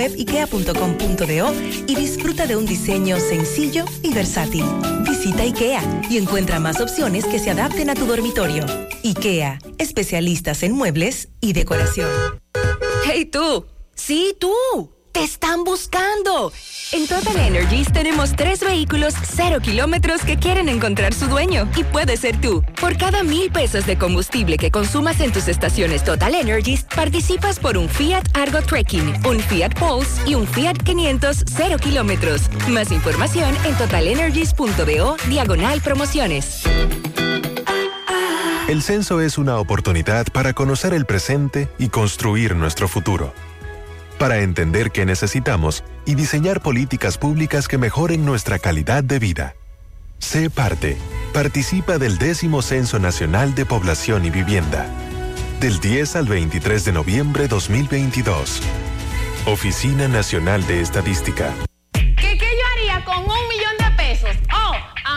web ikea.com.do y disfruta de un diseño sencillo y versátil. Visita IKEA y encuentra más opciones que se adapten a tu dormitorio. IKEA, especialistas en muebles y decoración. ¡Hey tú! ¡Sí, tú! ¡Te están buscando! En Total Energies tenemos tres vehículos cero kilómetros que quieren encontrar su dueño y puede ser tú. Por cada mil pesos de combustible que consumas en tus estaciones Total Energies, participas por un Fiat Argo Trekking, un Fiat Pulse y un Fiat 500 cero kilómetros. Más información en totalenergies.do diagonal promociones. El censo es una oportunidad para conocer el presente y construir nuestro futuro para entender qué necesitamos y diseñar políticas públicas que mejoren nuestra calidad de vida. Sé parte. Participa del décimo Censo Nacional de Población y Vivienda. Del 10 al 23 de noviembre 2022. Oficina Nacional de Estadística.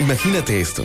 Imagínate esto.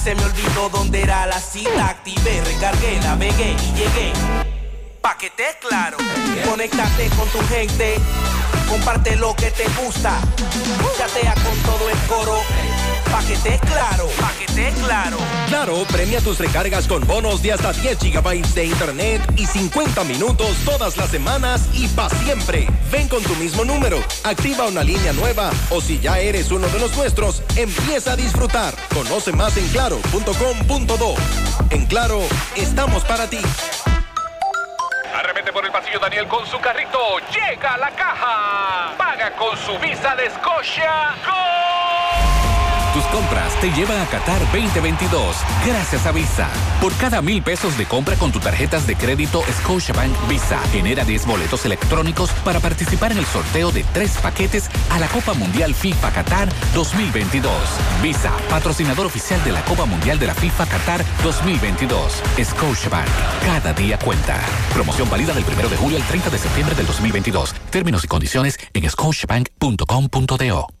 se me olvidó dónde era la cita. Activé, recargué, navegué y llegué. Pa' que te claro, conéctate con tu gente, comparte lo que te gusta, chatea con todo el coro. Pa' que te claro, pa' que te claro. Claro, premia tus recargas con bonos de hasta 10 gigabytes de internet y 50 minutos todas las semanas y pa' siempre. Ven con tu mismo número, activa una línea nueva o si ya eres uno de los nuestros, empieza a disfrutar. Conoce más en claro.com.do. En Claro, estamos para ti. Arremete por el pasillo Daniel con su carrito. Llega a la caja. Paga con su visa de Scotia. ¡Gol! Tus compras te llevan a Qatar 2022 gracias a Visa. Por cada mil pesos de compra con tus tarjetas de crédito Scotiabank Visa, genera 10 boletos electrónicos para participar en el sorteo de tres paquetes a la Copa Mundial FIFA Qatar 2022. Visa, patrocinador oficial de la Copa Mundial de la FIFA Qatar 2022. Scotiabank, cada día cuenta. Promoción válida del 1 de julio al 30 de septiembre del 2022. Términos y condiciones en scotiabank.com.do.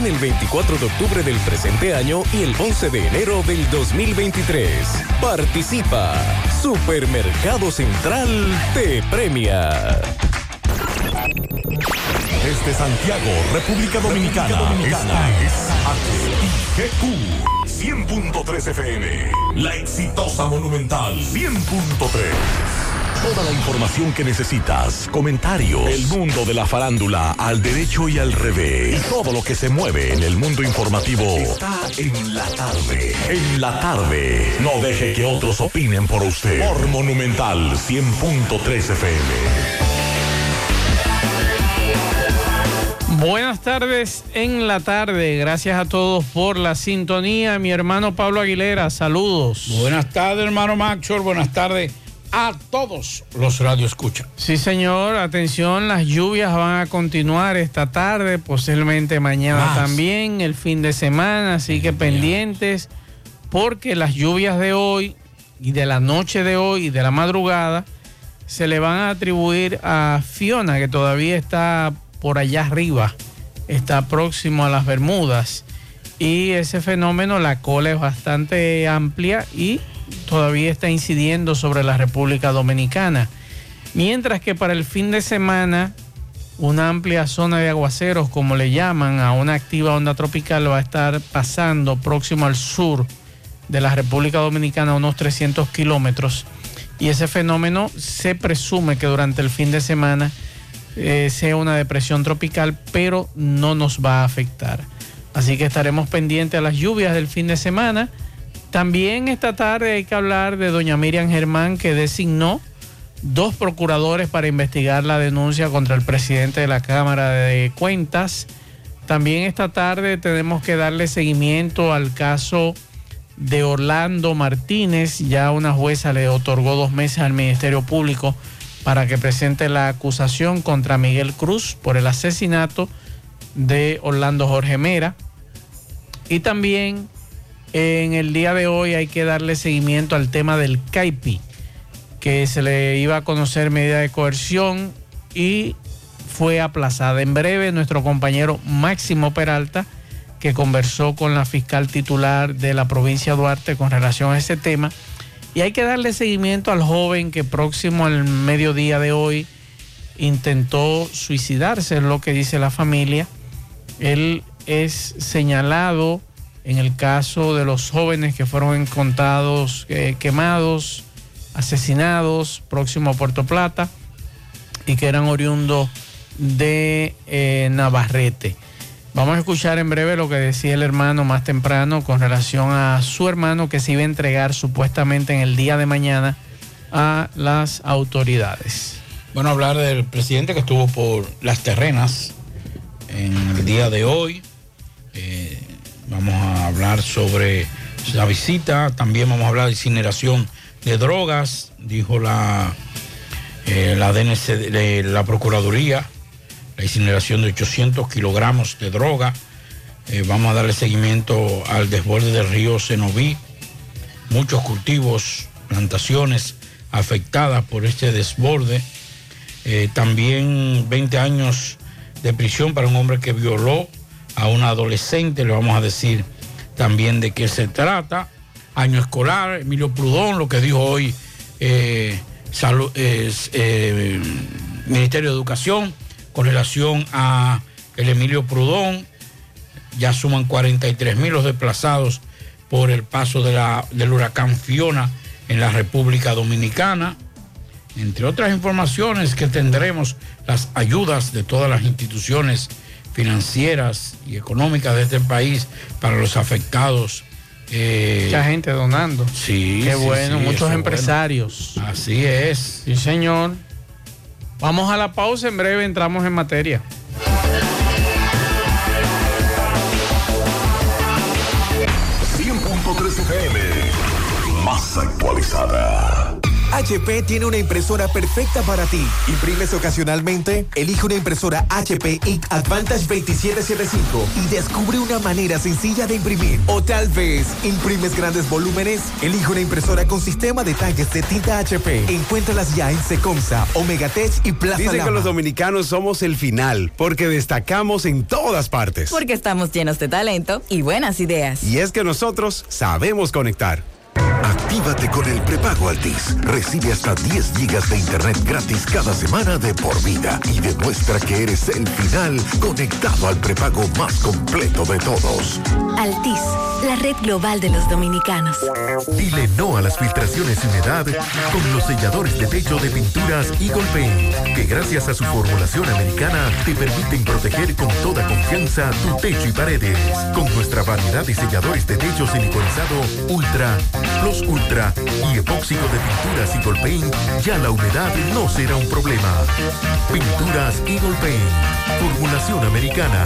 el 24 de octubre del presente año y el 11 de enero del 2023. Participa. Supermercado Central te premia. Desde Santiago, República Dominicana, esta es HIGQ 100.3 FM. La exitosa Monumental 100.3. Toda la información que necesitas, comentarios, el mundo de la farándula al derecho y al revés, y todo lo que se mueve en el mundo informativo está en la tarde. En la tarde. No deje que otros opinen por usted. Por Monumental 100.3 FM. Buenas tardes en la tarde. Gracias a todos por la sintonía. Mi hermano Pablo Aguilera, saludos. Buenas tardes, hermano Maxwell. Buenas tardes a todos los radioescuchas. Sí, señor. Atención, las lluvias van a continuar esta tarde, posiblemente mañana Más. también, el fin de semana. Así que pendientes, porque las lluvias de hoy y de la noche de hoy y de la madrugada se le van a atribuir a Fiona, que todavía está por allá arriba, está próximo a las Bermudas. Y ese fenómeno, la cola es bastante amplia y todavía está incidiendo sobre la República Dominicana. Mientras que para el fin de semana, una amplia zona de aguaceros, como le llaman, a una activa onda tropical va a estar pasando próximo al sur de la República Dominicana, unos 300 kilómetros y ese fenómeno se presume que durante el fin de semana eh, sea una depresión tropical, pero no nos va a afectar. Así que estaremos pendientes a las lluvias del fin de semana. También esta tarde hay que hablar de doña Miriam Germán que designó dos procuradores para investigar la denuncia contra el presidente de la Cámara de Cuentas. También esta tarde tenemos que darle seguimiento al caso de Orlando Martínez. Ya una jueza le otorgó dos meses al Ministerio Público para que presente la acusación contra Miguel Cruz por el asesinato de Orlando Jorge Mera. Y también en el día de hoy hay que darle seguimiento al tema del CAIPI, que se le iba a conocer medida de coerción y fue aplazada. En breve, nuestro compañero Máximo Peralta que conversó con la fiscal titular de la provincia de Duarte con relación a ese tema. Y hay que darle seguimiento al joven que próximo al mediodía de hoy intentó suicidarse, es lo que dice la familia. Él es señalado en el caso de los jóvenes que fueron encontrados eh, quemados, asesinados, próximo a Puerto Plata, y que eran oriundos de eh, Navarrete. Vamos a escuchar en breve lo que decía el hermano más temprano con relación a su hermano que se iba a entregar supuestamente en el día de mañana a las autoridades. Bueno, hablar del presidente que estuvo por las terrenas en el día de hoy. Eh, vamos a hablar sobre la visita. También vamos a hablar de incineración de drogas, dijo la, eh, la DNC, de la Procuraduría la incineración de 800 kilogramos de droga. Eh, vamos a darle seguimiento al desborde del río Senoví. Muchos cultivos, plantaciones afectadas por este desborde. Eh, también 20 años de prisión para un hombre que violó a una adolescente. Le vamos a decir también de qué se trata. Año escolar, Emilio Prudón, lo que dijo hoy eh, Ministerio de Educación con relación a el Emilio Prudón. Ya suman 43 mil los desplazados por el paso de la, del huracán Fiona en la República Dominicana. Entre otras informaciones que tendremos, las ayudas de todas las instituciones financieras y económicas de este país para los afectados. Eh, Mucha gente donando. Sí. Qué bueno, muchos empresarios. Así es. Sí, señor. Vamos a la pausa, en breve entramos en materia. FM, más actualizada. HP tiene una impresora perfecta para ti. ¿Imprimes ocasionalmente? Elige una impresora HP Ink Advantage 2775 y descubre una manera sencilla de imprimir. O tal vez, ¿imprimes grandes volúmenes? Elige una impresora con sistema de tanques de tinta HP. Encuéntralas ya en Secomsa, Omegatech y Plaza Dicen Lama. que los dominicanos somos el final, porque destacamos en todas partes. Porque estamos llenos de talento y buenas ideas. Y es que nosotros sabemos conectar. Actívate con el prepago Altis. Recibe hasta 10 gigas de internet gratis cada semana de por vida y demuestra que eres el final conectado al prepago más completo de todos. Altis, la red global de los dominicanos. Dile no a las filtraciones y humedad con los selladores de techo de pinturas Eagle Paint, que gracias a su formulación americana te permiten proteger con toda confianza tu techo y paredes. Con nuestra variedad de selladores de techo siliconizado Ultra, Ultra y epóxico de pinturas Eagle Paint, ya la humedad no será un problema. Pinturas Eagle Paint, formulación americana.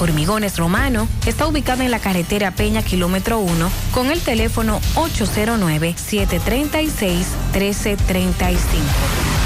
Hormigones Romano está ubicado en la carretera Peña Kilómetro 1 con el teléfono 809-736-1335.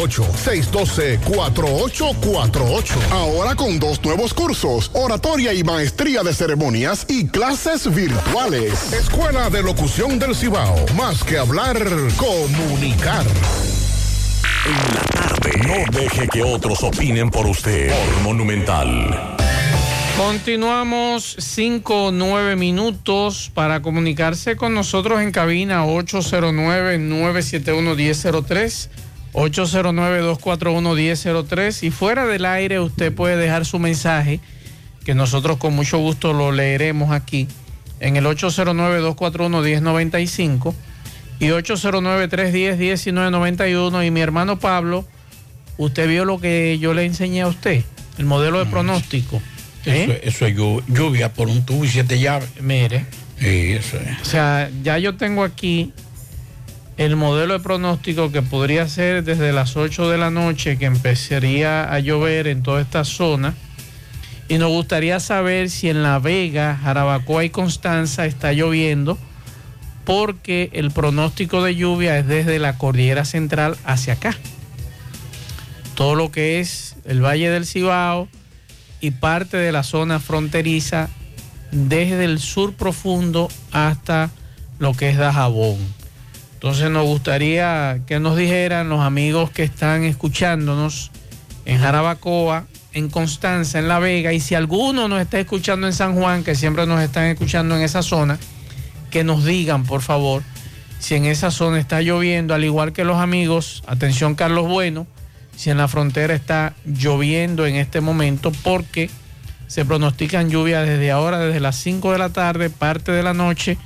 612-4848. Ahora con dos nuevos cursos, oratoria y maestría de ceremonias y clases virtuales. Escuela de Locución del Cibao. Más que hablar, comunicar. En la tarde. No deje que otros opinen por usted. Por Monumental. Continuamos 5 o 9 minutos para comunicarse con nosotros en cabina 809-971-1003. 809-241-1003 y fuera del aire usted puede dejar su mensaje que nosotros con mucho gusto lo leeremos aquí en el 809-241-1095 y 809-310-1991 y mi hermano Pablo, usted vio lo que yo le enseñé a usted, el modelo de pronóstico. Eso, eso es llu- lluvia por un tubo y siete llaves. Mire. Sí, eso es. O sea, ya yo tengo aquí el modelo de pronóstico que podría ser desde las 8 de la noche que empezaría a llover en toda esta zona. Y nos gustaría saber si en La Vega, Jarabacoa y Constanza está lloviendo, porque el pronóstico de lluvia es desde la cordillera central hacia acá. Todo lo que es el Valle del Cibao y parte de la zona fronteriza desde el sur profundo hasta lo que es Dajabón. Entonces nos gustaría que nos dijeran los amigos que están escuchándonos en Jarabacoa, en Constanza, en La Vega, y si alguno nos está escuchando en San Juan, que siempre nos están escuchando en esa zona, que nos digan, por favor, si en esa zona está lloviendo, al igual que los amigos, atención Carlos Bueno, si en la frontera está lloviendo en este momento, porque se pronostican lluvias desde ahora, desde las 5 de la tarde, parte de la noche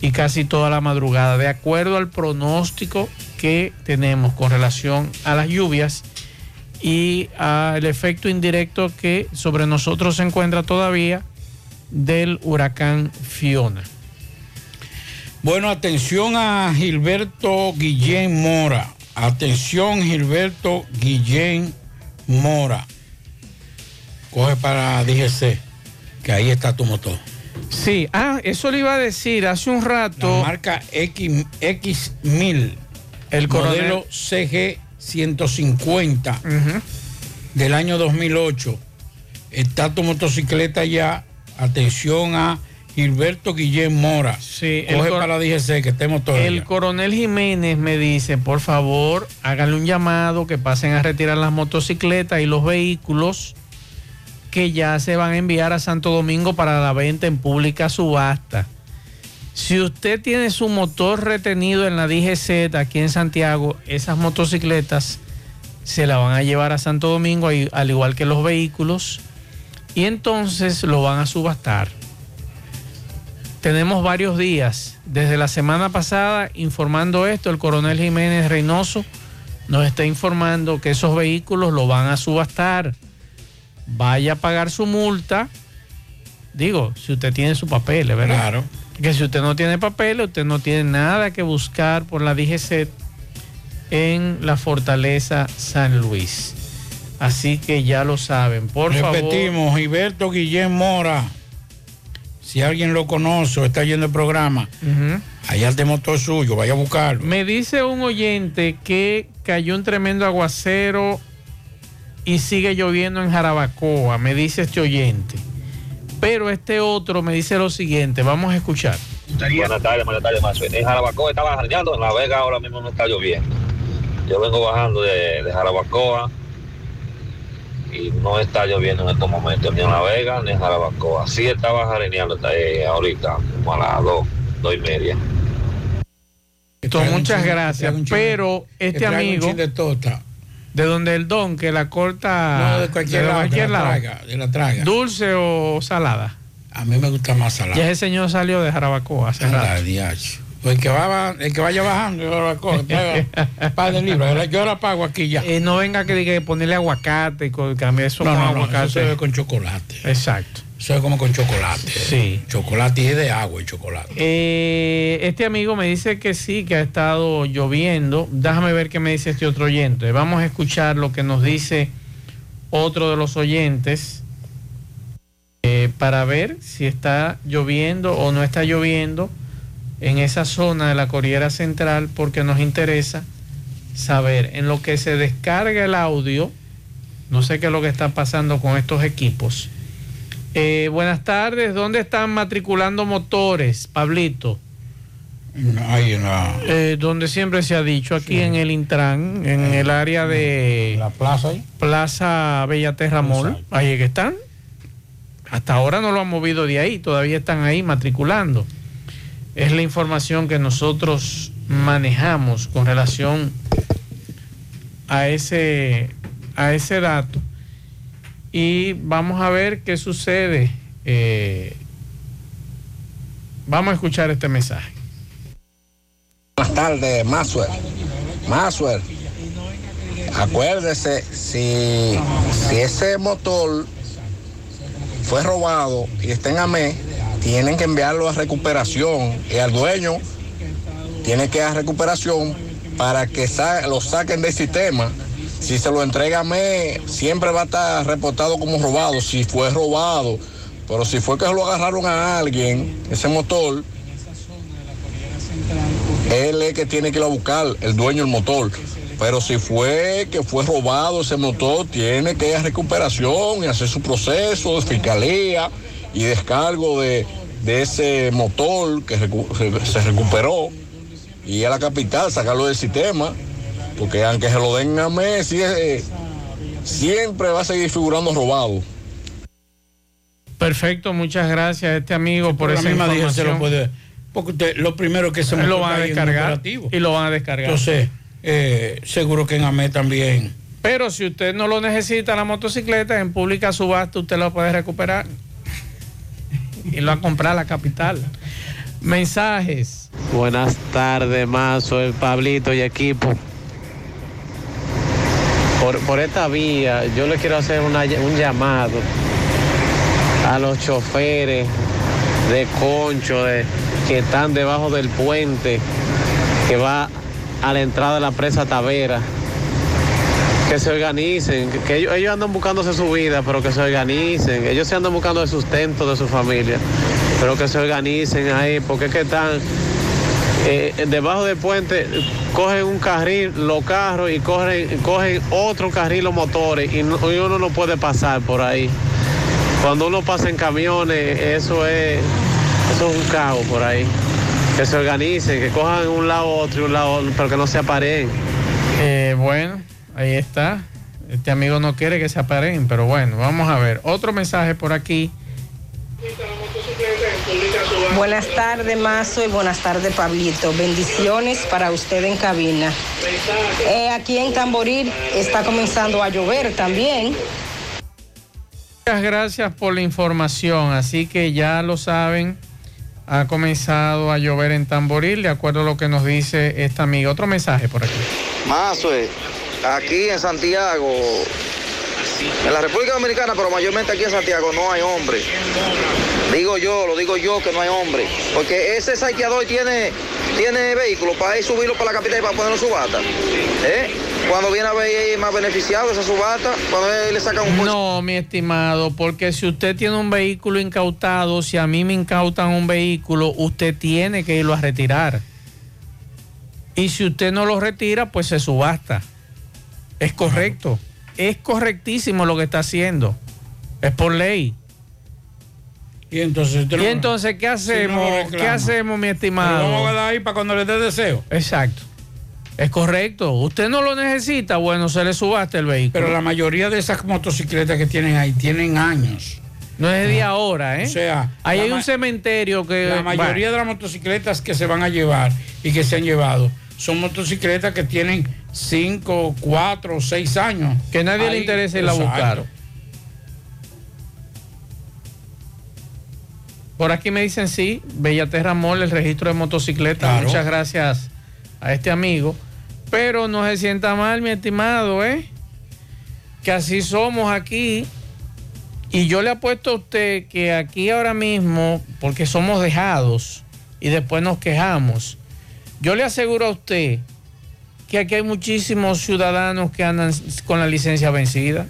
y casi toda la madrugada, de acuerdo al pronóstico que tenemos con relación a las lluvias y al efecto indirecto que sobre nosotros se encuentra todavía del huracán Fiona. Bueno, atención a Gilberto Guillén Mora. Atención, Gilberto Guillén Mora. Coge para DGC, que ahí está tu motor. Sí, ah, eso le iba a decir hace un rato. La marca X, X1000. El modelo coronel- CG 150 del año 2008. está tu motocicleta ya. Atención a Gilberto Guillén Mora. Sí, Coge cor- para la DGC que estemos todos. El coronel Jiménez me dice, por favor, háganle un llamado que pasen a retirar las motocicletas y los vehículos que ya se van a enviar a Santo Domingo para la venta en pública subasta. Si usted tiene su motor retenido en la DGZ aquí en Santiago, esas motocicletas se la van a llevar a Santo Domingo, al igual que los vehículos, y entonces lo van a subastar. Tenemos varios días, desde la semana pasada, informando esto, el coronel Jiménez Reynoso nos está informando que esos vehículos lo van a subastar. Vaya a pagar su multa. Digo, si usted tiene su papel, ¿verdad? Claro. Que si usted no tiene papeles, usted no tiene nada que buscar por la DGC en la Fortaleza San Luis. Así que ya lo saben. Por favor. Repetimos, Gilberto Guillén Mora. Si alguien lo conoce o está yendo el programa, allá el motor suyo, vaya a buscarlo. Me dice un oyente que cayó un tremendo aguacero y sigue lloviendo en Jarabacoa, me dice este oyente. Pero este otro me dice lo siguiente, vamos a escuchar. Buenas tardes, buenas tardes, Mazo. En Jarabacoa estaba jardiando, en La Vega ahora mismo no está lloviendo. Yo vengo bajando de, de Jarabacoa y no está lloviendo en estos momentos, ni en La Vega ni en Jarabacoa. Sí estaba jardíneando hasta ahí ahorita, como a las dos, dos y media. Esto, muchas gracias, pero este un amigo de tota. De donde el don que la corta No, de cualquier lado, la de la traiga. dulce o salada. A mí me gusta más salada. Ya ese señor salió de Jarabacoa hace Anda, rato. diacho. Pues el que, va, el que vaya bajando, un par de libros. Yo la pago aquí ya. Eh, no venga que diga que ponerle aguacate y cambiar eso No, con no, no, aguacate. eso se ve con chocolate. Exacto. Eso es como con chocolate. Sí. Chocolate y es de agua y chocolate. Eh, este amigo me dice que sí, que ha estado lloviendo. Déjame ver qué me dice este otro oyente. Vamos a escuchar lo que nos dice otro de los oyentes eh, para ver si está lloviendo o no está lloviendo en esa zona de la Corriera Central porque nos interesa saber en lo que se descarga el audio. No sé qué es lo que está pasando con estos equipos. Eh, buenas tardes, ¿dónde están matriculando motores, Pablito? Ahí en la, Eh, donde siempre se ha dicho, aquí en el Intran, en el área de la plaza ahí. Plaza Bellaterra Mall, ahí es que están. Hasta ahora no lo han movido de ahí, todavía están ahí matriculando. Es la información que nosotros manejamos con relación a ese, a ese dato. Y vamos a ver qué sucede. Eh, vamos a escuchar este mensaje. Buenas tardes, Maxwell. Maxwell, acuérdese, si, si ese motor fue robado y está en AME, tienen que enviarlo a recuperación y al dueño tiene que ir a recuperación para que sa- lo saquen del sistema. Si se lo entrega a AME, siempre va a estar reportado como robado, si fue robado. Pero si fue que lo agarraron a alguien, ese motor, él es que tiene que ir a buscar, el dueño del motor. Pero si fue que fue robado ese motor, tiene que ir a recuperación y hacer su proceso de fiscalía y descargo de, de ese motor que se, recuperó y a la capital, sacarlo del sistema. Porque aunque se lo den a Messi, eh, siempre va a seguir figurando robado. Perfecto, muchas gracias a este amigo por Por la esa misma dije, se información. lo puede. Porque usted, lo primero que se Él lo van a descargar operativo. y lo van a descargar. Entonces, eh, seguro que en AME también. Pero si usted no lo necesita la motocicleta, en pública subasta usted lo puede recuperar y lo va a comprar a la capital. Mensajes. Buenas tardes, Mazo, el Pablito y equipo. Por, por esta vía, yo le quiero hacer una- un llamado a los choferes de concho de, que están debajo del puente que va a la entrada de la presa Tavera. Que se organicen, que, ellos, ellos andan buscándose su vida, pero que se organicen. Ellos se andan buscando el sustento de su familia, pero que se organicen ahí, porque es que están eh, debajo del puente cogen un carril los carros y cogen, cogen otro carril los motores y, no- y uno no puede pasar por ahí. Cuando uno pasa en camiones, eso es, eso es un caos por ahí. Que se organicen, que cojan un lado otro y un lado otro, pero que no se apareen. Eh, bueno, ahí está. Este amigo no quiere que se aparen, pero bueno, vamos a ver. Otro mensaje por aquí. Buenas tardes, Mazo, y buenas tardes, Pablito. Bendiciones para usted en cabina. Eh, aquí en Tamboril está comenzando a llover también. Muchas gracias por la información. Así que ya lo saben, ha comenzado a llover en Tamboril, de acuerdo a lo que nos dice esta amiga. Otro mensaje por aquí. Mazue, aquí en Santiago, en la República Dominicana, pero mayormente aquí en Santiago, no hay hombre. Digo yo, lo digo yo que no hay hombre. Porque ese saqueador tiene, tiene vehículo para ir subirlo para la capital y para ponerlo en. ¿Eh? Cuando viene a ver más beneficiado esa subasta, cuando él le saca un No, mi estimado, porque si usted tiene un vehículo incautado, si a mí me incautan un vehículo, usted tiene que irlo a retirar. Y si usted no lo retira, pues se subasta. Es correcto. Es correctísimo lo que está haciendo. Es por ley. Y entonces, ¿Y entonces qué hacemos? ¿Qué hacemos, mi estimado? Pero vamos a quedar ahí para cuando le dé deseo. Exacto. Es correcto. Usted no lo necesita, bueno, se le subasta el vehículo. Pero la mayoría de esas motocicletas que tienen ahí tienen años. No es de ahora, ¿eh? O sea, ahí hay un cementerio que. La mayoría de las motocicletas que se van a llevar y que se han llevado son motocicletas que tienen 5, 4, 6 años. Que nadie le Ahí, interese ir a buscar. Por aquí me dicen sí, Bellaterra Mall, el registro de motocicletas. Claro. Muchas gracias a este amigo. Pero no se sienta mal, mi estimado, ¿eh? Que así somos aquí. Y yo le apuesto a usted que aquí ahora mismo, porque somos dejados y después nos quejamos, yo le aseguro a usted que aquí hay muchísimos ciudadanos que andan con la licencia vencida.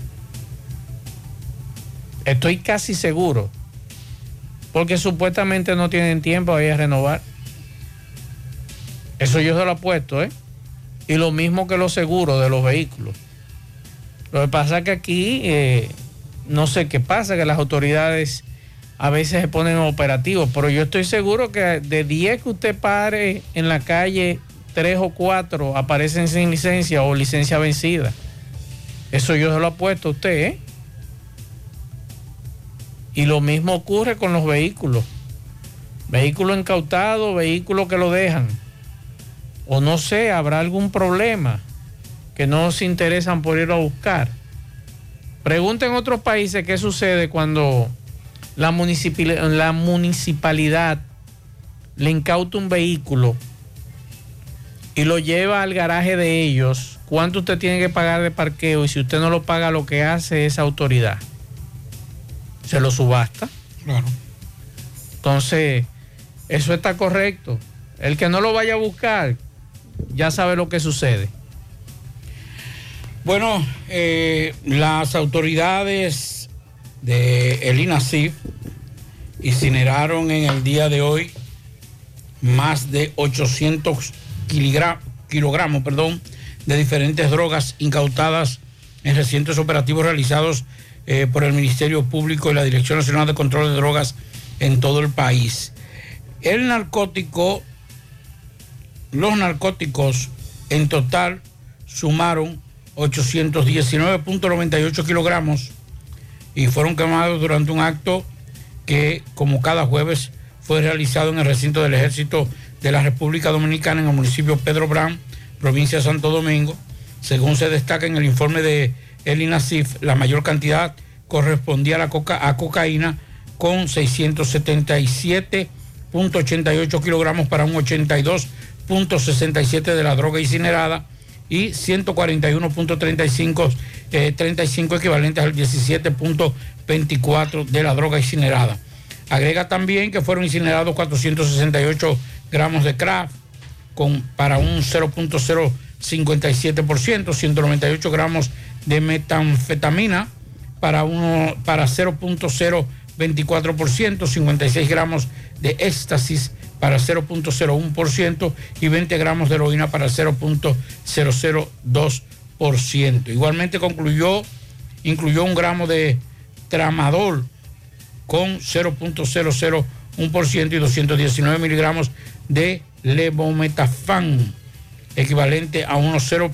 Estoy casi seguro. Porque supuestamente no tienen tiempo a renovar. Eso yo se lo apuesto, ¿eh? Y lo mismo que los seguros de los vehículos. Lo que pasa es que aquí, eh, no sé qué pasa, que las autoridades a veces se ponen operativos, pero yo estoy seguro que de 10 que usted pare en la calle, 3 o 4 aparecen sin licencia o licencia vencida. Eso yo se lo apuesto a usted, ¿eh? Y lo mismo ocurre con los vehículos. Vehículo incautado, vehículo que lo dejan. O no sé, habrá algún problema que no se interesan por ir a buscar. Pregunten en otros países qué sucede cuando la, municipal- la municipalidad le incauta un vehículo y lo lleva al garaje de ellos. ¿Cuánto usted tiene que pagar de parqueo? Y si usted no lo paga, lo que hace esa autoridad se lo subasta. Claro. Entonces, eso está correcto. El que no lo vaya a buscar, ya sabe lo que sucede. Bueno, eh, las autoridades de el INACIF incineraron en el día de hoy más de 800 kiligra- kilogramos perdón, de diferentes drogas incautadas en recientes operativos realizados eh, por el Ministerio Público y la Dirección Nacional de Control de Drogas en todo el país. El narcótico, los narcóticos en total sumaron 819.98 kilogramos y fueron quemados durante un acto que, como cada jueves, fue realizado en el recinto del Ejército de la República Dominicana en el municipio Pedro Brán, provincia de Santo Domingo. Según se destaca en el informe de el INACIF, la mayor cantidad correspondía a, cocaína con 677.88 kilogramos para un 82.67 de la droga incinerada y 141.35 eh, 35 equivalentes al 17.24 de la droga incinerada. Agrega también que fueron incinerados 468 gramos de craft con, para un 0.057%, 198 gramos de metanfetamina para, uno, para 0.024%, 56 gramos de éxtasis para 0.01% y 20 gramos de heroína para 0.002%. Igualmente concluyó, incluyó un gramo de tramadol con 0.001% y 219 miligramos de levometafán, equivalente a unos 0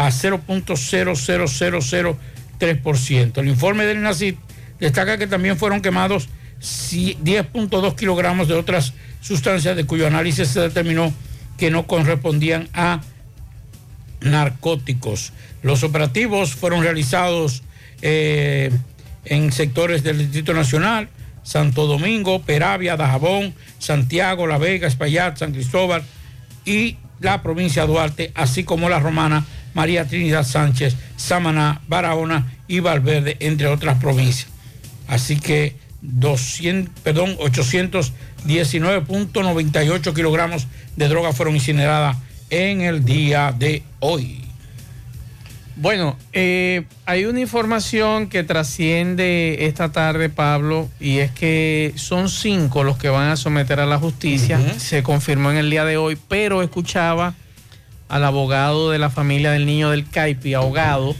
a 0.00003%. El informe del INACID destaca que también fueron quemados 10.2 kilogramos de otras sustancias de cuyo análisis se determinó que no correspondían a narcóticos. Los operativos fueron realizados eh, en sectores del Distrito Nacional, Santo Domingo, Peravia, Dajabón, Santiago, La Vega, Espaillat, San Cristóbal y la provincia de Duarte, así como la romana María Trinidad Sánchez, Samaná, Barahona y Valverde, entre otras provincias. Así que 200, perdón, 819.98 kilogramos de droga fueron incineradas en el día de hoy. Bueno, eh, hay una información que trasciende esta tarde, Pablo, y es que son cinco los que van a someter a la justicia. Se confirmó en el día de hoy, pero escuchaba al abogado de la familia del niño del Caipi, ahogado,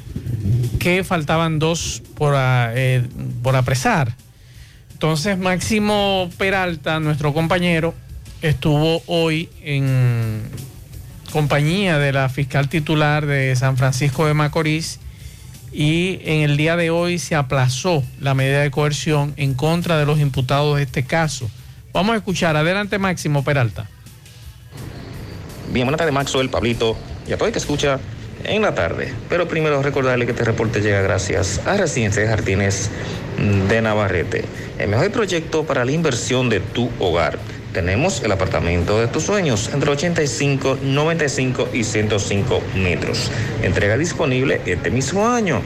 que faltaban dos por, eh, por apresar. Entonces, Máximo Peralta, nuestro compañero, estuvo hoy en compañía de la fiscal titular de San Francisco de Macorís y en el día de hoy se aplazó la medida de coerción en contra de los imputados de este caso. Vamos a escuchar. Adelante, Máximo Peralta. Bien, buenas tardes, Maxwell, Pablito y a todo el que escucha en la tarde. Pero primero recordarle que este reporte llega gracias a Residencia de Jardines de Navarrete, el mejor proyecto para la inversión de tu hogar tenemos el apartamento de tus sueños entre 85, 95 y 105 metros. Entrega disponible este mismo año.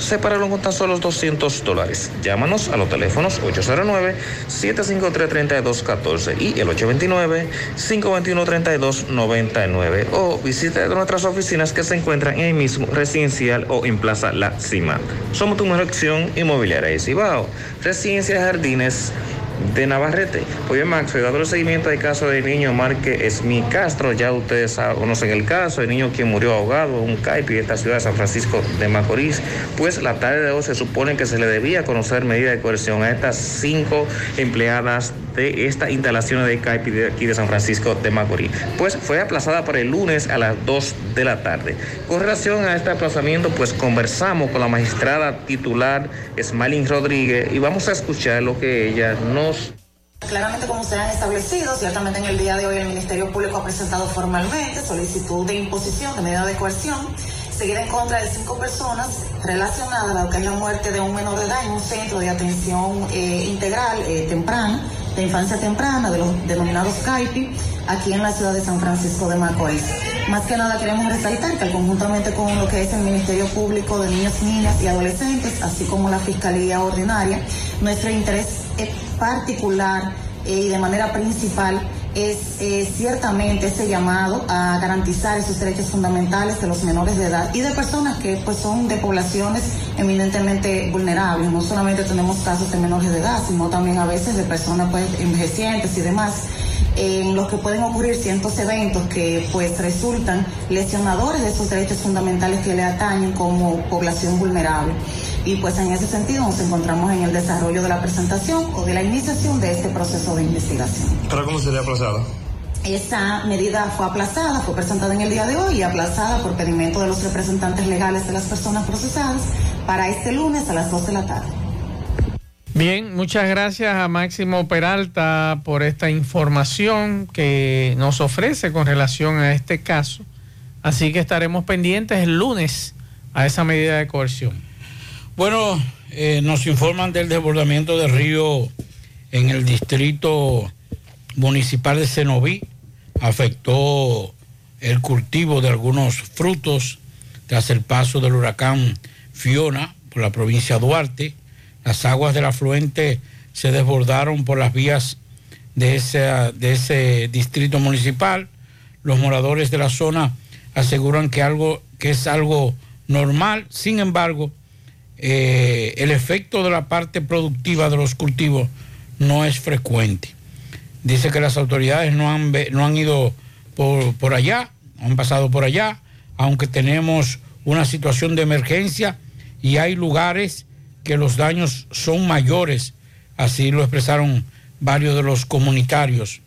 Sepáralo con tan solo 200 dólares. Llámanos a los teléfonos 809-753-3214 y el 829-521-3299 o visita nuestras oficinas que se encuentran en el mismo residencial o en Plaza La Cima. Somos tu mejor opción inmobiliaria de Cibao. Residencia Jardines de Navarrete. Pues bien, Max, dando el seguimiento del caso del niño Marque Esmi Castro, ya ustedes conocen el caso, el niño quien murió ahogado en un caipi de esta ciudad de San Francisco de Macorís, pues la tarde de hoy se supone que se le debía conocer medida de coerción a estas cinco empleadas de esta instalación de caipi de aquí de San Francisco de Macorís. Pues fue aplazada para el lunes a las 2 de la tarde. Con relación a este aplazamiento, pues conversamos con la magistrada titular Smalin Rodríguez y vamos a escuchar lo que ella nos Claramente, como ustedes han establecido, ciertamente en el día de hoy el Ministerio Público ha presentado formalmente solicitud de imposición de medida de coerción seguida en contra de cinco personas relacionadas a lo que la muerte de un menor de edad en un centro de atención eh, integral eh, temprana, de infancia temprana, de los denominados CAIPI, aquí en la ciudad de San Francisco de Macorís. Más que nada queremos resaltar que conjuntamente con lo que es el Ministerio Público de Niños, Niñas y Adolescentes, así como la Fiscalía Ordinaria, nuestro interés es particular eh, y de manera principal es eh, ciertamente ese llamado a garantizar esos derechos fundamentales de los menores de edad y de personas que pues son de poblaciones eminentemente vulnerables. No solamente tenemos casos de menores de edad, sino también a veces de personas pues envejecientes y demás en los que pueden ocurrir ciertos eventos que pues resultan lesionadores de esos derechos fundamentales que le atañen como población vulnerable. Y pues en ese sentido nos encontramos en el desarrollo de la presentación o de la iniciación de este proceso de investigación. ¿Pero cómo sería aplazada? Esta medida fue aplazada, fue presentada en el día de hoy y aplazada por pedimento de los representantes legales de las personas procesadas para este lunes a las 2 de la tarde. Bien, muchas gracias a Máximo Peralta por esta información que nos ofrece con relación a este caso. Así que estaremos pendientes el lunes a esa medida de coerción. Bueno, eh, nos informan del desbordamiento del río en el distrito municipal de Cenoví. Afectó el cultivo de algunos frutos tras el paso del huracán Fiona por la provincia de Duarte las aguas del afluente se desbordaron por las vías de ese, de ese distrito municipal. Los moradores de la zona aseguran que, algo, que es algo normal. Sin embargo, eh, el efecto de la parte productiva de los cultivos no es frecuente. Dice que las autoridades no han, no han ido por, por allá, han pasado por allá, aunque tenemos una situación de emergencia y hay lugares que los daños son mayores Así lo expresaron varios de los comunitarios.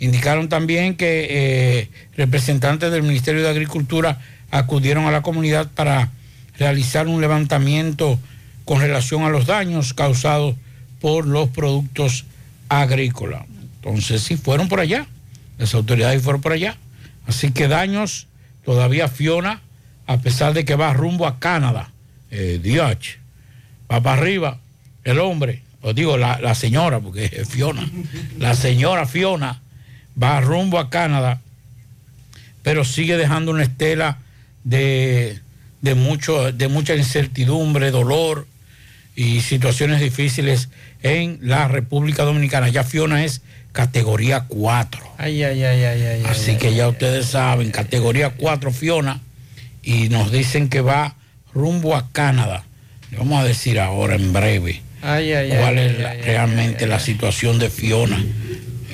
Indicaron también que eh, representantes del Ministerio de Agricultura acudieron a la comunidad para realizar un levantamiento con relación a los daños causados por los productos agrícolas. Entonces sí fueron por allá, las autoridades fueron por allá. Así que daños, todavía Fiona, a pesar de que va rumbo a Canadá, eh, va para arriba, el hombre, os digo la, la señora, porque es Fiona, la señora Fiona va rumbo a Canadá, pero sigue dejando una estela de, de, mucho, de mucha incertidumbre, dolor y situaciones difíciles en la República Dominicana. Ya Fiona es categoría 4. Ay, ay, ay, ay, ay. Así que ya ustedes saben, categoría 4 Fiona, y nos dicen que va rumbo a Canadá. Le vamos a decir ahora en breve cuál es realmente la situación de Fiona.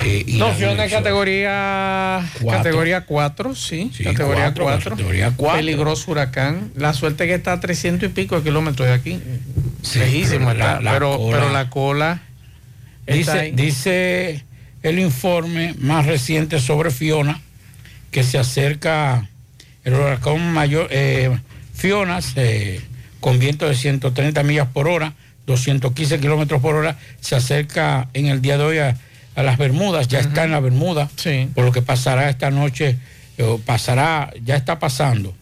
Eh, y No, es dirección. categoría Cuatro. categoría 4, sí, Sí, categoría cuatro, 4. categoría cuatro. Peligroso huracán. La suerte que está a 300 y pico de kilómetros de aquí. Sí, Lejísimo pero la- pero, cola- pero la cola Dice, dice el informe más reciente sobre Fiona que se acerca el huracán mayor eh, Fiona se- con viento de 130 millas por hora, 215 kilómetros por hora, se acerca en el día de hoy a, a las Bermudas, ya está en la Bermuda, por lo que pasará esta noche, pasará, ya está pasando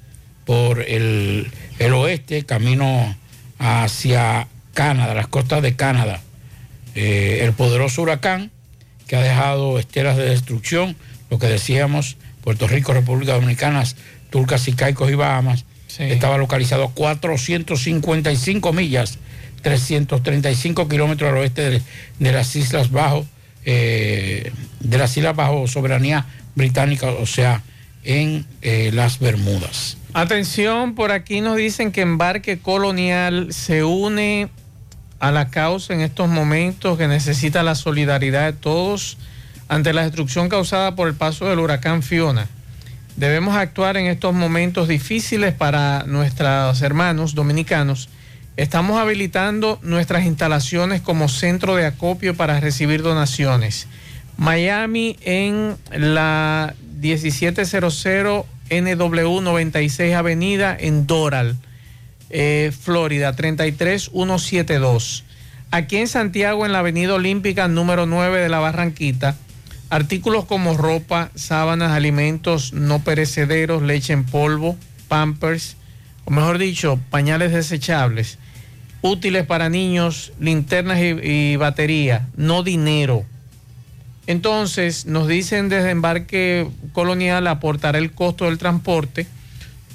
por el, el oeste, camino hacia Canadá, las costas de Canadá. Eh, el poderoso huracán que ha dejado estelas de destrucción, lo que decíamos, Puerto Rico, República Dominicana, Turcas y Caicos y Bahamas, estaba localizado a 455 millas, 335 kilómetros al oeste de, de las Islas Bajo, eh, de las Islas Bajo soberanía británica, o sea, en eh, las Bermudas. Atención, por aquí nos dicen que Embarque Colonial se une a la causa en estos momentos que necesita la solidaridad de todos ante la destrucción causada por el paso del huracán Fiona. Debemos actuar en estos momentos difíciles para nuestros hermanos dominicanos. Estamos habilitando nuestras instalaciones como centro de acopio para recibir donaciones. Miami en la 1700 NW 96 Avenida en Doral, eh, Florida 33172. Aquí en Santiago en la Avenida Olímpica número 9 de la Barranquita, artículos como ropa, sábanas, alimentos no perecederos, leche en polvo, pampers, o mejor dicho, pañales desechables, útiles para niños, linternas y, batería, no dinero. Entonces, nos dicen desde Embarque Colonial aportará el costo del transporte,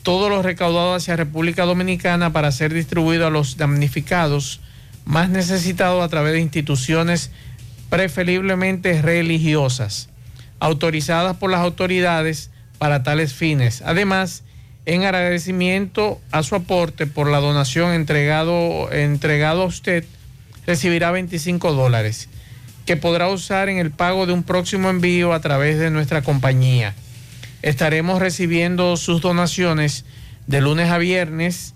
todo lo recaudado hacia República Dominicana para ser distribuido a los damnificados más necesitados a través de instituciones preferiblemente religiosas, autorizadas por las autoridades para tales fines. Además, en agradecimiento a su aporte por la donación entregado, entregado a usted, recibirá 25 dólares que podrá usar en el pago de un próximo envío a través de nuestra compañía. Estaremos recibiendo sus donaciones de lunes a viernes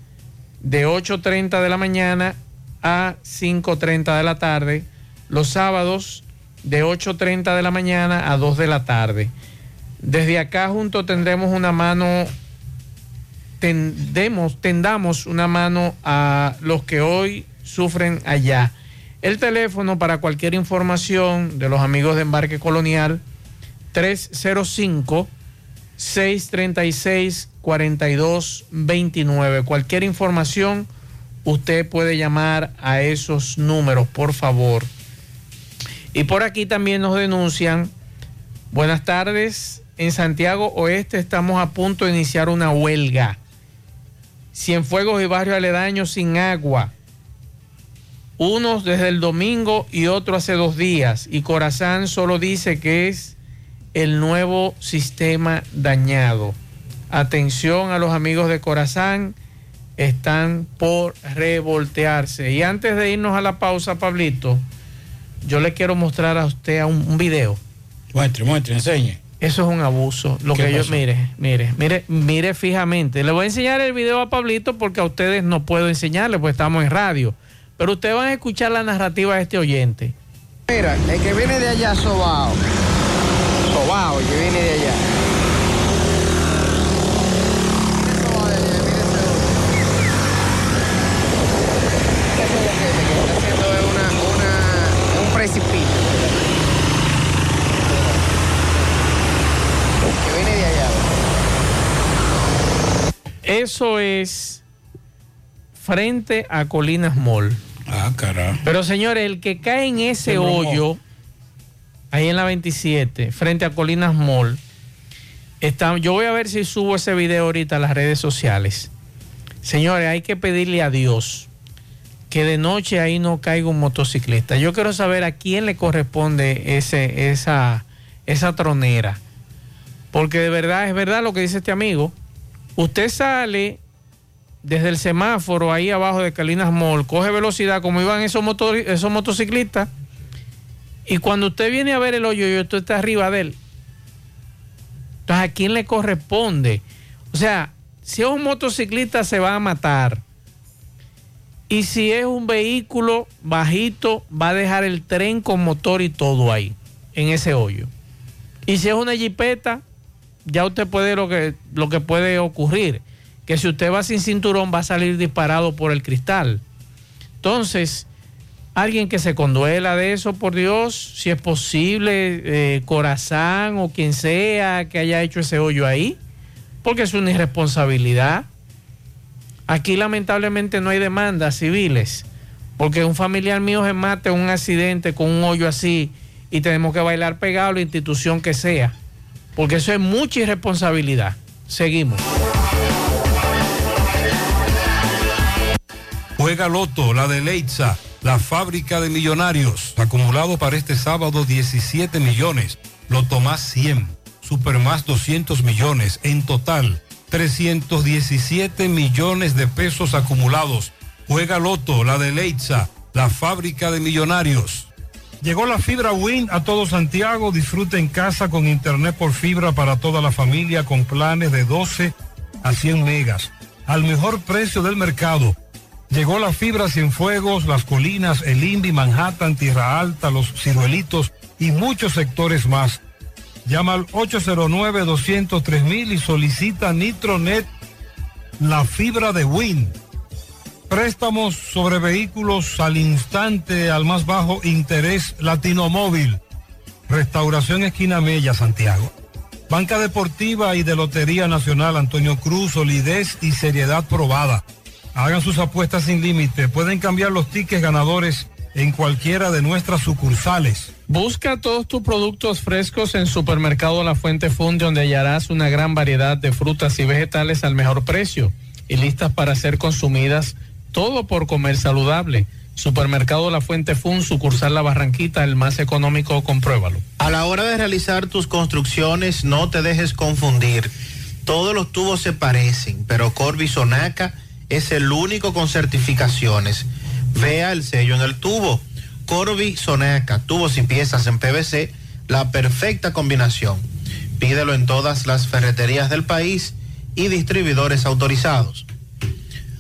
de 8.30 de la mañana a 5.30 de la tarde, los sábados de 8.30 de la mañana a 2 de la tarde. Desde acá junto tendremos una mano, tendemos, tendamos una mano a los que hoy sufren allá. El teléfono para cualquier información de los amigos de Embarque Colonial, 305 636 4229. Cualquier información, usted puede llamar a esos números, por favor. Y por aquí también nos denuncian, buenas tardes, en Santiago Oeste estamos a punto de iniciar una huelga. Cienfuegos y barrios aledaños sin agua. Unos desde el domingo y otro hace dos días. Y Corazán solo dice que es el nuevo sistema dañado. Atención a los amigos de Corazán, están por revoltearse. Y antes de irnos a la pausa, Pablito, yo le quiero mostrar a usted un, un video. Muestre, muestre, enseñe. Eso es un abuso. Lo ¿Qué que yo, pasó? mire, mire, mire, mire fijamente. Le voy a enseñar el video a Pablito porque a ustedes no puedo enseñarle, pues estamos en radio. Pero ustedes van a escuchar la narrativa de este oyente. Mira, el que viene de allá, Sobao. Sobao, el que viene de allá. un precipicio. Que viene de allá. Eso es frente a Colinas Mall. Ah, carajo. Pero señores, el que cae en ese Se bromó. hoyo, ahí en la 27, frente a Colinas Mall, está, yo voy a ver si subo ese video ahorita a las redes sociales. Señores, hay que pedirle a Dios que de noche ahí no caiga un motociclista. Yo quiero saber a quién le corresponde ese, esa, esa tronera. Porque de verdad, es verdad lo que dice este amigo. Usted sale desde el semáforo ahí abajo de Calinas Mall, coge velocidad como iban esos, esos motociclistas. Y cuando usted viene a ver el hoyo, y usted está arriba de él. Entonces, ¿a quién le corresponde? O sea, si es un motociclista se va a matar. Y si es un vehículo bajito, va a dejar el tren con motor y todo ahí, en ese hoyo. Y si es una jipeta, ya usted puede lo que, lo que puede ocurrir, que si usted va sin cinturón va a salir disparado por el cristal. Entonces, alguien que se conduela de eso, por Dios, si es posible, eh, Corazán o quien sea que haya hecho ese hoyo ahí, porque es una irresponsabilidad. Aquí lamentablemente no hay demandas civiles, porque un familiar mío se mate en un accidente con un hoyo así y tenemos que bailar pegado a la institución que sea, porque eso es mucha irresponsabilidad. Seguimos. Juega Loto, la de Leitza, la fábrica de millonarios. Acumulado para este sábado 17 millones. Loto más 100. Super más 200 millones. En total, 317 millones de pesos acumulados. Juega Loto, la de Leitza, la fábrica de millonarios. Llegó la fibra Win a todo Santiago. Disfruta en casa con internet por fibra para toda la familia con planes de 12 a 100 megas. Al mejor precio del mercado. Llegó la fibra Cienfuegos, Las Colinas, El Indy, Manhattan, Tierra Alta, Los Ciruelitos y muchos sectores más. Llama al 809-203 y solicita Nitronet, la fibra de Win. Préstamos sobre vehículos al instante, al más bajo interés Latino Móvil. Restauración Esquina Mella, Santiago. Banca Deportiva y de Lotería Nacional Antonio Cruz, solidez y seriedad probada. Hagan sus apuestas sin límite. Pueden cambiar los tickets ganadores en cualquiera de nuestras sucursales. Busca todos tus productos frescos en Supermercado La Fuente Fun, donde hallarás una gran variedad de frutas y vegetales al mejor precio y listas para ser consumidas, todo por comer saludable. Supermercado La Fuente Fun, sucursal La Barranquita, el más económico, compruébalo. A la hora de realizar tus construcciones, no te dejes confundir. Todos los tubos se parecen, pero Corby Sonaca es el único con certificaciones. Vea el sello en el tubo. Corby Sonaca, tubos y piezas en PVC, la perfecta combinación. Pídelo en todas las ferreterías del país y distribuidores autorizados.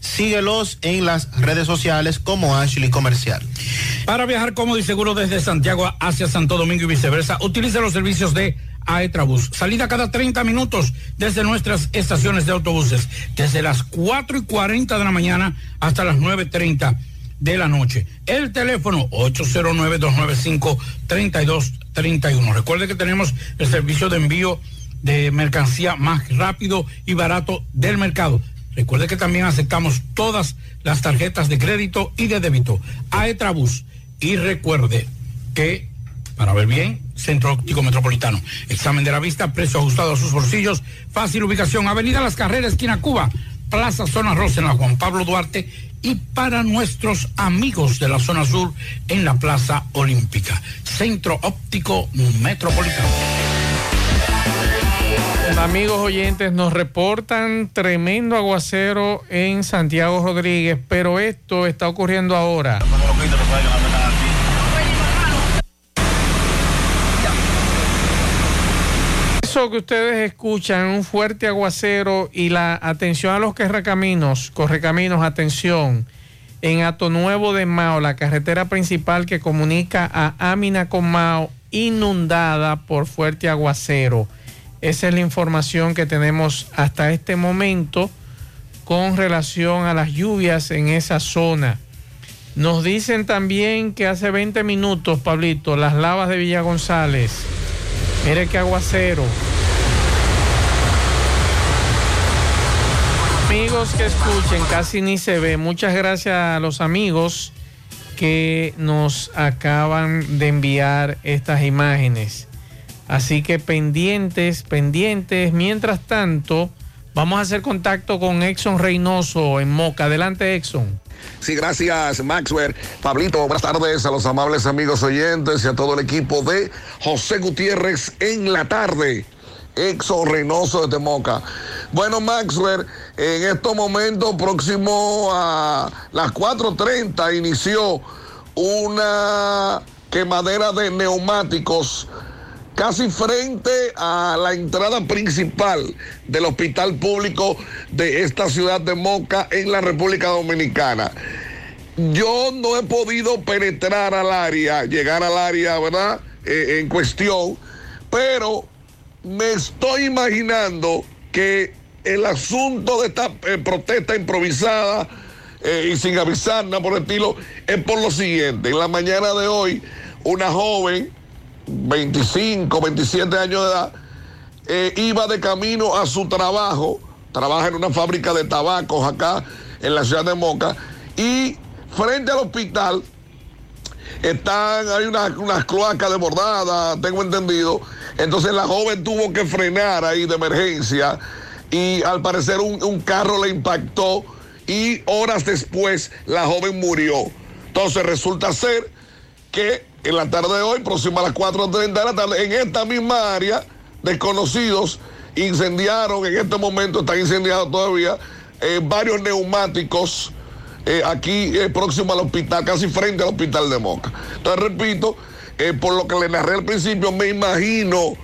Síguelos en las redes sociales como Ashley Comercial. Para viajar cómodo y seguro desde Santiago hacia Santo Domingo y viceversa, utilice los servicios de Aetrabús. Salida cada 30 minutos desde nuestras estaciones de autobuses, desde las 4 y 40 de la mañana hasta las 9.30 de la noche. El teléfono 809-295-3231. Recuerde que tenemos el servicio de envío de mercancía más rápido y barato del mercado. Recuerde que también aceptamos todas las tarjetas de crédito y de débito. Aetrabús. Y recuerde que, para ver bien, Centro Óptico Metropolitano. Examen de la vista, precio ajustado a sus bolsillos, fácil ubicación, Avenida Las Carreras, esquina Cuba, Plaza Zona Rosa en la Juan Pablo Duarte y para nuestros amigos de la zona sur en la Plaza Olímpica. Centro Óptico Metropolitano. Amigos oyentes, nos reportan tremendo aguacero en Santiago Rodríguez, pero esto está ocurriendo ahora. Eso que ustedes escuchan, un fuerte aguacero y la atención a los correcaminos, correcaminos, atención, en Ato Nuevo de Mao, la carretera principal que comunica a Amina con Mao, inundada por fuerte aguacero. Esa es la información que tenemos hasta este momento con relación a las lluvias en esa zona. Nos dicen también que hace 20 minutos, Pablito, las lavas de Villa González. Mire qué aguacero. Amigos que escuchen, casi ni se ve. Muchas gracias a los amigos que nos acaban de enviar estas imágenes. Así que pendientes, pendientes. Mientras tanto, vamos a hacer contacto con Exxon Reynoso en Moca. Adelante, Exxon. Sí, gracias, Maxwell. Pablito, buenas tardes a los amables amigos oyentes y a todo el equipo de José Gutiérrez en la tarde. Exxon Reynoso de Temoca. Bueno, Maxwell, en estos momentos, próximo a las 4.30, inició una quemadera de neumáticos casi frente a la entrada principal del hospital público de esta ciudad de Moca en la República Dominicana. Yo no he podido penetrar al área, llegar al área, ¿verdad? Eh, en cuestión, pero me estoy imaginando que el asunto de esta eh, protesta improvisada eh, y sin avisar nada por el estilo es por lo siguiente. En la mañana de hoy, una joven 25, 27 años de edad, eh, iba de camino a su trabajo, trabaja en una fábrica de tabacos acá en la ciudad de Moca, y frente al hospital están, hay unas, unas cloacas desbordadas, tengo entendido, entonces la joven tuvo que frenar ahí de emergencia y al parecer un, un carro le impactó y horas después la joven murió. Entonces resulta ser que en la tarde de hoy, próxima a las 4.30 de la tarde, en esta misma área, desconocidos incendiaron, en este momento están incendiados todavía, eh, varios neumáticos eh, aquí eh, próximo al hospital, casi frente al hospital de Moca. Entonces, repito, eh, por lo que le narré al principio, me imagino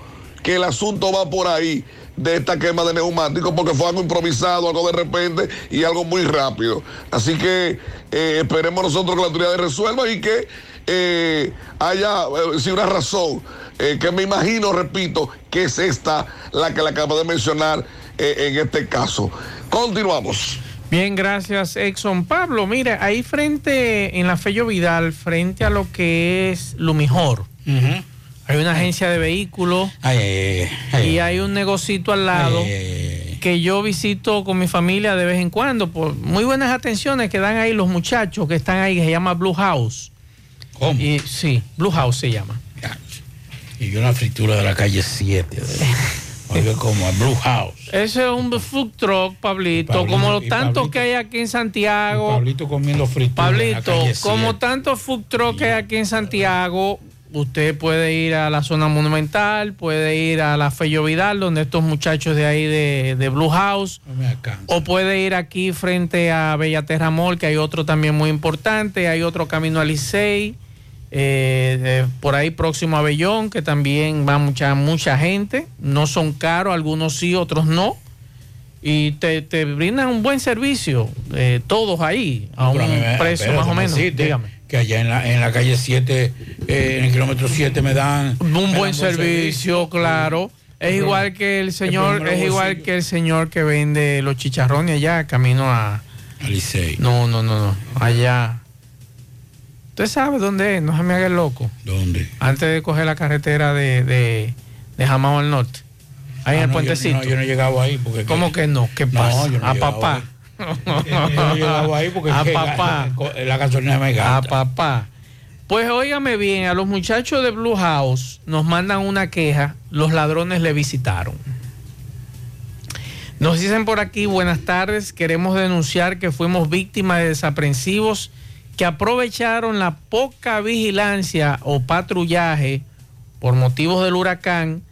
que el asunto va por ahí de esta quema de neumáticos porque fue algo improvisado, algo de repente y algo muy rápido. Así que esperemos nosotros que la autoridad resuelva y que eh, haya eh, si una razón, eh, que me imagino, repito, que es esta la que le acabo de mencionar eh, en este caso. Continuamos. Bien, gracias, Exxon. Pablo, mire, ahí frente, en la Fello Vidal, frente a lo que es Lumijor, hay una agencia de vehículos Ay, ay, ay, y hay un negocito al lado que yo visito con mi familia de vez en cuando por muy buenas atenciones que dan ahí los muchachos que están ahí, que se llama Blue House. ¿Cómo? Y, sí, Blue House se llama. Y yo una fritura de la calle 7. Oiga, como a Blue House. Ese es un food truck, Pablito, Pablito, como lo y tanto Pablito- que hay aquí en Santiago. Pablito comiendo fritura. Pablito, como 7. tantos food truck que hay aquí en Santiago, usted puede ir a la zona monumental, puede ir a la Fello Vidal, donde estos muchachos de ahí de, de Blue House, No o puede ir aquí frente a Bellaterra Mall, que hay otro también muy importante, hay otro camino a Licey, eh, eh, por ahí próximo a Bellón, que también va mucha, mucha gente, no son caros, algunos sí, otros no. Y te, te brindan un buen servicio, eh, todos ahí, a un me- precio más o me menos. Dígame. Que allá en la, en la calle 7, eh, en el kilómetro 7 me dan... me Un dan buen servicio, claro. Es Pero- igual que el señor, es igual que el señor que vende los chicharrones allá, camino a. Licey. No, no, no, no. Allá. Usted sabe dónde es, no se me haga el loco. ¿Dónde? Antes de coger la carretera de, de, de Jamao al norte. Ahí Ah, en el no, yo- puentecito. no, Yo, no he llegado ahí porque... ¿Cómo que no? ¿Qué No, pasa? yo no he a papá. Yo no he llegado ahí porque... a papá. La, la gasolina me A gasta. papá. Pues óigame bien, a los muchachos de Blue House nos mandan una queja, los ladrones le visitaron. Nos dicen por aquí, buenas tardes, queremos denunciar que fuimos víctimas de desaprensivos que aprovecharon la poca vigilancia o patrullaje por motivos del huracán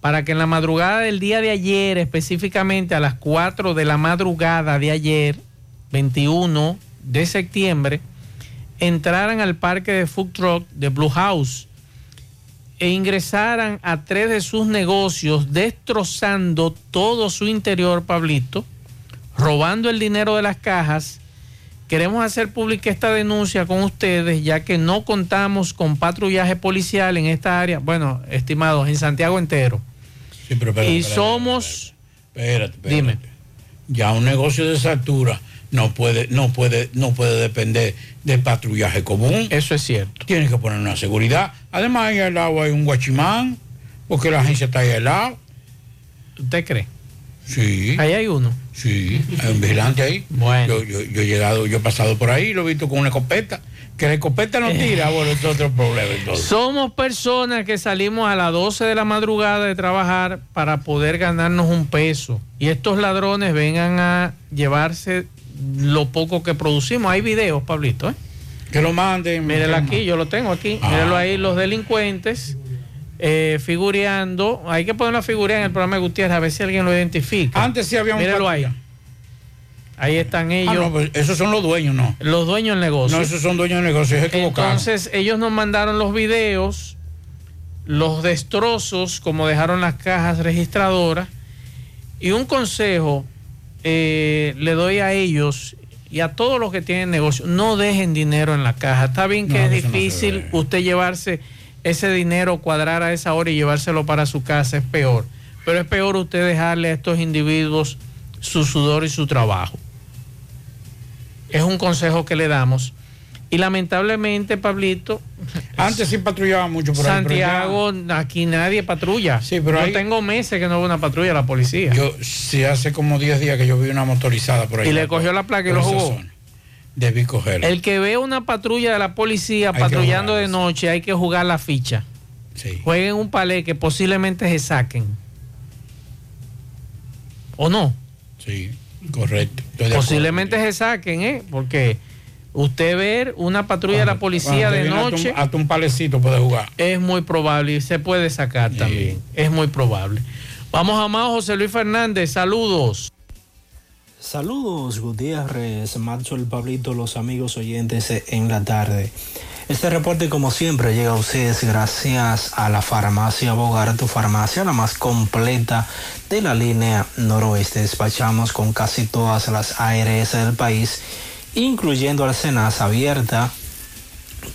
para que en la madrugada del día de ayer, específicamente a las 4 de la madrugada de ayer, 21 de septiembre, entraran al parque de food truck de Blue House e ingresaran a tres de sus negocios, destrozando todo su interior, Pablito, robando el dinero de las cajas. Queremos hacer pública esta denuncia con ustedes, ya que no contamos con patrullaje policial en esta área, bueno, estimados, en Santiago entero. Sí, pero espérate, y espérate, somos... Espérate, espérate. Dime. Ya un negocio de esa altura no puede, no puede, no puede depender de patrullaje común. Eso es cierto. Tienes que poner una seguridad. Además, ahí al lado hay un guachimán, porque la agencia está ahí al lado. ¿Usted cree? Sí. Ahí hay uno. Sí, hay un vigilante ahí. Bueno. Yo, yo, yo he llegado, yo he pasado por ahí, lo he visto con una escopeta. Que la escopeta no tira, bueno, es otro problema. entonces. Somos personas que salimos a las 12 de la madrugada de trabajar para poder ganarnos un peso. Y estos ladrones vengan a llevarse lo poco que producimos. Hay videos, Pablito, ¿eh? Que lo manden. Mírelo que- aquí, yo lo tengo aquí. Ah. Míralo ahí, los delincuentes eh, figureando. Hay que poner la figura en el programa de Gutiérrez a ver si alguien lo identifica. Antes sí había un Míralo ahí. Ahí están ellos. Ah, no, pues esos son los dueños, ¿no? Los dueños del negocio. No, esos son dueños del negocio, es equivocado. Entonces ellos nos mandaron los videos, los destrozos, como dejaron las cajas registradoras. Y un consejo eh, le doy a ellos y a todos los que tienen negocio, no dejen dinero en la caja. Está bien que No, es no difícil usted llevarse ese dinero, cuadrar a esa hora y llevárselo para su casa, es peor. Pero es peor usted dejarle a estos individuos su sudor y su trabajo. Es un consejo que le damos. Y lamentablemente, Pablito, Antes sí patrullaba mucho por ahí. ya- Santiago, aquí nadie patrulla. Sí, pero yo ahí- tengo meses que no veo una patrulla la policía. Yo, sí, hace como 10 días que yo vi una motorizada por ahí. y le cogió la placa y lo jugó. zona. Debí. El que ve una patrulla de la policía Hay patrullando de noche, hay que jugar la ficha. Sí. Jueguen un palé que posiblemente se saquen. ¿O no? Sí, correcto. Posiblemente se saquen, ¿eh? Porque usted ver una patrulla de la policía de viene hasta un- noche Hasta un palecito puede jugar. es muy probable y se puede sacar también. Es muy probable. Vamos a más, José Luis Fernández. Saludos. Saludos Gutiérrez, Macho el Pablito, los amigos oyentes en la tarde. Este reporte como siempre llega a ustedes gracias a la farmacia Bogar, tu farmacia la más completa de la línea noroeste. Despachamos con casi todas las ARS del país, incluyendo Arsenas abierta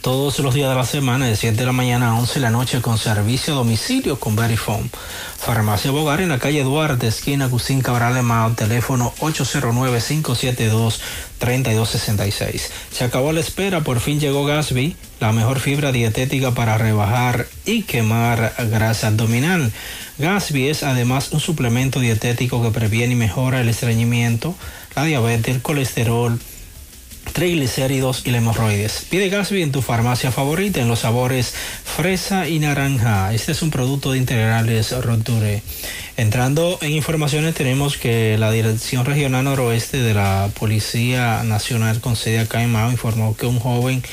todos los días de la semana de 7 de la mañana a 11 de la noche con servicio a domicilio con Verifone. Farmacia Bogar en la calle Duarte, esquina Agustín Cabral Emao, teléfono 809-572-3266. Se acabó la espera, por fin llegó Gasby, la mejor fibra dietética para rebajar y quemar grasa abdominal. Gasby es además un suplemento dietético que previene y mejora el estreñimiento, la diabetes, el colesterol, triglicéridos y la hemorroides. Pide Gasby en tu farmacia favorita en los sabores fresa y naranja. Este es un producto de integrales Roture. Entrando en informaciones tenemos que la Dirección Regional Noroeste de la Policía Nacional con sede acá en Mao informó que un joven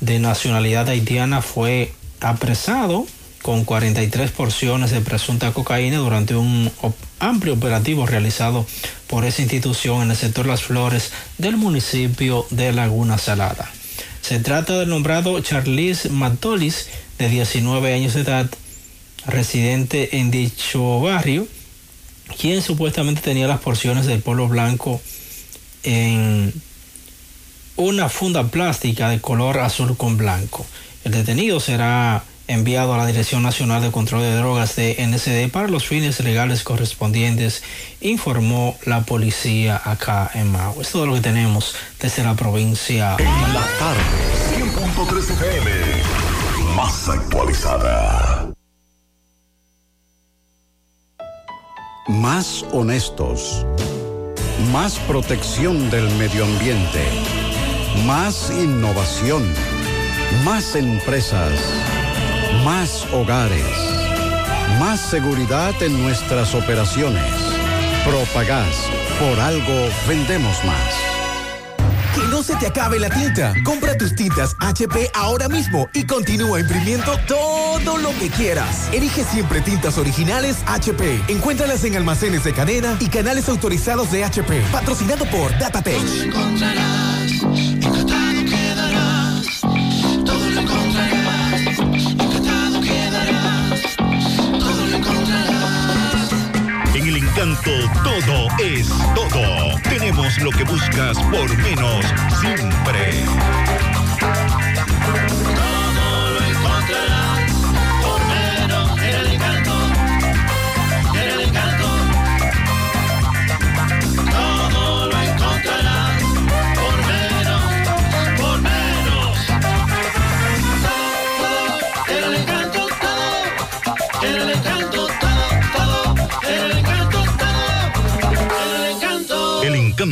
de nacionalidad haitiana fue apresado con 43 porciones de presunta cocaína durante un amplio operativo realizado por esa institución en el sector Las Flores del municipio de Laguna Salada. Se trata del nombrado Charlis Matolis, de 19 años de edad, residente en dicho barrio, quien supuestamente tenía las porciones del polvo blanco en una funda plástica de color azul con blanco. El detenido será enviado a la Dirección Nacional de Control de Drogas de NSD para los fines legales correspondientes, informó la policía acá en Mau. Es lo que tenemos desde la provincia. En la tarde, 100.3 FM, más actualizada. Más honestos. Más protección del medio ambiente. Más innovación. Más empresas. Más hogares. Más seguridad en nuestras operaciones. Propagás. Por algo vendemos más. Que no se te acabe la tinta. Compra tus tintas HP ahora mismo y continúa imprimiendo todo lo que quieras. Elige siempre tintas originales HP. Encuéntralas en almacenes de cadena y canales autorizados de HP. Patrocinado por Datatech. encontrarás, encanto todo es todo. Tenemos lo que buscas por menos siempre.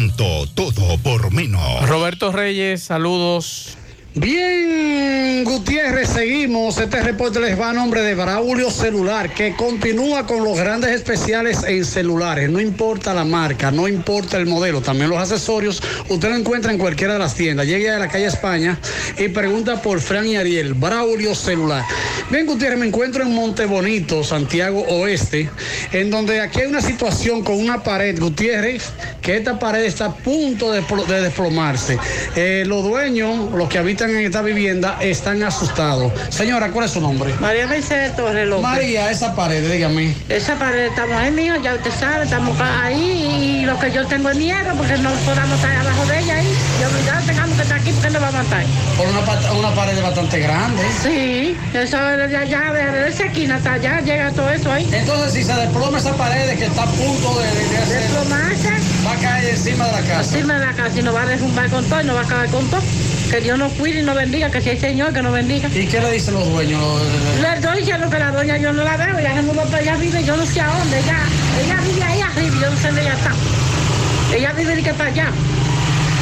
Encanto todo por menos. Roberto Reyes, saludos. Bien, Gutiérrez, seguimos. Este reporte les va a nombre de Braulio Celular, que continúa con los grandes especiales en celulares. No importa la marca, no importa el modelo, también los accesorios. Usted lo encuentra en cualquiera de las tiendas. Llegue a la calle España y pregunta por Fran y Ariel, Braulio Celular. Bien, Gutiérrez, me encuentro en Montebonito, Santiago Oeste, en donde aquí hay una situación con una pared, Gutiérrez, que esta pared está a punto de, plo- de desplomarse. Eh, los dueños, los que habitan en esta vivienda, están asustados. Señora, ¿cuál es su nombre? María Mercedes Torres López. María, esa pared, dígame. Esa pared estamos ahí, mijo, ya usted sabe, estamos ahí y lo que yo tengo es miedo porque no podamos estar abajo de ella ahí. Y obligado tengamos que estar aquí porque nos va a matar. Por una, una pared bastante grande. Sí, eso de allá, de esa esquina hasta allá, llega todo eso ahí. Entonces, si se desploma esa pared que está a punto de, de, de hacer- Desplomarse. va a caer encima de la casa. Encima de la casa y nos va a derrumbar con todo y nos va a acabar con todo. Que Dios nos cuide y nos bendiga, que si hay Señor que nos bendiga. ¿Y qué le dicen los dueños? Le estoy diciendo que la doña yo no la veo, ella se mudó, pero ella vive, yo no sé a dónde, ella, ella vive ahí arriba, yo no sé dónde ella está. Ella vive de que para allá.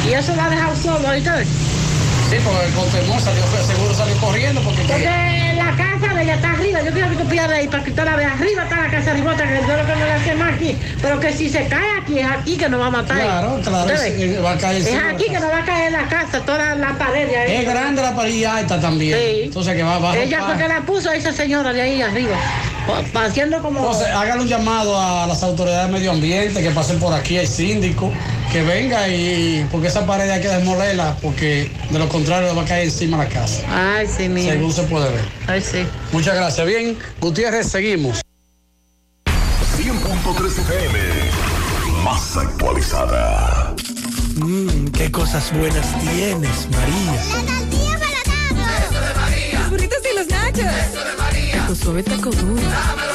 Y eso la ha dejado solo, ahorita. Sí, porque con temor salió, seguro salió corriendo porque... Porque la casa de ella está arriba, yo quiero que tú de ahí para que usted la vea. Arriba está la casa arriba, que yo lo que no le hace más aquí. Pero que si se cae aquí, es aquí que nos va a matar. Claro, claro, sí, va a caer Es de aquí que nos va a caer la casa, toda la pared de ahí. Es grande la pared y alta también. Sí. Entonces que va, va a Ella fue que la puso esa señora de ahí arriba, pa- haciendo como... Entonces, hágale un llamado a las autoridades de medio ambiente que pasen por aquí, al síndico, que venga y porque esa pared hay que desmolerla, porque de lo contrario le va a caer encima la casa. Ay, sí, mira. Según se puede ver. Ay, sí. Muchas gracias. Bien, Gutiérrez, seguimos. 100.3 FM, más actualizada. Mmm, qué cosas buenas tienes, María. Los burritos y los nachos. Eso de María. Taco suave, taco duro. Dámelo,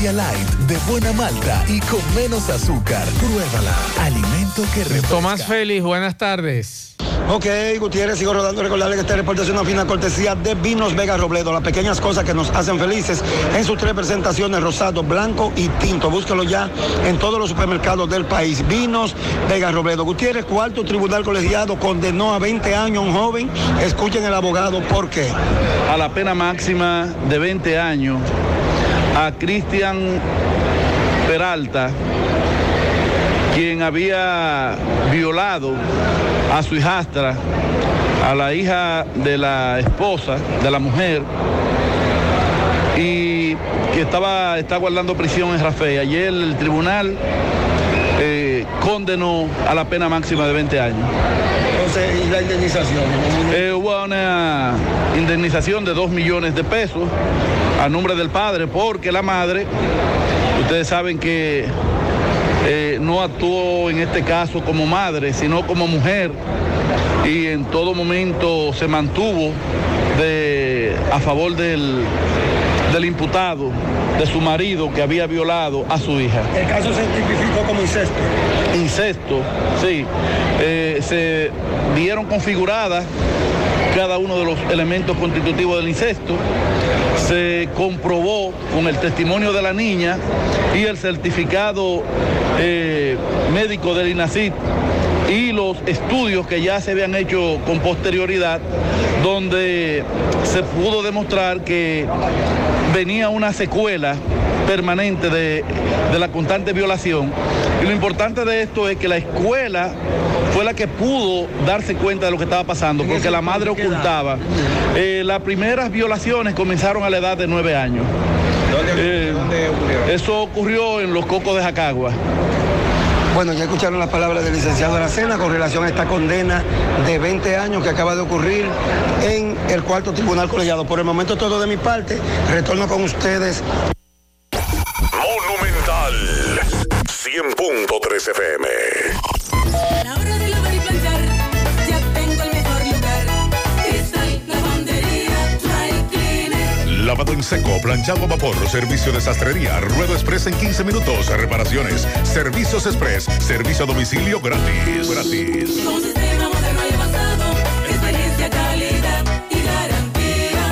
Malta India Light, de buena malta y con menos azúcar. Pruébala. Alimento que refresca. Tomás Félix, buenas tardes. Ok, Gutiérrez, sigo rodando. Recordarle que este reporte es una fina cortesía de Vinos Vega Robledo. Las pequeñas cosas que nos hacen felices en sus tres presentaciones, rosado, blanco y tinto. Búsquelo ya en todos los supermercados del país. Vinos Vega Robledo. Gutiérrez, cuarto tribunal colegiado condenó a 20 años a un joven. Escuchen el abogado, ¿por qué? a la pena máxima de 20 años a Cristian Peralta, quien había violado a su hijastra, a la hija de la esposa, de la mujer, y que estaba, guardando prisión en Rafael. Ayer el tribunal eh, condenó a la pena máxima de 20 años. Entonces, ¿y la indemnización? Eh, hubo una indemnización de 2 millones de pesos a nombre del padre, porque la madre, ustedes saben que eh, no actuó en este caso como madre, sino como mujer y en todo momento se mantuvo de, a favor del, del imputado, de su marido que había violado a su hija. El caso se tipificó como incesto. Incesto, sí. Eh, se dieron configuradas cada uno de los elementos constitutivos del incesto. Se comprobó con el testimonio de la niña y el certificado eh, médico del INACID y los estudios que ya se habían hecho con posterioridad, donde se pudo demostrar que venía una secuela permanente de, de la constante violación. Y lo importante de esto es que la escuela fue la que pudo darse cuenta de lo que estaba pasando, porque la madre ocultaba. Eh, las primeras violaciones comenzaron a la edad de nueve años. Eh, eso ocurrió en los cocos de Jacagua. Bueno, ya escucharon las palabras del licenciado Aracena con relación a esta condena de 20 años que acaba de ocurrir en el cuarto tribunal colegiado. Por el momento todo de mi parte, retorno con ustedes. 100.3 FM. A la hora de lavar y planchar, ya tengo el mejor lugar. Cristal Lavandería Dry Cleaner. Lavado en seco, planchado a vapor, servicio de sastrería, ruedo express en 15 minutos, reparaciones, servicios express, servicio a domicilio gratis. Gratis. Con sistema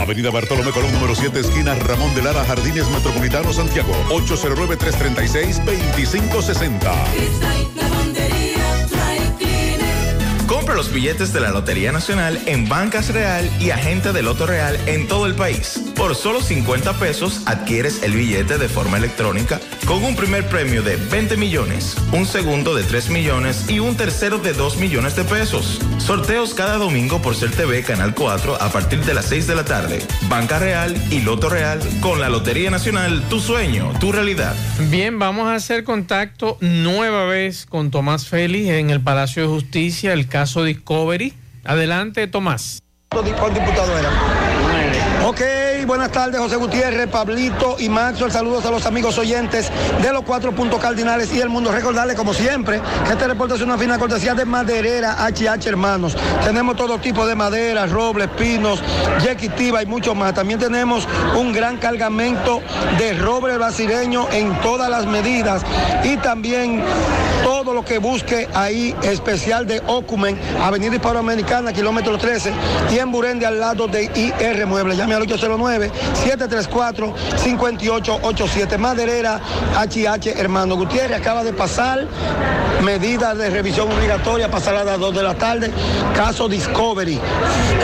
Avenida Bartolomé Colón, número 7, esquina Ramón de Lara, Jardines Metropolitano, Santiago. 809-336-2560. Cristal Lavandería Dry Cleaner. Compra los billetes de la Lotería Nacional en Bancas Real y Agente de Loto Real en todo el país. Por solo 50 pesos adquieres el billete de forma electrónica con un primer premio de 20 millones, un segundo de 3 millones y un tercero de 2 millones de pesos. Sorteos cada domingo por Ser TV Canal 4 a partir de las 6 de la tarde. Banca Real y Loto Real con la Lotería Nacional, tu sueño, tu realidad. Bien, vamos a hacer contacto nueva vez con Tomás Félix en el Palacio de Justicia, el caso Discovery. Adelante, Tomás. ¿Cuántos diputados eran? Ok, buenas tardes, José Gutiérrez, Pablito y Maxwell. Saludos a los amigos oyentes de los cuatro puntos cardinales y el mundo. Recordarles, como siempre, que este reporte es una fina cortesía de Maderera HH Hermanos. Tenemos todo tipo de madera, robles, pinos, yequitiva y mucho más. También tenemos un gran cargamento de roble brasileño en todas las medidas y también todo lo que busque ahí especial de Ocumen, Avenida Hispanoamericana, kilómetro 13 y en Burendi al lado de IR Mueble. Llame al 809-734-5887. Maderera HH Hermano Gutiérrez acaba de pasar medidas de revisión obligatoria, pasará a las 2 de la tarde. Caso Discovery.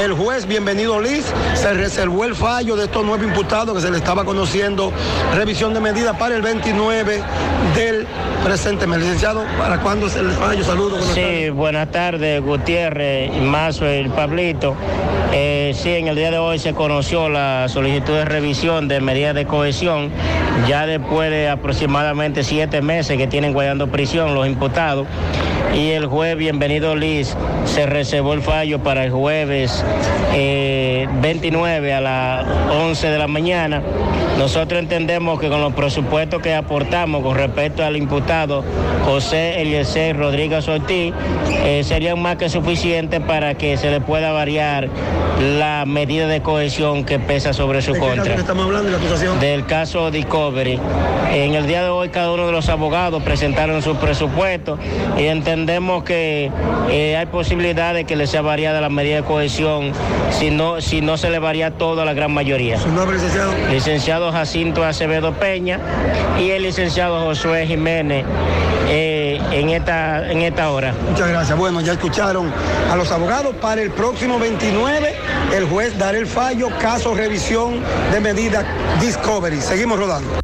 El juez, bienvenido Liz, se reservó el fallo de estos nueve imputados que se le estaba conociendo revisión de medidas para el 29 del presente mes. Licenciado, ¿para cuándo es el fallo? Saludos. buenas tardes. Sí, buenas tardes, Gutiérrez, Mazo, el Pablito. Eh, sí, en el día de hoy se conoció la solicitud de revisión de medidas de cohesión, ya después de aproximadamente siete meses que tienen guardando prisión los imputados. Y el juez, bienvenido Liz, se reservó el fallo para el jueves eh, 29 a las 11 de la mañana. Nosotros entendemos que con los presupuestos que aportamos con respecto al imputado José Eliezer Rodríguez Ortiz, eh, serían más que suficientes para que se le pueda variar la medida de cohesión que pesa sobre su ¿De qué caso contra. estamos hablando de la acusación? Del caso Discovery. En el día de hoy cada uno de los abogados presentaron su presupuesto y entendemos que eh, hay posibilidad de que le sea variada la medida de cohesión si no, si no se le varía todo a la gran mayoría. ¿Su nombre, licenciado? Licenciado Jacinto Acevedo Peña y el licenciado Josué Jiménez eh, en, esta, en esta hora. Muchas gracias. Bueno, ya escucharon a los abogados. Para el próximo 29, el juez dará el fallo, caso revisión de medida Discovery. Seguimos rodando.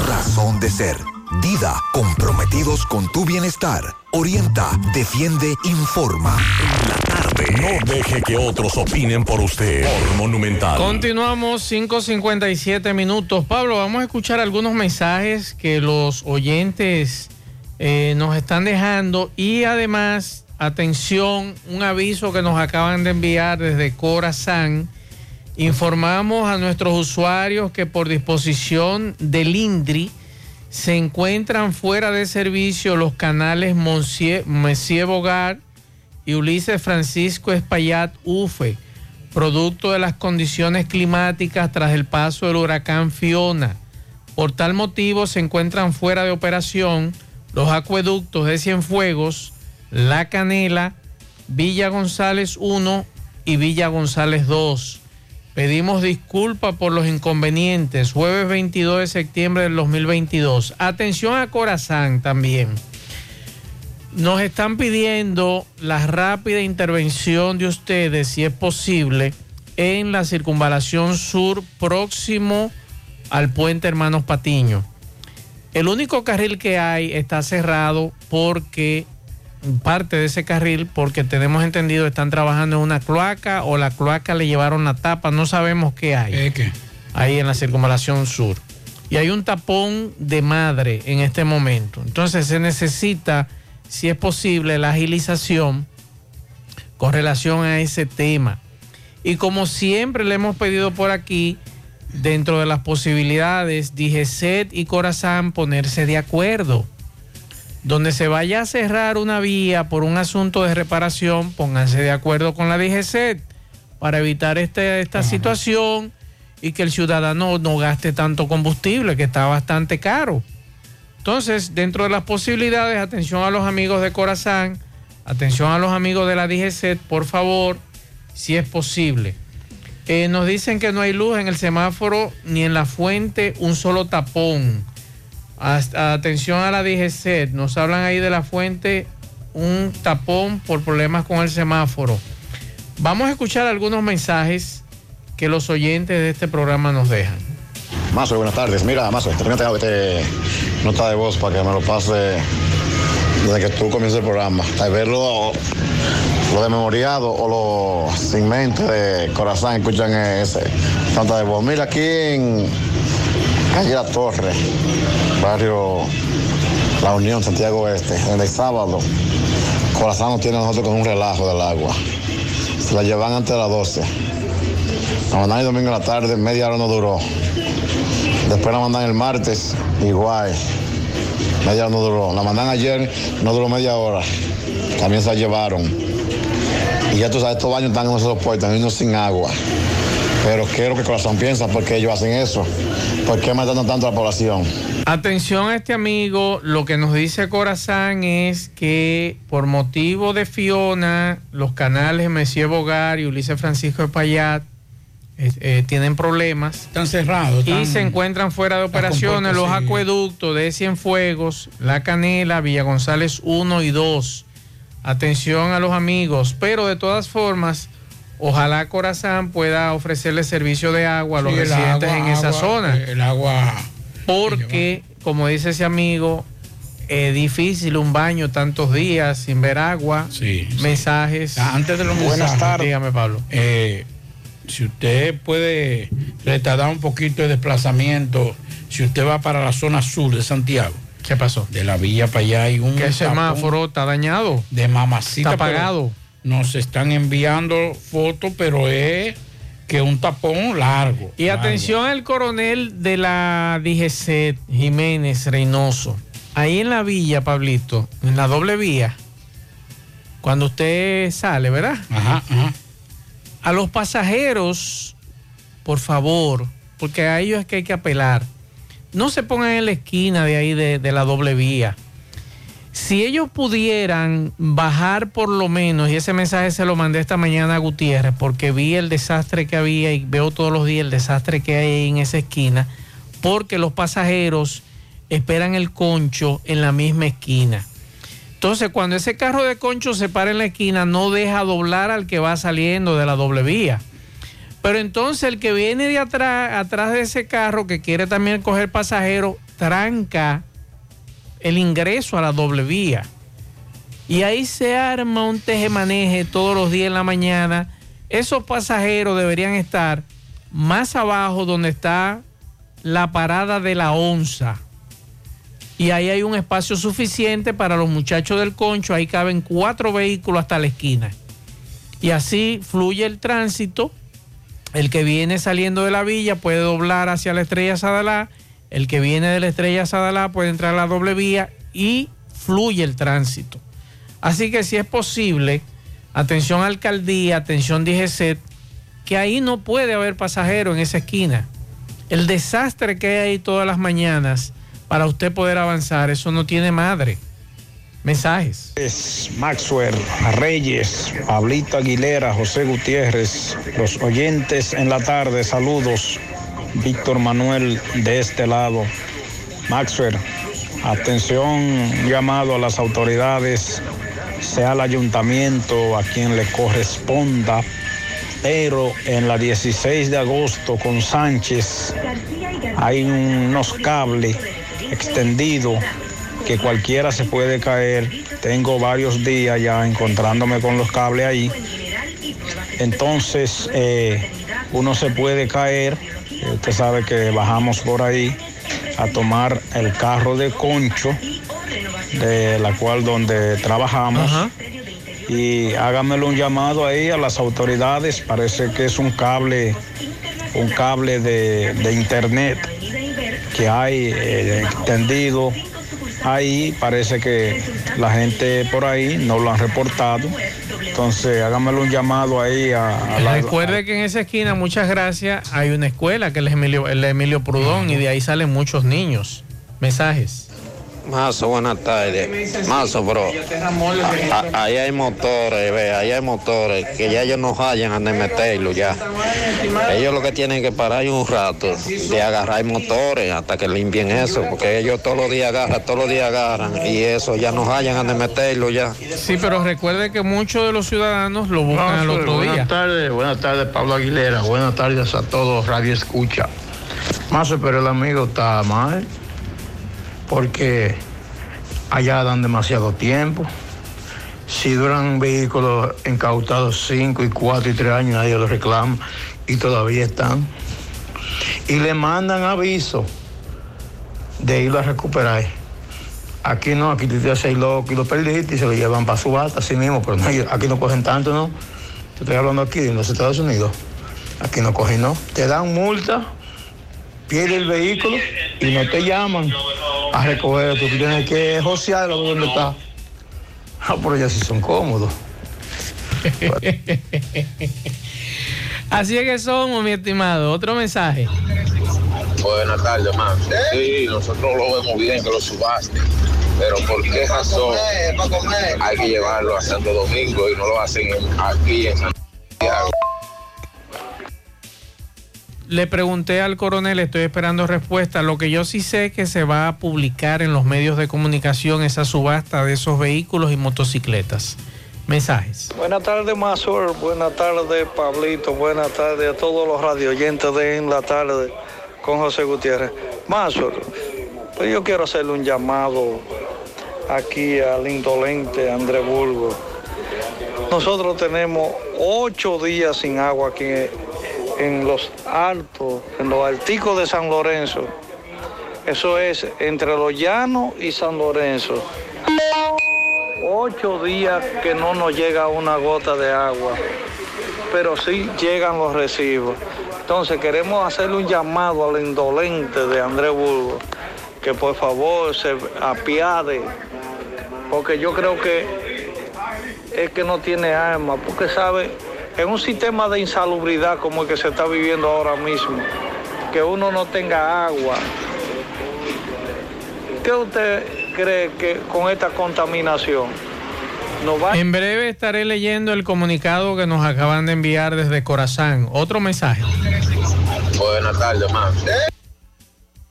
razón de ser. Dida, comprometidos con tu bienestar. Orienta, defiende, informa. En la tarde. No deje que otros opinen por usted. Monumental. Continuamos 5.57 minutos. Pablo, vamos a escuchar algunos mensajes que los oyentes eh, nos están dejando y además, atención, un aviso que nos acaban de enviar desde Corazán. Informamos a nuestros usuarios que por disposición del INDRI se encuentran fuera de servicio los canales Monsieur, Monsieur Bogar y Ulises Francisco Espaillat UFE, producto de las condiciones climáticas tras el paso del huracán Fiona. Por tal motivo se encuentran fuera de operación los acueductos de Cienfuegos, La Canela, Villa González 1 y Villa González 2. Pedimos disculpas por los inconvenientes. Jueves 22 de septiembre del 2022. Atención a Corazán también. Nos están pidiendo la rápida intervención de ustedes, si es posible, en la circunvalación sur próximo al puente Hermanos Patiño. El único carril que hay está cerrado porque parte de ese carril porque tenemos entendido están trabajando en una cloaca o la cloaca le llevaron la tapa, no sabemos qué hay. Ahí en la circunvalación sur. Y hay un tapón de madre en este momento. Entonces se necesita, si es posible, la agilización con relación a ese tema. Y como siempre le hemos pedido por aquí, dentro de las posibilidades, DGCET y Corazán ponerse de acuerdo donde se vaya a cerrar una vía por un asunto de reparación, pónganse de acuerdo con la DGCET para evitar este, esta situación y que el ciudadano no gaste tanto combustible, que está bastante caro. Entonces, dentro de las posibilidades, atención a los amigos de Corazán, atención a los amigos de la DGCET, por favor, si es posible. Eh, nos dicen que no hay luz en el semáforo ni en la fuente, un solo tapón. Atención a la DGC, nos hablan ahí de la fuente, un tapón por problemas con el semáforo. Vamos a escuchar algunos mensajes que los oyentes de este programa nos dejan. Mazo, buenas tardes. Mira, Mazo, termínate este nota de voz para que me lo pase desde que tú comienzas el programa. Tal vez lo, lo de memoriado o los segmentos de corazón escuchan ese nota de voz. Mira, aquí en calle La Torre, barrio La Unión, Santiago Oeste, en el sábado, Corazón nos tiene a nosotros con un relajo del agua. Se la llevan antes de las 12. La mandan el domingo en la tarde, media hora no duró. Después la mandan el martes, igual. Media hora no duró. La mandan ayer, no duró media hora. También se la llevaron. Y ya tú sabes, estos baños están en esos puertos, hay unos sin agua. Pero ¿qué es lo que corazón piensa? ¿Por qué ellos hacen eso? ¿Por qué matando tanto a la población? Atención a este amigo, lo que nos dice Corazán es que por motivo de Fiona, los canales Messier Bogar y Ulises Francisco de Payat eh, eh, tienen problemas. Están cerrados. Y se encuentran fuera de operaciones los acueductos de Cienfuegos, La Canela, Villa González 1 y 2. Atención a los amigos, pero de todas formas, ojalá Corazán pueda ofrecerle servicio de agua a los Sí, el residentes agua, en esa agua, zona. El agua. Porque, como dice ese amigo, es difícil un baño tantos días sin ver agua, mensajes. Antes de los Buenas mensajes, tardes. Dígame, Pablo. Eh, si usted puede retardar un poquito de desplazamiento, si usted va para la zona sur de Santiago. ¿Qué pasó? De la villa para allá hay un Que el tapón semáforo está dañado. de mamacita. Está pero apagado. Nos están enviando fotos, pero es que un tapón largo. Y atención al coronel de la DGC, Jiménez Reynoso. Ahí en la villa, Pablito, en la doble vía, cuando usted sale, ¿verdad? Ajá, ajá. A los pasajeros, por favor, porque a ellos es que hay que apelar. No se pongan en la esquina de ahí de, de la doble vía. Si ellos pudieran bajar por lo menos, y ese mensaje se lo mandé esta mañana a Gutiérrez, porque vi el desastre que había y veo todos los días el desastre que hay en esa esquina, porque los pasajeros esperan el concho en la misma esquina. Entonces, cuando ese carro de concho se para en la esquina, no deja doblar al que va saliendo de la doble vía. Pero entonces el que viene de atrás, atrás de ese carro, que quiere también coger pasajero, tranca el ingreso a la doble vía. Y ahí se arma un tejemaneje todos los días en la mañana. Esos pasajeros deberían estar más abajo donde está la parada de la onza. Y ahí hay un espacio suficiente para los muchachos del concho. Ahí caben cuatro vehículos hasta la esquina. Y así fluye el tránsito. El que viene saliendo de la villa puede doblar hacia la estrella Sadalá. El que viene de la estrella Sadalá puede entrar a la doble vía y fluye el tránsito. Así que si es posible, atención alcaldía, atención DGCET, que ahí no puede haber pasajero en esa esquina. El desastre que hay ahí todas las mañanas para usted poder avanzar, eso no tiene madre. Mensajes. Es Maxwell, Reyes, Pablito Aguilera, José Gutiérrez, los oyentes en la tarde, saludos. Víctor Manuel de este lado. Maxwell, atención, llamado a las autoridades, sea el ayuntamiento a quien le corresponda, pero en la 16 de agosto con Sánchez hay unos cables extendidos que cualquiera se puede caer. Tengo varios días ya encontrándome con los cables ahí. Entonces eh, uno se puede caer. Usted sabe que bajamos por ahí a tomar el carro de concho, de la cual donde trabajamos. Y hágamelo un llamado ahí a las autoridades. Parece que es un cable, un cable de, de internet que hay eh, extendido ahí. Parece que la gente por ahí no lo han reportado. Entonces, hágamelo un llamado ahí a, Recuerde que en esa esquina, muchas gracias, hay una escuela que es el Emilio, el Emilio Prudón y de ahí salen muchos niños. Mensajes. Mazo, buenas tardes. Mazo, bro. a- a- Ahí hay motores, ve, ahí hay motores que ya ellos no hallan a meterlo ya. Ellos lo que tienen que parar un rato de agarrar motores hasta que limpien eso, porque ellos todos los días agarran, todos los días agarran y eso ya no hallan a meterlo ya. Sí, pero recuerde que muchos de los ciudadanos lo buscan al otro buenas día. tardes, buenas tardes Pablo Aguilera, buenas tardes a todos, Radio Escucha. Mazo, pero el amigo está mal, porque allá dan demasiado tiempo. Si duran vehículos incautados 5 y 4 y 3 años, nadie los reclama y todavía están. Y le mandan aviso de irlo a recuperar. Aquí no, aquí te haces loco y lo perdiste y se lo llevan para subasta así mismo, pero aquí no cogen tanto, ¿no? Te estoy hablando aquí en los Estados Unidos. Aquí no cogen, ¿no? Te dan multa, pierde el vehículo y no te llaman a recoger. Tú tienes que josearlo donde está. Ah, pero ya sí son cómodos. Así es que somos, mi estimado. Otro mensaje. Buenas tardes, man. Sí, nosotros lo vemos bien que lo subaste. Pero ¿por qué razón hay que llevarlo a Santo Domingo y no lo hacen en- aquí en Santiago? Le pregunté al coronel, estoy esperando respuesta. Lo que yo sí sé es que se va a publicar en los medios de comunicación esa subasta de esos vehículos y motocicletas. Mensajes. Buenas tardes, Mazur. Buenas tardes, Pablito. Buenas tardes a todos los radioyentes de En la Tarde con José Gutiérrez. Mazur, pues yo quiero hacerle un llamado aquí al indolente André Bulgo. Nosotros tenemos ocho días sin agua aquí en los altos, en los alticos de San Lorenzo. Eso es entre los llanos y San Lorenzo. Ocho días que no nos llega una gota de agua, pero sí llegan los recibos. Entonces queremos hacerle un llamado al indolente de Andrés Burgo, que por favor se apiade, porque yo creo que es que no tiene alma, porque sabe, en un sistema de insalubridad como el que se está viviendo ahora mismo, que uno no tenga agua. ¿Qué usted cree que con esta contaminación nos va En breve estaré leyendo el comunicado que nos acaban de enviar desde Corazán. Otro mensaje. Buenas tardes, man.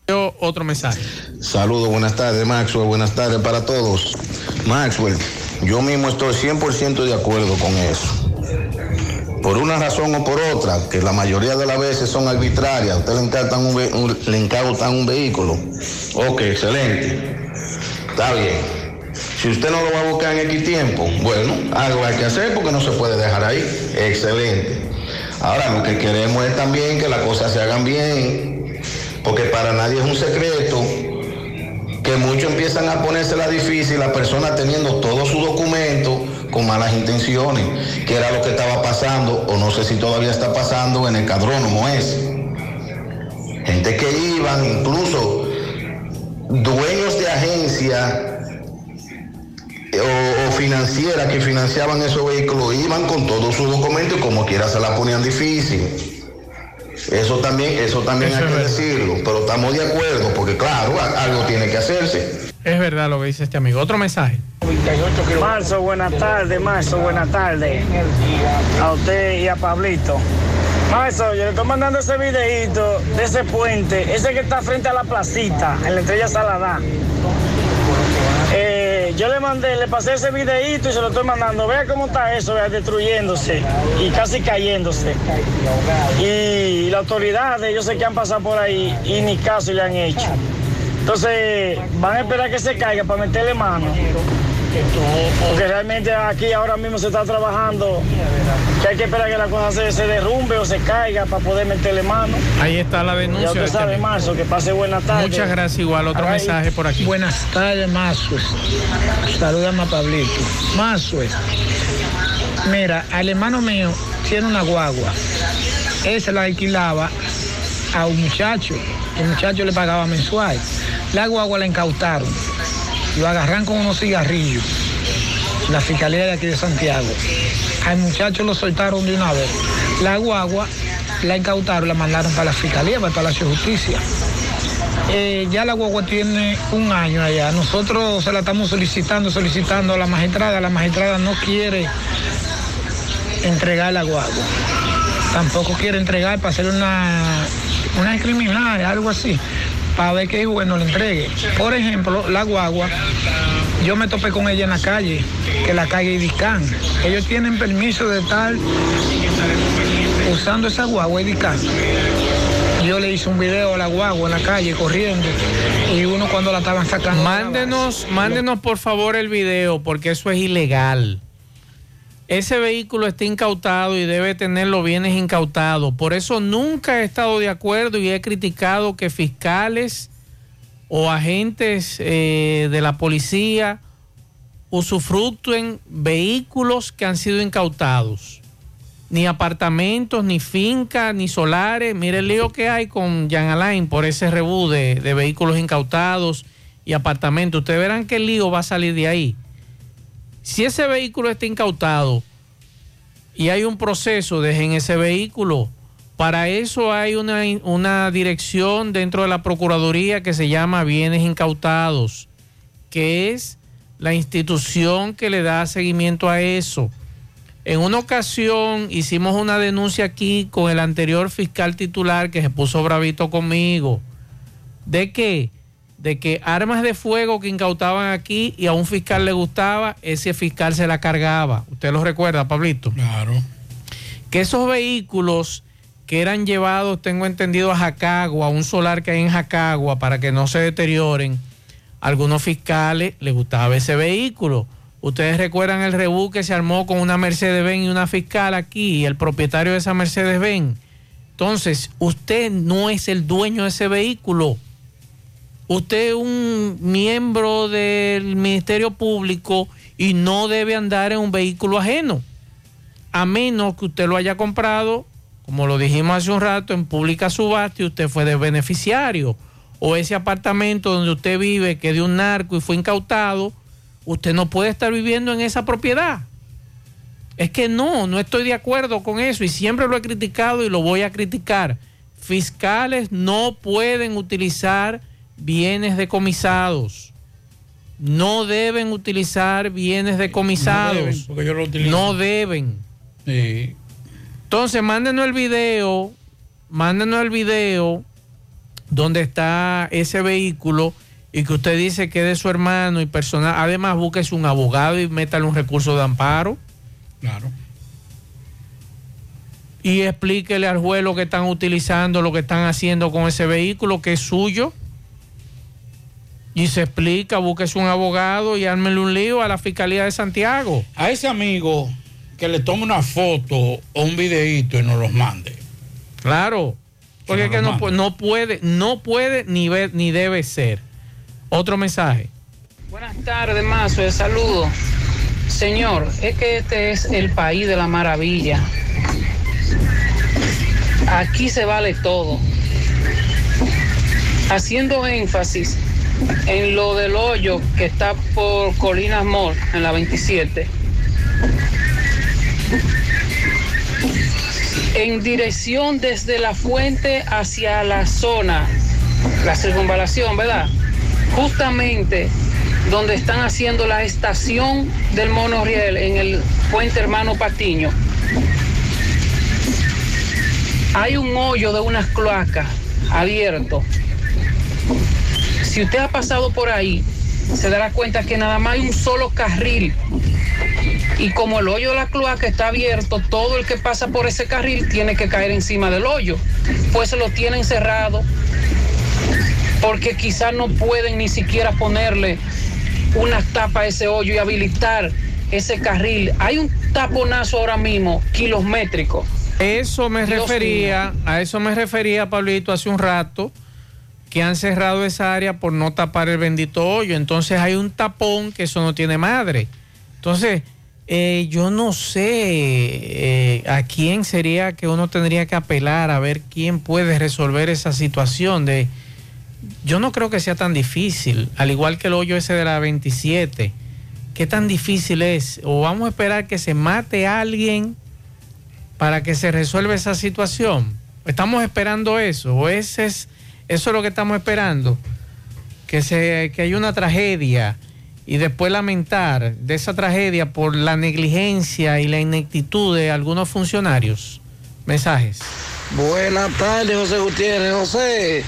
Yo, Otro mensaje. Saludos, buenas tardes Maxwell, buenas tardes para todos. Maxwell, yo mismo estoy 100% de acuerdo con eso. Por una razón o por otra, que la mayoría de las veces son arbitrarias, usted le incautan un, le incautan un vehículo. Ok, excelente. Está bien. Si usted no lo va a buscar en X tiempo, bueno, algo hay que hacer porque no se puede dejar ahí. Excelente. Ahora lo que queremos es también que las cosas se hagan bien, porque para nadie es un secreto que muchos empiezan a ponérsela difícil, la persona teniendo todos sus documentos con malas intenciones, que era lo que estaba pasando, o no sé si todavía está pasando en el cadrónomo ese. Gente que iban, incluso dueños de agencia o, o financieras que financiaban esos vehículos, iban con todos sus documentos y como quiera se la ponían difícil. Eso también, eso también hay que decirlo, pero estamos de acuerdo, porque claro, algo tiene que hacerse. Es verdad lo que dice este amigo. Otro mensaje. Marzo, buenas tardes, Marzo, buenas tardes. A usted y a Pablito. Marzo, yo le estoy mandando ese videito de ese puente, ese que está frente a la placita, en la estrella Saladá. Eh, yo le mandé, le pasé ese videito y se lo estoy mandando. Vea cómo está eso, vea, destruyéndose y casi cayéndose. Y las autoridades, yo sé que han pasado por ahí y ni caso le han hecho. Entonces, van a esperar que se caiga para meterle mano. Porque realmente aquí ahora mismo se está trabajando que hay que esperar que la cosa se, se derrumbe o se caiga para poder meterle mano. Ahí está la denuncia. Ya usted este sabe, amigo. Marzo, que pase buena tarde. Muchas gracias. Igual otro Ay. mensaje por aquí. Buenas tardes, Mazue. Saludame a Pablito. Mazue. Mira, al hermano mío tiene una guagua. Se la alquilaba a un muchacho. El muchacho le pagaba mensual. La guagua la incautaron. Lo agarran con unos cigarrillos. La fiscalía de aquí de Santiago. Al muchacho lo soltaron de una vez. La guagua la incautaron, la mandaron para la fiscalía, para el Palacio de Justicia. Eh, ya la guagua tiene un año allá. Nosotros se la estamos solicitando, solicitando a la magistrada. La magistrada no quiere entregar la guagua. Tampoco quiere entregar para hacer una, una criminal, algo así, para ver que el juez no le entregue. Por ejemplo, la guagua, yo me topé con ella en la calle, que la calle Idicán. Ellos tienen permiso de estar usando esa guagua Idicán. Yo le hice un video a la guagua en la calle corriendo y uno cuando la estaban sacando. Mándenos, mándenos por favor el video porque eso es ilegal. Ese vehículo está incautado y debe tener los bienes incautados. Por eso nunca he estado de acuerdo y he criticado que fiscales o agentes eh, de la policía usufructuen vehículos que han sido incautados. Ni apartamentos, ni fincas, ni solares. Mire el lío que hay con Jan Alain por ese rebú de, de vehículos incautados y apartamentos. Ustedes verán el lío va a salir de ahí. Si ese vehículo está incautado y hay un proceso, dejen ese vehículo. Para eso hay una, una dirección dentro de la Procuraduría que se llama Bienes Incautados, que es la institución que le da seguimiento a eso. En una ocasión hicimos una denuncia aquí con el anterior fiscal titular que se puso bravito conmigo. ¿De qué? De que armas de fuego que incautaban aquí y a un fiscal le gustaba, ese fiscal se la cargaba. ¿Usted lo recuerda, Pablito? Claro. Que esos vehículos que eran llevados, tengo entendido, a Jacagua, a un solar que hay en Jacagua, para que no se deterioren, algunos fiscales les gustaba ese vehículo. Ustedes recuerdan el rebú que se armó con una Mercedes-Benz y una fiscal aquí, y el propietario de esa Mercedes-Benz. Entonces, usted no es el dueño de ese vehículo. Usted es un miembro del Ministerio Público y no debe andar en un vehículo ajeno, a menos que usted lo haya comprado, como lo dijimos hace un rato, en pública subasta y usted fue de beneficiario. O ese apartamento donde usted vive, que de un narco y fue incautado, usted no puede estar viviendo en esa propiedad. Es que no, no estoy de acuerdo con eso y siempre lo he criticado y lo voy a criticar. Fiscales no pueden utilizar bienes decomisados. No deben utilizar bienes decomisados. No deben, porque yo lo utilizo. No deben. Sí. Entonces, mándenos el video, mándenos el video donde está ese vehículo y que usted dice que es de su hermano y personal. Además, búsquese un abogado y métale un recurso de amparo. Claro. Y explíquele al juez lo que están utilizando, lo que están haciendo con ese vehículo que es suyo. Y se explica, búsquese un abogado y ármele un lío a la Fiscalía de Santiago. A ese amigo que le tome una foto o un videíto y nos los mande. Claro, porque es que no, pu- no puede, no puede ni ver, ni debe ser. Otro mensaje. Buenas tardes, Mazo, saludo. Señor, es que este es el país de la maravilla. Aquí se vale todo. Haciendo énfasis en lo del hoyo que está por Colinas Mall, en la 27. En dirección desde la fuente hacia la zona, la circunvalación, ¿verdad? Justamente donde están haciendo la estación del monorriel en el puente Hermano Patiño. Hay un hoyo de unas cloacas abierto. Si usted ha pasado por ahí, se dará cuenta que nada más hay un solo carril. Y como el hoyo de la cloaca está abierto, todo el que pasa por ese carril tiene que caer encima del hoyo. Pues se lo tienen cerrado porque quizás no pueden ni siquiera ponerle una tapa a ese hoyo y habilitar ese carril. Hay un taponazo ahora mismo kilométrico. Eso me Dios refería, a eso me refería, Pablito, hace un rato, que han cerrado esa área por no tapar el bendito hoyo. Entonces hay un tapón que eso no tiene madre. Entonces, eh, yo no sé eh, a quién sería que uno tendría que apelar a ver quién puede resolver esa situación de... Yo no creo que sea tan difícil, al igual que el hoyo ese de la 27. ¿Qué tan difícil es? ¿O vamos a esperar que se mate a alguien para que se resuelva esa situación? ¿Estamos esperando eso? ¿O ese es, eso es lo que estamos esperando? Que, se, que hay una tragedia y después lamentar de esa tragedia por la negligencia y la ineptitud de algunos funcionarios. Mensajes. Buenas tardes, José Gutiérrez. José,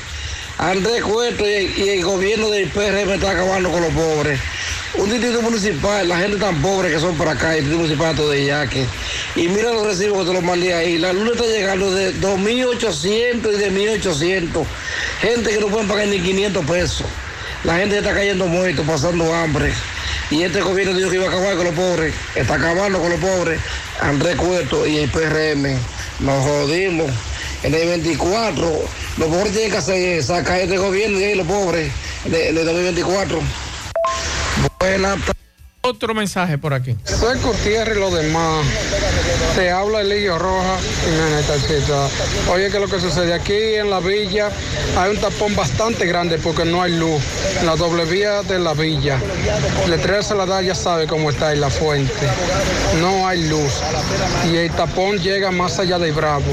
Andrés Cueto y, y el gobierno del PRM está acabando con los pobres. Un distrito municipal, la gente tan pobre que son por acá, el distrito municipal de Yaque. Y mira los recibos que te los mandé ahí. La luz está llegando de 2.800 y de 1.800. Gente que no pueden pagar ni 500 pesos. La gente está cayendo muerto, pasando hambre. Y este gobierno dijo que iba a acabar con los pobres. Está acabando con los pobres. Andrés Cueto y el PRM. Nos jodimos. En el 24, los pobres tienen que hacer, sacar este gobierno y los pobres de, de 2024. Buenas Otro mensaje por aquí. Soy Gutiérrez y los demás. Te habla Elillo Roja y. Oye, ¿qué es lo que sucede? Aquí en la villa hay un tapón bastante grande porque no hay luz. En la doble vía de la villa. Letrero se la da, ya sabe cómo está ahí la fuente. No hay luz. Y el tapón llega más allá de Bravo.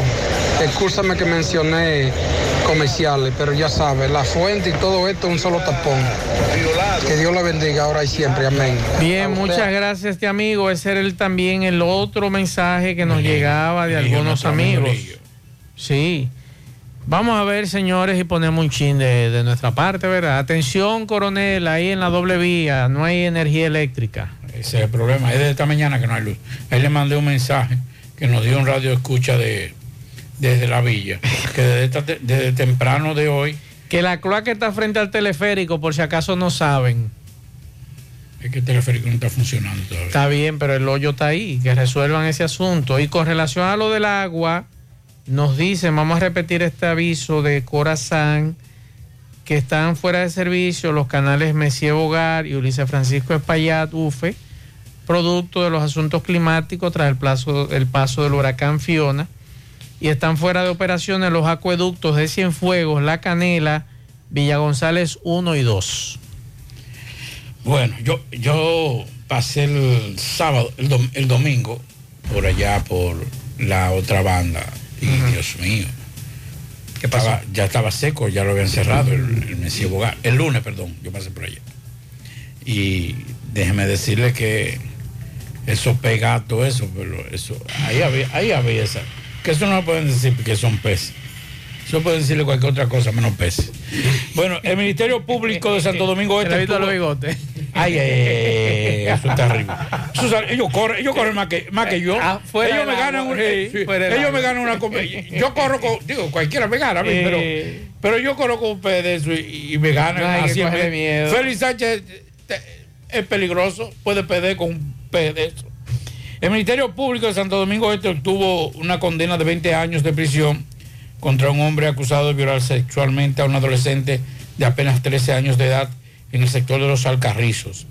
Escúchame que mencioné comerciales, pero ya sabe, la fuente y todo esto es un solo tapón. Que Dios la bendiga ahora y siempre. Amén. Bien, muchas gracias, este amigo. Ese era el, también el otro mensaje que nos llegaba de algunos amigos. Sí. Vamos a ver, señores, y ponemos un chin de, de nuestra parte, ¿verdad? Atención, coronel, ahí en la doble vía no hay energía eléctrica. Ese es el problema. Es de esta mañana que no hay luz. Ahí le mandé un mensaje que nos dio un radio escucha de, desde la villa. Que desde, esta desde temprano de hoy. Que la cloaca está frente al teleférico, por si acaso no saben. Es que el teleférico no está funcionando todavía. Está bien, pero el hoyo está ahí, que resuelvan ese asunto. Y con relación a lo del agua, nos dicen, vamos a repetir este aviso de Corazán, que están fuera de servicio los canales Messier Bogar y Ulises Francisco Espaillat, UFE, producto de los asuntos climáticos tras el, el paso del huracán Fiona. Y están fuera de operaciones los acueductos de Cienfuegos, La Canela, Villa González 1 y 2. Bueno, yo, yo pasé el sábado, el, dom- el domingo, por allá, por la otra banda. Y Dios mío. ¿Qué pasó? ya estaba seco, ya lo habían cerrado, el, el Mesías Bogar. El lunes, perdón, yo pasé por allá. Y déjeme decirle que eso pega todo eso, pero eso, ahí había, ahí había esa. Que eso no pueden decir que son peces. Eso pueden decirle cualquier otra cosa menos peces. Bueno, el Ministerio Público de Santo Domingo Este visto los bigotes. Ay, ay, ay, eso es terrible. Eso es- ellos corren, ellos corren más que, más que yo. Ah, fuera ellos me ganan, agua, un- sí, del ellos me ganan una Yo corro con, digo, cualquiera me gana a mí, Eh. pero, pero yo corro con un pez de eso y, y me ganan. Que así vez- miedo. Félix Sánchez te- es peligroso, puede perder con un eso. El Ministerio Público de Santo Domingo Este obtuvo una condena de 20 años de prisión contra un hombre acusado de violar sexualmente a un adolescente de apenas 13 años de edad en el sector de los Alcarrizos.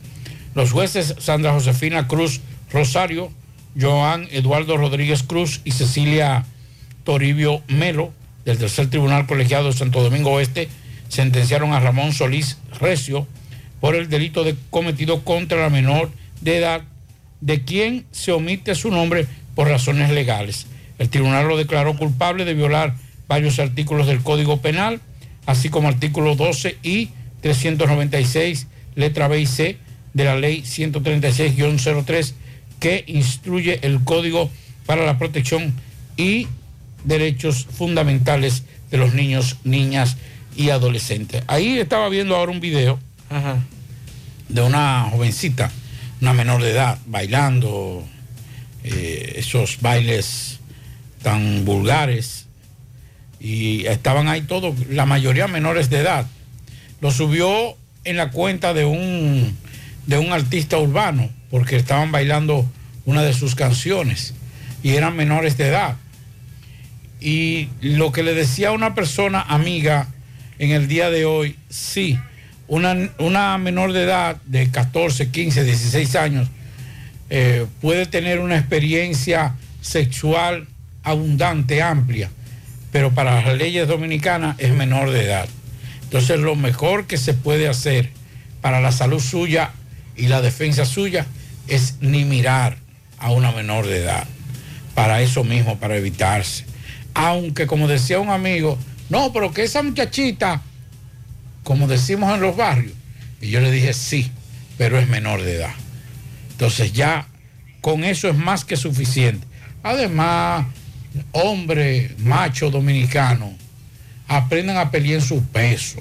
Los jueces Sandra Josefina Cruz Rosario, Joan Eduardo Rodríguez Cruz y Cecilia Toribio Melo, del tercer tribunal colegiado de Santo Domingo Oeste, sentenciaron a Ramón Solís Recio por el delito de cometido contra la menor de edad, de quien se omite su nombre por razones legales. El tribunal lo declaró culpable de violar varios artículos del Código Penal, así como artículos 12 y 396, letra B y C de la ley 136-03, que instruye el Código para la protección y derechos fundamentales de los niños, niñas y adolescentes. Ahí estaba viendo ahora un video de una jovencita, una menor de edad, bailando eh, esos bailes tan vulgares y estaban ahí todos, la mayoría menores de edad. Lo subió en la cuenta de un, de un artista urbano, porque estaban bailando una de sus canciones y eran menores de edad. Y lo que le decía una persona amiga en el día de hoy, sí, una, una menor de edad de 14, 15, 16 años eh, puede tener una experiencia sexual abundante, amplia, pero para las leyes dominicanas es menor de edad. Entonces lo mejor que se puede hacer para la salud suya y la defensa suya es ni mirar a una menor de edad. Para eso mismo, para evitarse. Aunque como decía un amigo, no, pero que esa muchachita, como decimos en los barrios, y yo le dije sí, pero es menor de edad. Entonces ya con eso es más que suficiente. Además, hombre, macho dominicano, aprendan a pelear en su peso.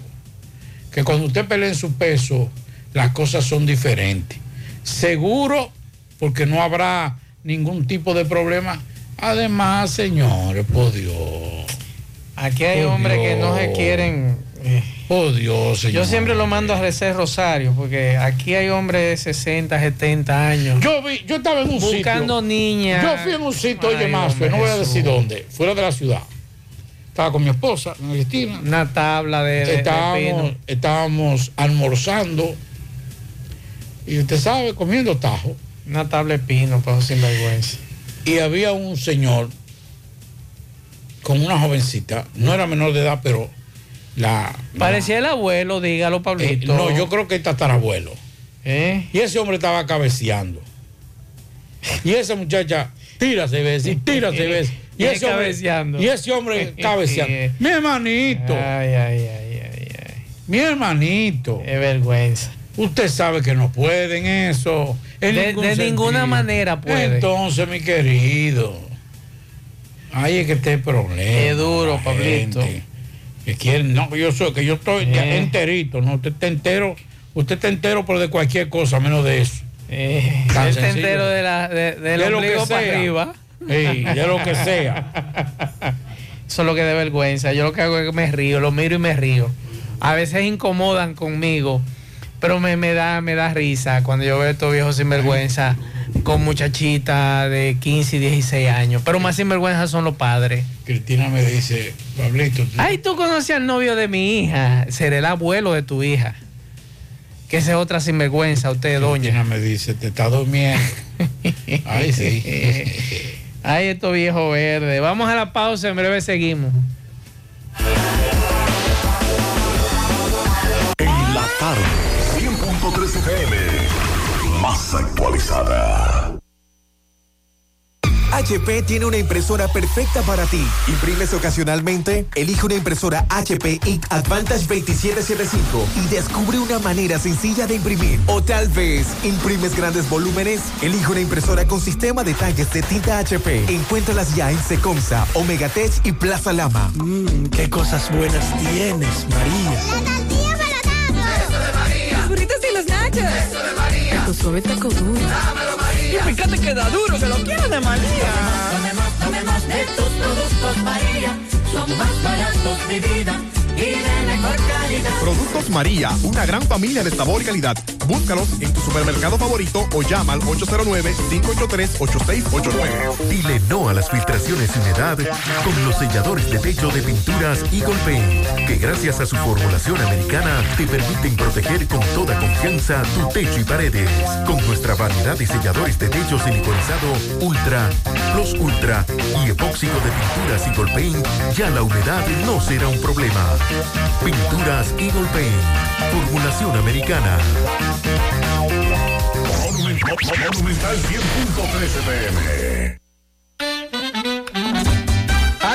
Que cuando usted pelea en su peso, las cosas son diferentes. Seguro, porque no habrá ningún tipo de problema. Además, señores, por Dios. Aquí hay Por hombres que no se quieren. eh, Por Dios, señor. Yo siempre lo mando a Recer Rosario, porque aquí hay hombres de 60, 70 años. Yo vi, yo estaba en un Buscando sitio. niñas. Yo fui en un sitio, oye más, no voy a decir dónde, fuera de la ciudad. Estaba con mi esposa, Cristina. Una tabla de, estábamos almorzando y usted sabe, comiendo tajo. Una tabla de pino, pero sin vergüenza. Y había un señor con una jovencita, no era menor de edad, pero la... Parecía el abuelo, dígalo, eh, Pablito. no, yo creo que es tatarabuelo. ¿Eh? Y ese hombre estaba cabeceando. Y esa muchacha, tírase, ves, y tírase, ves. Y ese hombre, cabeceando. y ese hombre cabeceando. Mi hermanito. Ay, ay, ay, ay, ay. Mi hermanito. Es vergüenza. Usted sabe que no pueden eso. en De- ningún de ninguna manera puede. Entonces, mi querido. Ahí es que está el problema. Es duro, Pablito. gente Que quieren, no, que yo soy, que yo estoy Eh. enterito, no, usted está entero, usted está entero, pero de cualquier cosa, menos de eso. Eh, Tan sencillo. tentero de la, de, lo que para sea. arriba. Sí, de lo que sea. Eso es lo que de vergüenza. Yo lo que hago es que me río, lo miro y me río. A veces incomodan conmigo, pero me, me da, me da risa cuando yo veo a estos viejos sinvergüenza con muchachitas de 15 y 16 años. Pero más sinvergüenza son los padres. Cristina me dice, Pablito, tú- Ay, tú conoces al novio de mi hija. Seré el abuelo de tu hija. Que esa es otra sinvergüenza, usted, doña. Cristina me dice, te está durmiendo. Ay, sí. Ay, estos viejos verdes. Vamos a la pausa, en breve seguimos. En la tarde, 100.3 FM, más actualizada. HP tiene una impresora perfecta para ti. ¿Imprimes ocasionalmente? Elige una impresora HP Ink Advantage 2775 y descubre una manera sencilla de imprimir. O tal vez, ¿imprimes grandes volúmenes? Elige una impresora con sistema de tanques de tinta HP. Encuéntralas ya en Secomsa, Omegatech y Plaza Lama. Mmm, qué cosas buenas tienes, María. Los burritos y los nachos. Taco suave, taco duro. Dámelo, María. Y fíjate que da duro, que lo quiero de María. Tomemos, tomemos, de tus productos, María. Son más baratos de vida Productos María, una gran familia de sabor y calidad. Búscalos en tu supermercado favorito o llama al 809-583-8689. Dile no a las filtraciones y humedad con los selladores de techo de pinturas Eagle Paint, que gracias a su formulación americana te permiten proteger con toda confianza tu techo y paredes. Con nuestra variedad de selladores de techo siliconizado Ultra, Plus Ultra y epóxico de pinturas Eagle Paint, ya la humedad no será un problema. Pinturas Eagle Paint, formulación americana. Monumental 100.13 pm.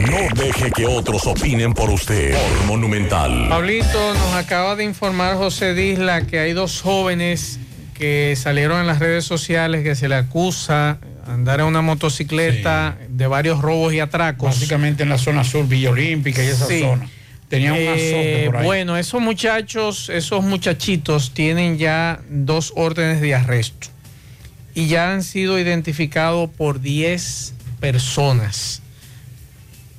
No deje que otros opinen por usted. Por Monumental. Pablito, nos acaba de informar José Disla que hay dos jóvenes que salieron en las redes sociales que se le acusa andar en una motocicleta de varios robos y atracos. Básicamente en la zona sur, Villa Olímpica y esa Sí. zona. Tenían un Eh, azote por ahí. Bueno, esos muchachos, esos muchachitos tienen ya dos órdenes de arresto y ya han sido identificados por 10 personas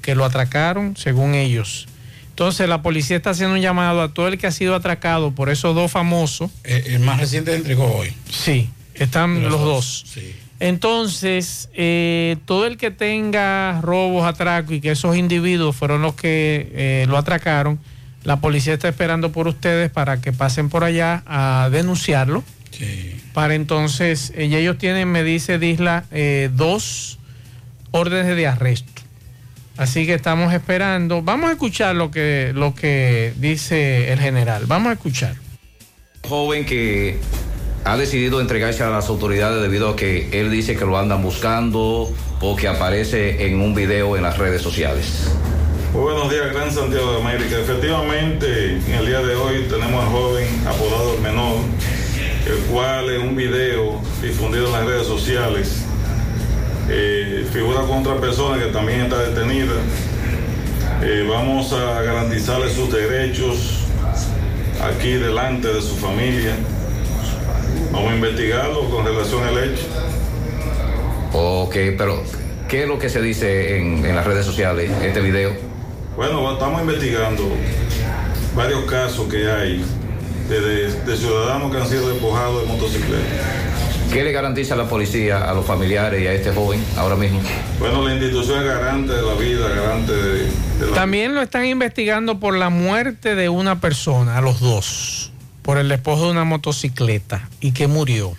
que lo atracaron, según ellos. Entonces la policía está haciendo un llamado a todo el que ha sido atracado por esos dos famosos. Eh, el más reciente se entregó hoy. Sí, están los, los dos. dos, sí. Entonces, eh, todo el que tenga robos, atracos y que esos individuos fueron los que eh, lo atracaron, la policía está esperando por ustedes para que pasen por allá a denunciarlo. Para entonces, eh, ellos tienen, me dice Disla, dos órdenes de arresto. Así que estamos esperando. Vamos a escuchar lo que, lo que dice el general. Vamos a escuchar. joven que ha decidido entregarse a las autoridades debido a que él dice que lo andan buscando o que aparece en un video en las redes sociales. Muy buenos días, Gran Santiago de América. Efectivamente, en el día de hoy tenemos al joven apodado el menor, el cual en un video difundido en las redes sociales eh, figura con otra persona que también está detenida. Eh, vamos a garantizarle sus derechos aquí delante de su familia. Vamos a investigarlo con relación al hecho. Ok, pero ¿qué es lo que se dice en, en las redes sociales, este video? Bueno, estamos investigando varios casos que hay de, de- de ciudadanos que han sido despojados de motocicletas. ¿Qué le garantiza la policía a los familiares y a este joven ahora mismo? Bueno, la institución es garante de la vida, garante de, de la... También lo están investigando por la muerte de una persona, a los dos, por el esposo de una motocicleta y que murió.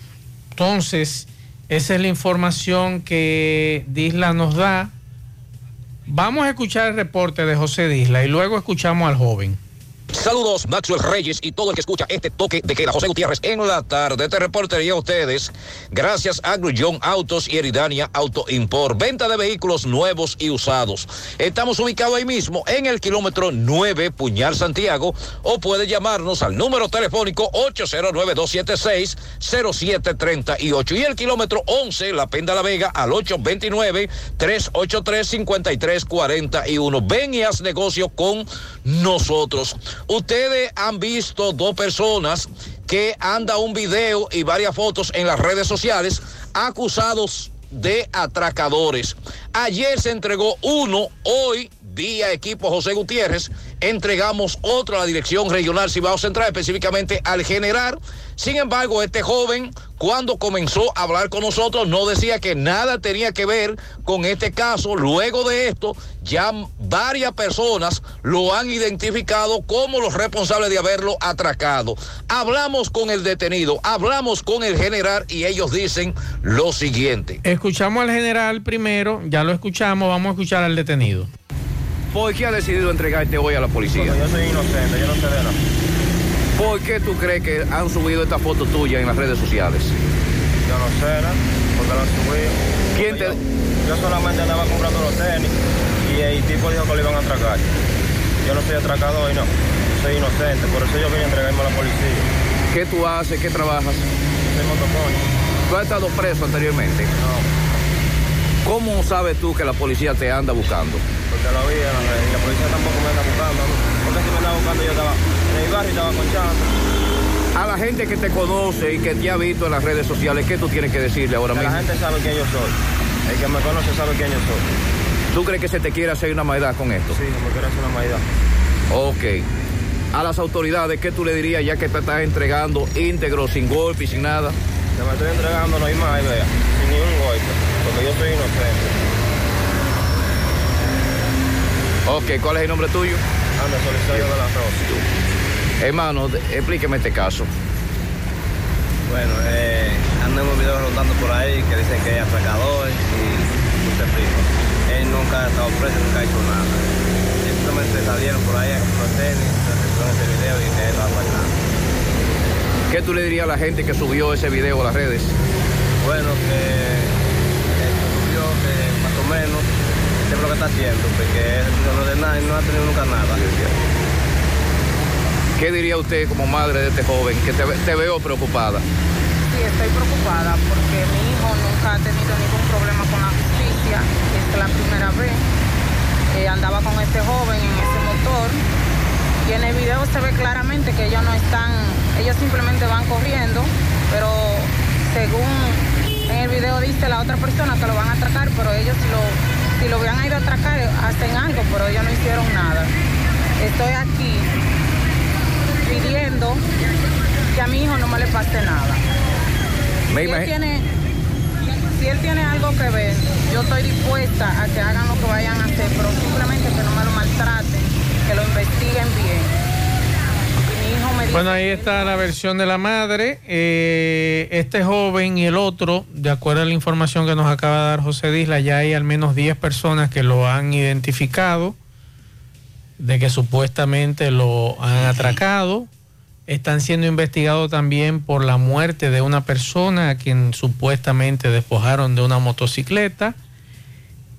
Entonces, esa es la información que Disla nos da. Vamos a escuchar el reporte de José Disla y luego escuchamos al joven. Saludos, Maxwell Reyes y todo el que escucha este toque de queda. José Gutiérrez en la tarde. Este reportería a ustedes gracias a Grullón Autos y Eridania Auto Import. Venta de vehículos nuevos y usados. Estamos ubicados ahí mismo en el kilómetro 9 Puñal Santiago o puede llamarnos al número telefónico 809-276-0738 y el kilómetro 11 La Penda La Vega al 829-383-5341. Ven y haz negocio con nosotros. Ustedes han visto dos personas que anda un video y varias fotos en las redes sociales acusados de atracadores. Ayer se entregó uno, hoy vía equipo José Gutiérrez, entregamos otro a la Dirección Regional Cibao Central, específicamente al general. Sin embargo, este joven, cuando comenzó a hablar con nosotros, no decía que nada tenía que ver con este caso. Luego de esto, ya varias personas lo han identificado como los responsables de haberlo atracado. Hablamos con el detenido, hablamos con el general y ellos dicen lo siguiente. Escuchamos al general primero, ya lo escuchamos, vamos a escuchar al detenido. ¿Por qué ha decidido entregarte hoy a la policía? yo soy inocente, yo no sé de nada. ¿Por qué tú crees que han subido esta foto tuya en las redes sociales? Yo no sé, ¿no? Porque han subido. ¿Quién te...? Yo, yo solamente andaba comprando los tenis y el tipo dijo que lo iban a atracar. Yo no soy atracador y no. Soy inocente, por eso yo vine a entregarme a la policía. ¿Qué tú haces? ¿Qué trabajas? Soy motoconcho. ¿Tú has estado preso anteriormente? No. ¿Cómo sabes tú que la policía te anda buscando? Porque lo vi redes y la policía tampoco me anda buscando. ¿no? Porque si me anda buscando yo estaba en el barrio y estaba conchando. A la gente que te conoce y que te ha visto en las redes sociales, ¿qué tú tienes que decirle ahora Que mismo? La gente sabe quién yo soy. El que me conoce sabe quién yo soy. ¿Tú crees que se te quiere hacer una maldad con esto? Sí, me quiere hacer una maldad. Ok. A las autoridades, ¿qué tú le dirías ya que te estás entregando íntegro, sin golpe y sin nada? Que me estoy entregando no hay más, vea, sin ni un golpe, porque yo soy inocente. Ok, ¿cuál es el nombre tuyo? Anda, Solisario de la Rosa. Hermano, explíqueme este caso. Bueno, eh, unos videos rondando por ahí que dicen que es atracador y te explico. Él nunca ha estado preso, nunca ha hecho nada. Simplemente salieron por ahí a se ese video y que él hace nada. ¿Qué tú le dirías a la gente que subió ese video a las redes? Bueno, que menos sepa lo que está haciendo, porque no de nada y no ha tenido nunca nada. ¿Qué diría usted como madre de este joven que te, ve- te veo preocupada? Sí, estoy preocupada porque mi hijo nunca ha tenido ningún problema con la justicia. Esta es la primera vez. Eh, andaba con este joven en ese motor. Y en el video se ve claramente que ellos no están, ellos simplemente van corriendo, pero según en el video dice la otra persona que lo van a atracar, pero ellos si lo, si lo hubieran ido a atracar hacen algo, pero ellos no hicieron nada. Estoy aquí pidiendo que a mi hijo no me le pase nada. Me si, él tiene, si él tiene algo que ver, yo estoy dispuesta a que hagan lo que vayan a hacer, pero simplemente que no me lo maltraten, que lo investiguen bien. Bueno, ahí está la versión de la madre. Eh, este joven y el otro, de acuerdo a la información que nos acaba de dar José Disla, ya hay al menos 10 personas que lo han identificado, de que supuestamente lo han atracado. Están siendo investigados también por la muerte de una persona a quien supuestamente despojaron de una motocicleta.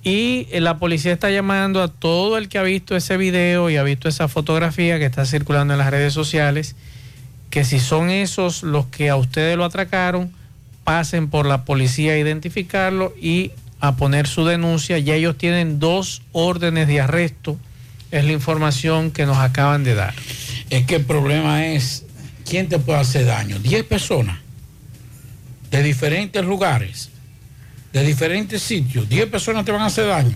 Y la policía está llamando a todo el que ha visto ese video y ha visto esa fotografía que está circulando en las redes sociales, que si son esos los que a ustedes lo atracaron, pasen por la policía a identificarlo y a poner su denuncia. Ya ellos tienen dos órdenes de arresto, es la información que nos acaban de dar. Es que el problema es, ¿quién te puede hacer daño? 10 personas de diferentes lugares, de diferentes sitios. 10 personas te van a hacer daño.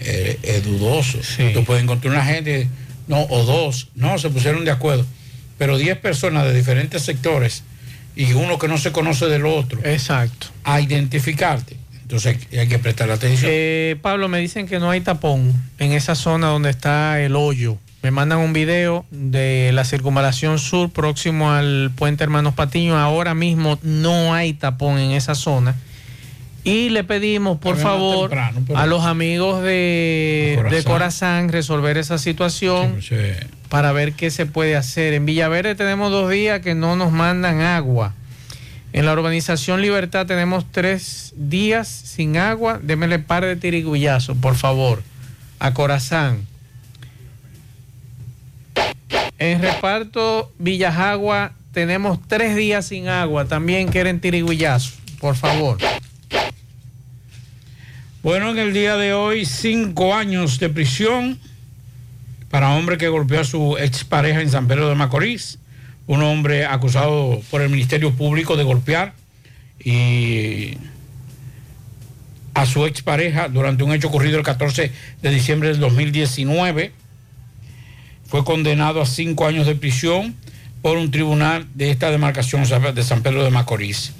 Eh, es dudoso. Tú puedes encontrar una gente, no, o dos, no, se pusieron de acuerdo. Pero 10 personas de diferentes sectores y uno que no se conoce del otro. Exacto. A identificarte. Entonces hay, hay que prestar atención. Eh, Pablo, me dicen que no hay tapón en esa zona donde está el hoyo. Me mandan un video de la circunvalación sur próximo al puente Hermanos Patiño. Ahora mismo no hay tapón en esa zona. Y le pedimos, por favor, temprano, pero- a los amigos de, Corazán. de Corazán resolver esa situación para ver qué se puede hacer. En Villaverde tenemos dos días que no nos mandan agua. En la urbanización Libertad tenemos tres días sin agua. Démele par de tirigullazo, por favor, a Corazán. En reparto Villajagua tenemos tres días sin agua. También quieren tirigullazo, por favor. Bueno, en el día de hoy, cinco años de prisión para hombre que golpeó a su expareja en San Pedro de Macorís. Un hombre acusado por el Ministerio Público de golpear y a su expareja durante un hecho ocurrido el 14 de diciembre del 2019. Fue condenado a cinco años de prisión por un tribunal de esta demarcación de San Pedro de Macorís.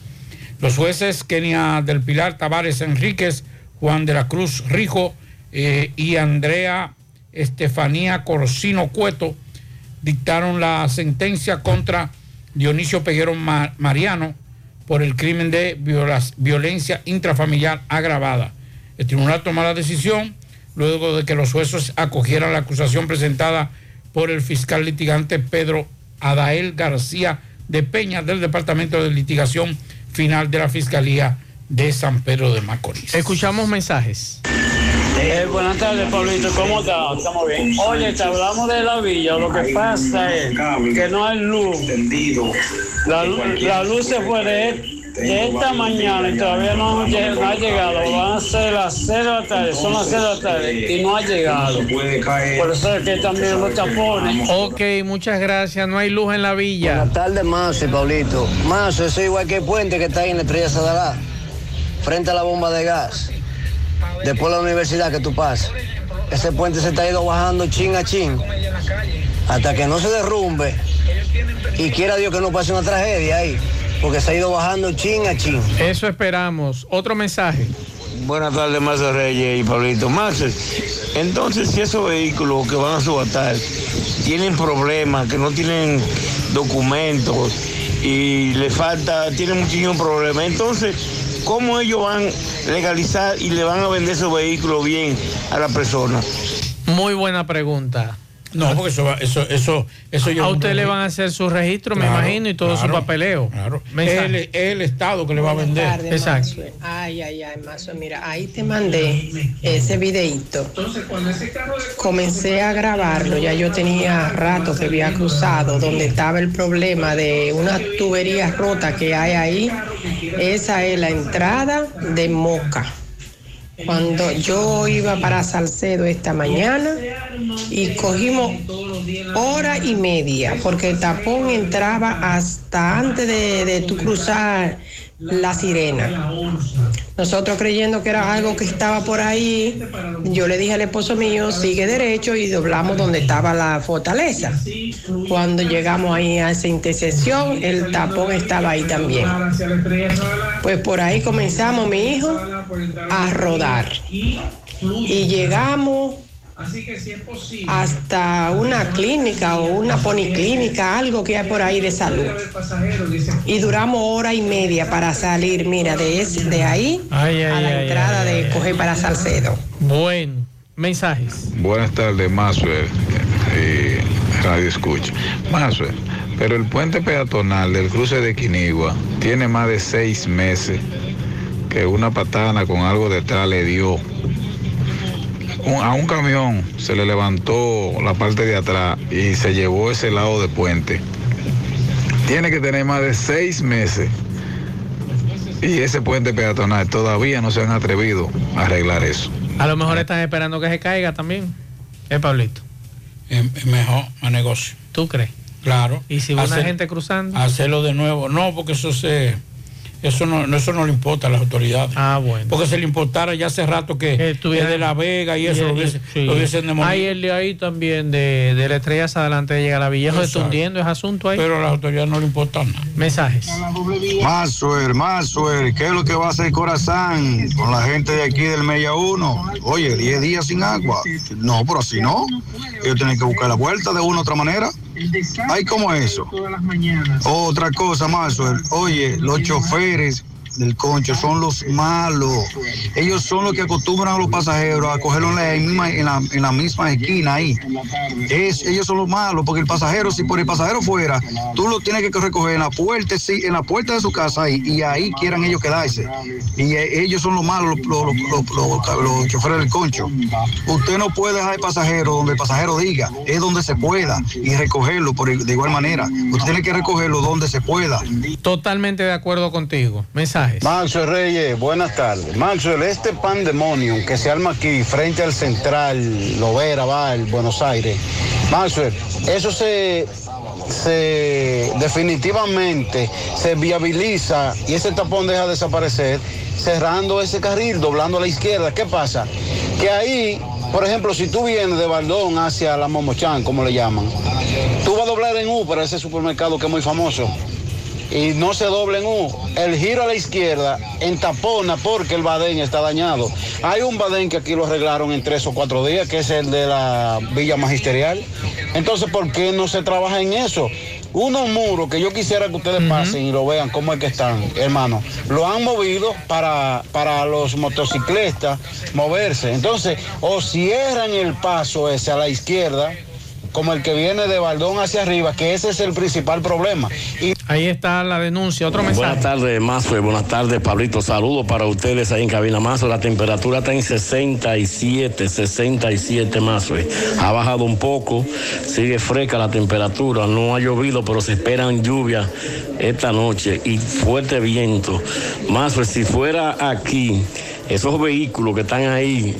Los jueces Kenia del Pilar Tavares Enríquez, Juan de la Cruz Rijo eh, y Andrea Estefanía Corsino Cueto dictaron la sentencia contra Dionisio Peguero Ma- Mariano por el crimen de violencia intrafamiliar agravada. El tribunal tomó la decisión luego de que los jueces acogieran la acusación presentada por el fiscal litigante Pedro Adael García de Peña del Departamento de Litigación Final de la Fiscalía de San Pedro de Macorís. Escuchamos mensajes. Eh, buenas tardes, Pablito. ¿Cómo estás? Estamos bien. Oye, te hablamos de la villa. Lo que pasa es que no hay luz. La, la luz se fue de, de esta mañana y todavía no, ha llegado. Van a ser las 0 de la tarde, son las 0 de la tarde y no ha llegado. Por eso es que también los tapones. Ok, muchas gracias. No hay luz en la villa. Buenas tardes, Mazo y Pablito. Mazo, eso es igual que el puente que está ahí en la Estrella Sadalá, frente a la bomba de gas. Después de la universidad que tú pasas. Ese puente se está ido bajando chin a chin. Hasta que no se derrumbe. Y quiera Dios que no pase una tragedia ahí. Porque se ha ido bajando chin a chin. Eso esperamos. Otro mensaje. Buenas tardes, Mazo Reyes y Pablito. Mazo, entonces si esos vehículos que van a subatar tienen problemas, que no tienen documentos y le falta, tienen muchísimos problemas, entonces, ¿cómo ellos van a legalizar y le van a vender esos vehículos bien a la persona? Muy buena pregunta. No, porque eso, va- eso, eso, eso yo A usted le van a hacer su registro, me imagino, y todo su papeleo. Claro. Es el, es el Estado que le va a vender. Exacto. Ay, ay, ay, Mazo, mira, ahí te mandé ese videíto. Comencé a grabarlo, ya yo tenía rato que había cruzado donde estaba el problema de una tubería rota que hay ahí. Esa es la entrada de Moca. Cuando yo iba para Salcedo esta mañana y cogimos hora y media, porque el tapón entraba hasta antes de, de tu cruzar la sirena. Nosotros creyendo que era algo que estaba por ahí, yo le dije al esposo mío, sigue derecho y doblamos donde estaba la fortaleza. Cuando llegamos ahí a esa intersección, el tapón estaba ahí también. Pues por ahí comenzamos mi hijo a rodar. Y llegamos hasta una clínica o una policlínica, algo que hay por ahí de salud. Y duramos hora y media para salir, mira, de, ese- de ahí Ay, ay, a la ay, entrada ay, de coger para Salcedo. Bueno, mensajes. Buenas tardes, Maxwell. eh, Radio Escucha. Maxwell, pero el puente peatonal del cruce de Quinigua tiene más de seis meses que una patana con algo detrás le dio. Un- a un camión se le levantó la parte de atrás y se llevó ese lado de puente. Tiene que tener más de seis meses. Y ese puente peatonal todavía no se han atrevido a arreglar eso. A lo mejor están esperando que se caiga también. ¿Eh, Pablito? Es mejor a negocio. ¿Tú crees? Claro. ¿Y si va una gente cruzando? Hacerlo de nuevo. No, porque eso se. Eso no, no- eso no le importa a las autoridades. Ah, bueno. Porque si le importara ya hace rato que es de La Vega y eso lo, hubiese, Sí. lo hubiesen demolido. Hay el de ahí también de, de la estrella hacia adelante de llegar a Villejo, hundiendo ese asunto ahí. Pero a las autoridades no le importa nada. Mensajes. Maxwell, Maxwell, ¿qué es lo que va a hacer Corazán con la gente de aquí del Mella 1? Oye, 10 días sin agua. No, pero así no. Ellos tienen que buscar la vuelta de una u otra manera. Ay, ¿cómo es eso? Otra cosa, Maxwell. Oye, los choferes del concho son los malos. Ellos son los que acostumbran a los pasajeros a cogerlo en la misma, en la, en la misma esquina ahí. Es, ellos son los malos, porque el pasajero, si por el pasajero fuera, tú lo tienes que recoger en la puerta, sí, en la puerta de su casa ahí, y ahí quieran ellos quedarse. Y eh, ellos son los malos, los, los- los- los- choferes del concho. Usted no puede dejar el pasajero donde el pasajero diga, es donde se pueda, y recogerlo por, de igual manera. Usted tiene que recogerlo donde se pueda. Totalmente de acuerdo contigo. Maxwell Reyes, buenas tardes. Maxwell, este pandemonium que se arma aquí frente al Central, Lovera, Val, Buenos Aires. Maxwell, eso se, se definitivamente se viabiliza y ese tapón deja de desaparecer cerrando ese carril, doblando a la izquierda. ¿Qué pasa? Que ahí, por ejemplo, si tú vienes de Baldón hacia la Momochán, como le llaman, tú vas a doblar en U para ese supermercado que es muy famoso y no se doble en U. El giro a la izquierda entapona porque el badén está dañado. Hay un badén que aquí lo arreglaron en tres o cuatro días, que es el de la Villa Magisterial. Entonces, ¿por qué no se trabaja en eso? Unos muros que yo quisiera que ustedes pasen y lo vean cómo es que están, hermano. Lo han movido para, para los motociclistas moverse. Entonces, o cierran el paso ese a la izquierda, como el que viene de Baldón hacia arriba, que ese es el principal problema. Y Ahí está la denuncia. Otro mensaje. Buenas tardes, Mazo. y Buenas tardes, Pablito. Saludos para ustedes ahí en Cabina Mazo. La temperatura está en 67, 67 Mazo. Ha bajado un poco, sigue fresca la temperatura. No ha llovido, pero se esperan lluvias esta noche y fuerte viento. Mazo, si fuera aquí, esos vehículos que están ahí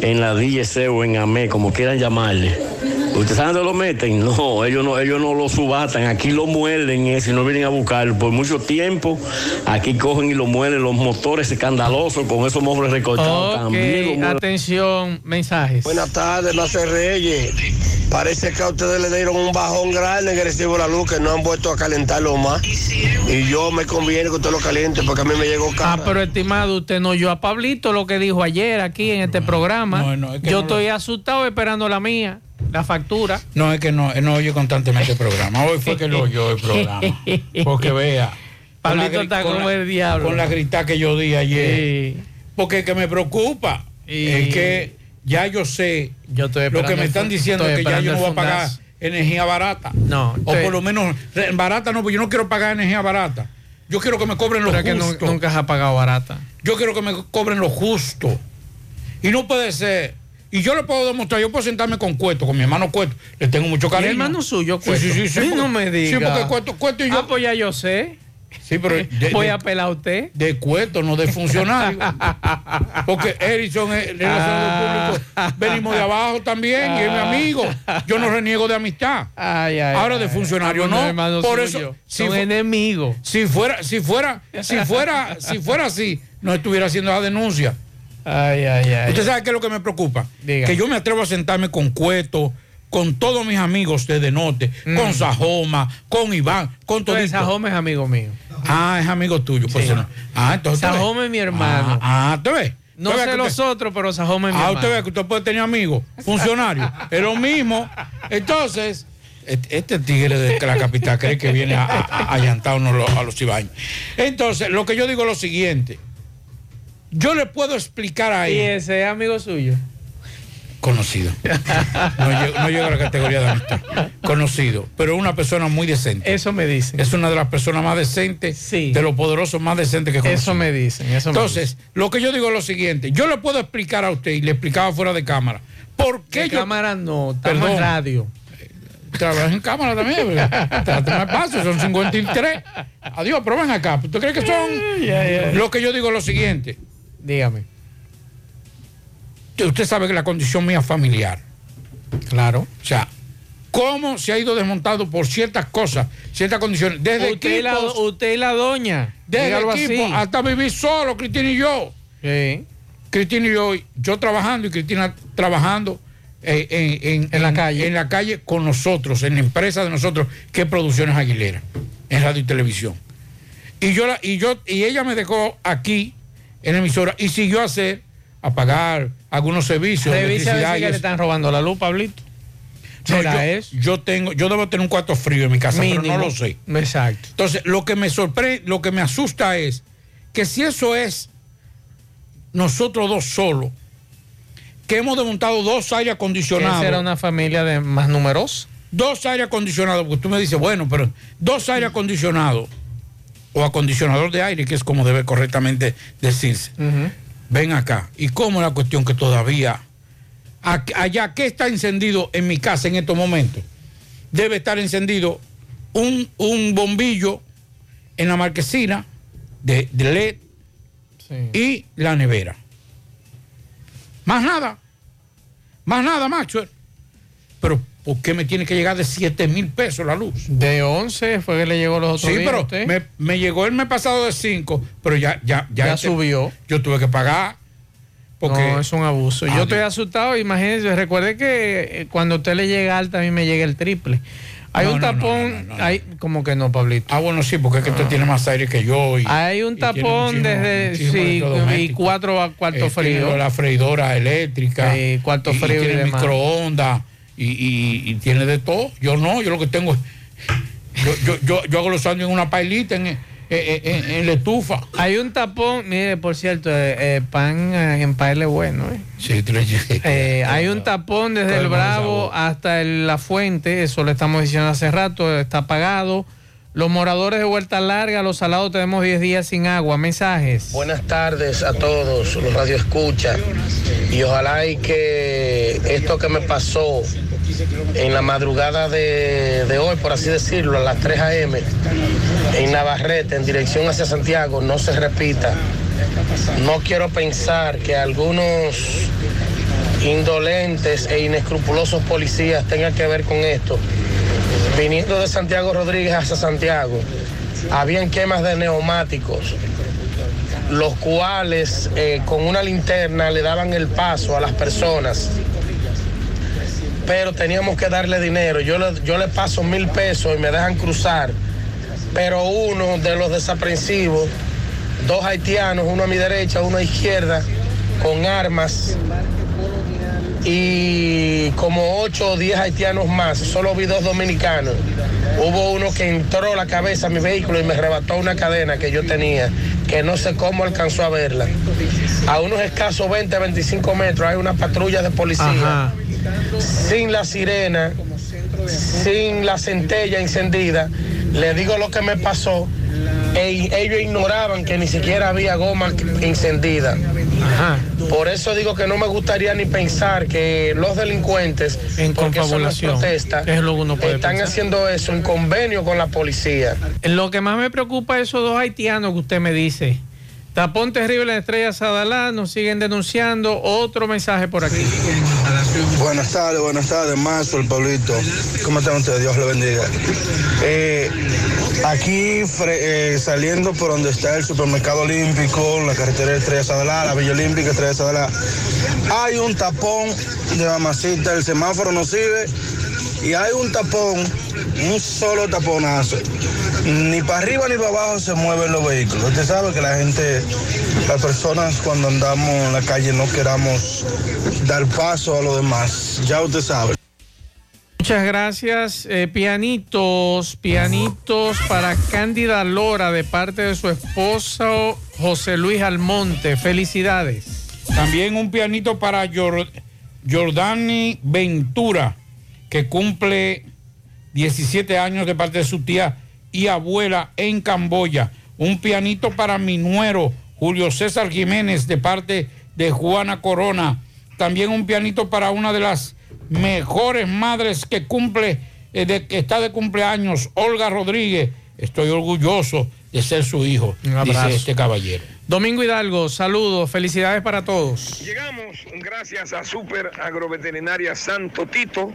en la DGC o en AME, como quieran llamarle. ¿Ustedes saben dónde lo meten? No, ellos no, ellos no lo subatan, aquí lo muelen eso y no vienen a buscarlo. Por mucho tiempo, aquí cogen y lo muelen los motores escandalosos con esos mofles recortados también. lo Ok, muelen. atención, mensajes. Buenas tardes, Macer Reyes. Parece que a ustedes le dieron un bajón grande en el recibo de la luz que no han vuelto a calentarlo más. Y yo me conviene que usted lo caliente porque a mí me llegó Ah, cara. pero estimado, usted no oyó a Pablito lo que dijo ayer aquí en este programa. que Yo no lo- estoy asustado esperando la mía, la factura. No, es que no, no oye constantemente el programa. Hoy fue que lo oyó el programa. Porque vea. Pablito está con como el diablo. Con la grita que yo di ayer. Porque es que me preocupa. Es que ya yo sé lo que me están diciendo estoy que ya yo no voy a pagar energía barata. No. O por lo menos barata no, porque yo no quiero pagar energía barata. Yo quiero que me cobren lo Pero es que nu- justo. nunca se ha pagado barata. Yo quiero que me cobren lo justo. Y no puede ser. Y yo le puedo demostrar, yo puedo sentarme con Cueto, con mi hermano Cueto. Le tengo mucho cariño. ¿Y hermano suyo, Cueto? Sí, sí, sí. Sí, porque- no me diga. Sí, porque Cueto, Cueto y yo. Ah, pues ya yo sé. Sí, pero. de- Voy de- a apelar a usted. De Cueto, no de funcionario. Porque Erison es relacionado público. Venimos de abajo también y es mi amigo. Yo no reniego de amistad. Ahora de funcionario Ah, no. Por suyo. eso. Si, Son enemigos. si fuera, si fuera, si fuera, si fuera así, no estuviera haciendo la denuncia. Ay, ay, ay. ¿Usted sabe qué es lo que me preocupa? Diga. Que yo me atrevo a sentarme con Cueto, con todos mis amigos de Norte, con Sajoma, con Iván, con todo. Mm. Pues Sajoma es amigo mío. Ah, es amigo tuyo. Pues, Sí. Ah, entonces. Sajoma es mi hermano. Ah, ah, ¿tú ves? No ¿Tú ves sé los usted- otros, pero Sajoma es mi Ah, hermano. usted ve que usted puede tener amigos, funcionarios. es lo mismo. Entonces, este tigre de la capital cree que viene a, a, a los- a los ibaños. Entonces, lo que yo digo es lo siguiente. Yo le puedo explicar a Y él. ese es amigo suyo. Conocido. No llego, no llego a la categoría de amistad. Conocido. Pero es una persona muy decente. Eso me dicen. Es una de las personas más decentes, de los poderosos más decentes que conozco. Eso me dicen. Eso me Entonces, lo que yo digo es lo siguiente. Yo le puedo explicar a usted, y le explicaba fuera de cámara, ¿por qué De yo... cámara no, estamos Perdón. en radio. Trabaja en cámara también, ¿verdad? Trátame paso, son 53. Adiós, pero ven acá. ¿Usted cree que son...? Lo que yo digo es lo siguiente. Dígame. Usted sabe que la condición mía familiar. Claro. O sea, cómo se ha ido desmontando por ciertas cosas, ciertas condiciones. Desde Usted y, la, equipos, usted y la doña. desde equipos así. hasta vivir solo, Cristina y yo. Sí. Cristina y yo, yo trabajando y Cristina trabajando eh, en, en- En la calle. En la calle con nosotros, en la empresa de nosotros, que es Producciones Aguilera, en radio y televisión. Y yo, la- y yo, y ella me dejó aquí en la emisora y siguió a hacer, a pagar algunos servicios. Revisa a ver si le están robando la luz, Pablito. No, ¿Será yo, eso? yo tengo, yo debo tener un cuarto frío en mi casa, pero no lo sé. Exacto. Entonces, lo que me sorprende, lo que me asusta es que si eso es nosotros dos solos, que hemos desmontado dos aires acondicionados. Esa era una familia de más numerosa. Dos aires acondicionados, porque tú me dices, bueno, pero dos aires acondicionados o acondicionador de aire, que es como debe correctamente decirse. Ven acá. ¿Y cómo es la cuestión que todavía allá, ¿qué está encendido en mi casa en estos momentos? Debe estar encendido un, un bombillo en la marquesina de, de LED y la nevera. Más nada. Más nada, Maxwell. Pero, ¿por qué me tiene que llegar de 7 mil pesos la luz? De 11 fue que le llegó los otros Sí, días a pero usted. me, me llegó el mes pasado de 5, pero ya, ya, ya, Ya este- subió. Yo tuve que pagar. Porque, No, es un abuso. Ah, Yo estoy Dios. asustado. Imagínense, recuerde que eh, cuando usted le llega alta, a mí me llega el triple. Hay No, un no, no, tapón, hay, como que no, Pablito. Ah, bueno, sí, porque es que usted tiene más aire que yo. Y, Hay un y tapón muchísimo- desde muchísimo sí, y cuatro a cuarto Eh, frío. La freidora eléctrica. Sí, cuarto y- frío Y y tiene demás. microondas. Y, y- y tiene de todo. Yo no, yo lo que tengo es. Yo, yo, yo, yo hago los años en una pailita, en, en, en- en la estufa. Hay un tapón, mire, por cierto, eh, eh, pan eh, en paile bueno. Eh. Sí, Eh, hay un tapón desde el Bravo hasta el- la fuente, eso le estamos diciendo hace rato, está apagado. Los moradores de Vuelta Larga, los salados, tenemos 10 días sin agua. Mensajes. Buenas tardes a todos los Radio Escucha y ojalá y que esto que me pasó en la madrugada de, de hoy, por así decirlo, a las 3 a.m. en Navarrete, en dirección hacia Santiago, no se repita. No quiero pensar que algunos indolentes e inescrupulosos policías tengan que ver con esto. Viniendo de Santiago Rodríguez hacia Santiago, habían quemas de neumáticos, los cuales eh, con una linterna le daban el paso a las personas. Pero teníamos que darle dinero. Yo le, yo le paso mil pesos y me dejan cruzar. Pero uno de los desaprensivos, dos haitianos, uno a mi derecha, uno a izquierda, con armas y como 8 o 10 haitianos más, solo vi dos dominicanos. Hubo uno que entró la cabeza a mi vehículo y me arrebató una cadena que yo tenía, que no sé cómo alcanzó a verla. A unos escasos 20, 25 metros hay una patrulla de policía, sin la sirena, sin la centella encendida. Le digo lo que me pasó. e- ellos ignoraban que ni siquiera había goma encendida. Por eso digo que no me gustaría ni pensar que los delincuentes, En confabulación. protesta, Es lo que uno puede están pensar. haciendo eso en convenio con la policía. Lo que más me preocupa es esos dos haitianos que usted me dice. Tapón terrible en Estrella Sadalá, nos siguen denunciando. Otro mensaje por aquí. Buenas tardes, buenas tardes, Mazo, el Pablito. ¿Cómo están ustedes? Dios le bendiga. Eh, aquí, eh, saliendo por donde está el supermercado olímpico, la carretera de Estrella Sadalá, la Villa Olímpica, Estrella Sadalá, hay un tapón de mamacita, el semáforo no sirve y hay un tapón, un solo taponazo. Ni para arriba ni para abajo se mueven los vehículos. Usted sabe que la gente, las personas cuando andamos en la calle no queramos dar paso a los demás. Ya usted sabe. Muchas gracias. Eh, pianitos, pianitos para Cándida Lora de parte de su esposo José Luis Almonte. Felicidades. También un pianito para Jor- Jordani Ventura, que cumple 17 años de parte de su tía y abuela en Camboya. Un pianito para mi nuero, Julio César Jiménez, de parte de Juana Corona. También un pianito para una de las mejores madres que cumple, eh, de, que está de cumpleaños, Olga Rodríguez. Estoy orgulloso de ser su hijo, Un abrazo. dice este caballero. Domingo Hidalgo, saludos, felicidades para todos. Llegamos gracias a Super Agroveterinaria Santo Tito,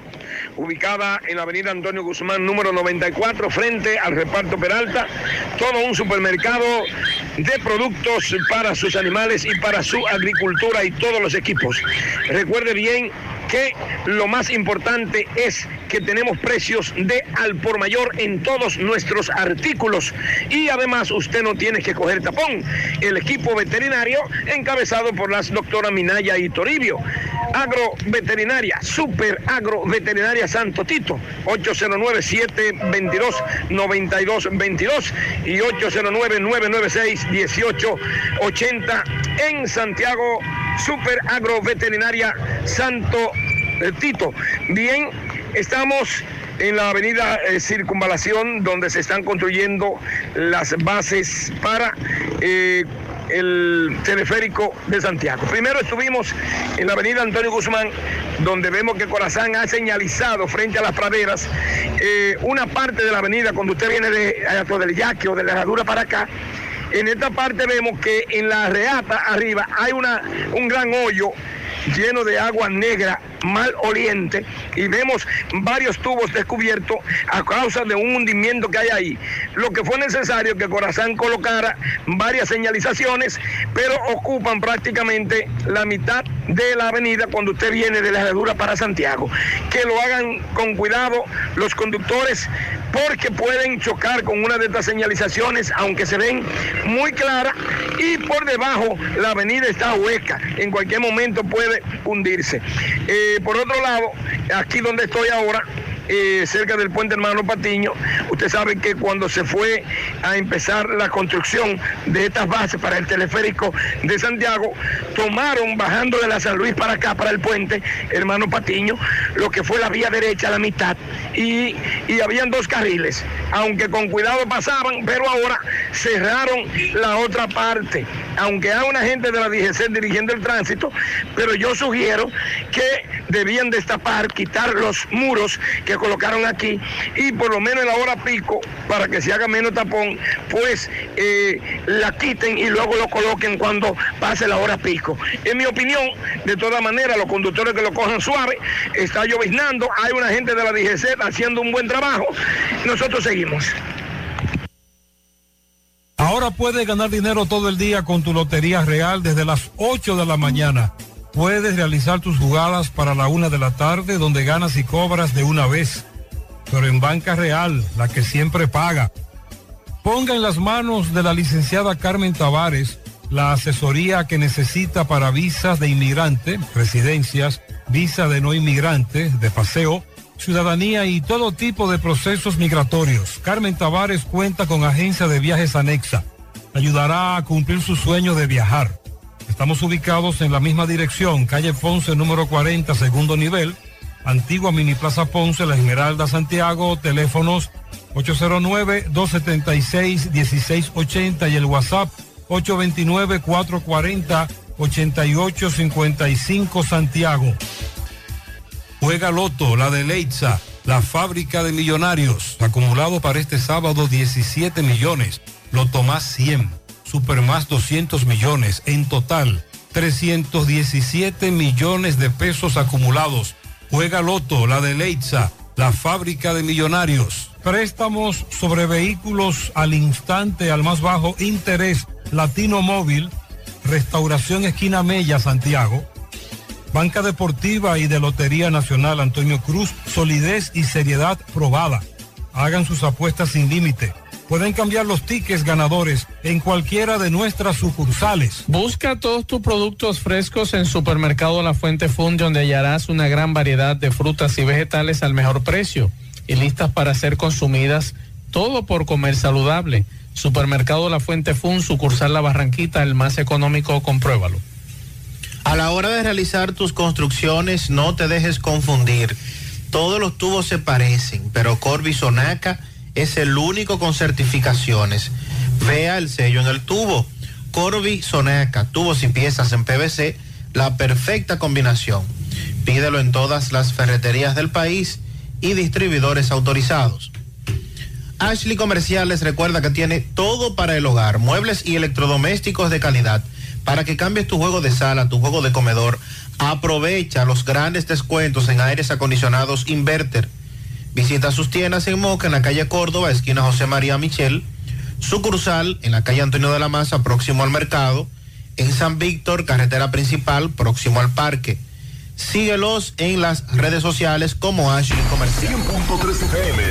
ubicada en la avenida Antonio Guzmán, número 94, frente al reparto Peralta. Todo un supermercado de productos para sus animales y para su agricultura y todos los equipos. Recuerde bien que lo más importante es que tenemos precios de al por mayor en todos nuestros artículos y además usted no tiene que coger tapón. El equipo veterinario encabezado por las doctoras Minaya y Toribio. Agroveterinaria, Super Agroveterinaria Santo Tito, 809-722-9222 y 809-996-1880 en Santiago, Super Agroveterinaria Santo Tito. Bien, estamos en la avenida eh, Circunvalación, donde se están construyendo las bases para eh, el teleférico de Santiago. Primero estuvimos en la avenida Antonio Guzmán, donde vemos que Corazán ha señalizado frente a las praderas eh, una parte de la avenida cuando usted viene de Ayato del Yaque o de la Herradura para acá. En esta parte vemos que en la reata arriba hay una, un gran hoyo lleno de agua negra mal oriente y vemos varios tubos descubiertos a causa de un hundimiento que hay ahí. Lo que fue necesario que Corazán colocara varias señalizaciones, pero ocupan prácticamente la mitad de la avenida cuando usted viene de la herradura para Santiago. Que lo hagan con cuidado los conductores porque pueden chocar con una de estas señalizaciones, aunque se ven muy claras, y por debajo la avenida está hueca, en cualquier momento puede hundirse. Eh, por otro lado, aquí donde estoy ahora, eh, cerca del puente hermano Patiño. Usted sabe que cuando se fue a empezar la construcción de estas bases para el teleférico de Santiago, tomaron bajando de la San Luis para acá, para el puente hermano Patiño, lo que fue la vía derecha la mitad. Y, y habían dos carriles, aunque con cuidado pasaban, pero ahora cerraron la otra parte. Aunque hay una gente de la DGC dirigiendo el tránsito, pero yo sugiero que debían destapar, quitar los muros que colocaron aquí y por lo menos en la hora pico, para que se haga menos tapón, pues eh, la quiten y luego lo coloquen cuando pase la hora pico. En mi opinión, de todas maneras, los conductores que lo cojan suave, está lloviznando, hay una gente de la DGC haciendo un buen trabajo, nosotros seguimos. Ahora puedes ganar dinero todo el día con tu Lotería Real desde las 8 de la mañana. Puedes realizar tus jugadas para la una de la tarde donde ganas y cobras de una vez. Pero en Banca Real, la que siempre paga. Ponga en las manos de la licenciada Carmen Tavares la asesoría que necesita para visas de inmigrante, residencias, visa de no inmigrante, de paseo, ciudadanía y todo tipo de procesos migratorios. Carmen Tavares cuenta con agencia de viajes anexa. Ayudará a cumplir su sueño de viajar. Estamos ubicados en la misma dirección, calle Ponce número 40, segundo nivel, antigua Mini Plaza Ponce, La Esmeralda, Santiago, teléfonos 809-276-1680 y el WhatsApp 829-440-8855 Santiago. Juega Loto, la de Leitza, la fábrica de millonarios, acumulado para este sábado 17 millones, Loto más 100, Super más 200 millones, en total 317 millones de pesos acumulados. Juega Loto, la de Leitza, la fábrica de millonarios. Préstamos sobre vehículos al instante, al más bajo interés, Latino Móvil, Restauración Esquina Mella, Santiago. Banca Deportiva y de Lotería Nacional Antonio Cruz, solidez y seriedad probada. Hagan sus apuestas sin límite. Pueden cambiar los tickets ganadores en cualquiera de nuestras sucursales. Busca todos tus productos frescos en Supermercado La Fuente Fund, donde hallarás una gran variedad de frutas y vegetales al mejor precio y listas para ser consumidas, todo por comer saludable. Supermercado La Fuente Fun, sucursal La Barranquita, el más económico, compruébalo. A la hora de realizar tus construcciones, no te dejes confundir. Todos los tubos se parecen, pero Corby Sonaca es el único con certificaciones. Vea el sello en el tubo. Corby Sonaca, tubos y piezas en PVC, la perfecta combinación. Pídelo en todas las ferreterías del país y distribuidores autorizados. Ashley Comerciales recuerda que tiene todo para el hogar, muebles y electrodomésticos de calidad. Para que cambies tu juego de sala, tu juego de comedor, aprovecha los grandes descuentos en aires acondicionados Inverter. Visita sus tiendas en Moca, en la calle Córdoba, esquina José María Michel, sucursal en la calle Antonio de la Maza, próximo al mercado, en San Víctor, carretera principal, próximo al parque. Síguelos en las redes sociales como Ashley Comercial. 100.3 FM,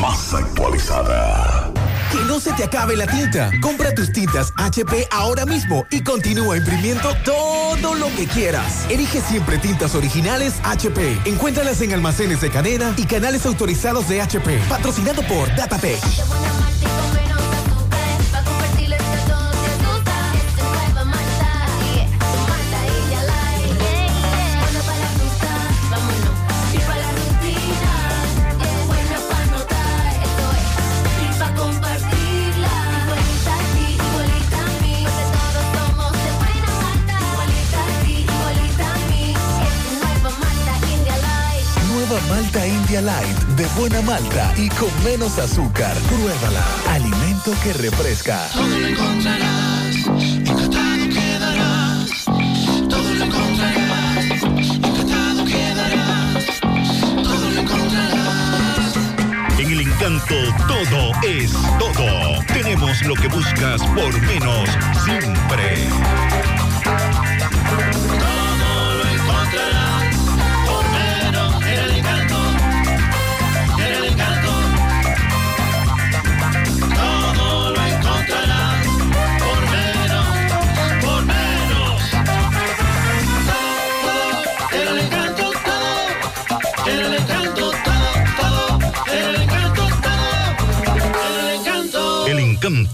más actualizada. Que no se te acabe la tinta. Compra tus tintas HP ahora mismo y continúa imprimiendo todo lo que quieras. Elige siempre tintas originales HP. Encuéntralas en almacenes de cadena y canales autorizados de HP. Patrocinado por Datatech. Nueva Malta India Light, de buena malta y con menos azúcar. Pruébala. Alimento que refresca. Todo lo encontrarás, encantado quedarás, todo lo encontrarás, encantado quedarás, todo lo encontrarás. En el encanto todo es todo. Tenemos lo que buscas por menos siempre.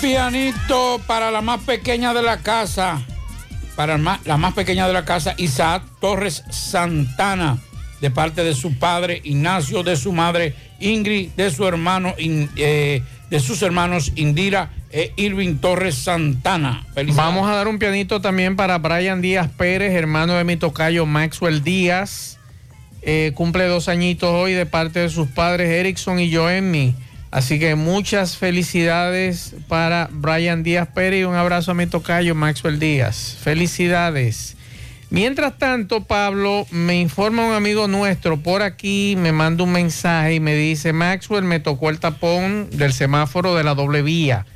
Pianito para la más pequeña de la casa, para la más pequeña de la casa, Isaac Torres Santana, de parte de su padre Ignacio, de su madre Ingrid, de su hermano, eh, de sus hermanos Indira e Irving Torres Santana. Vamos a dar un pianito también para Brian Díaz Pérez, hermano de mi tocayo Maxwell Díaz. Eh, cumple dos añitos hoy de parte de sus padres Erickson y Joemmy. Así que muchas felicidades para Brian Díaz Pérez y un abrazo a mi tocayo Maxwell Díaz. Felicidades. Mientras tanto, Pablo, me informa un amigo nuestro por aquí, me manda un mensaje y me dice, Maxwell, me tocó el tapón del semáforo de la doble vía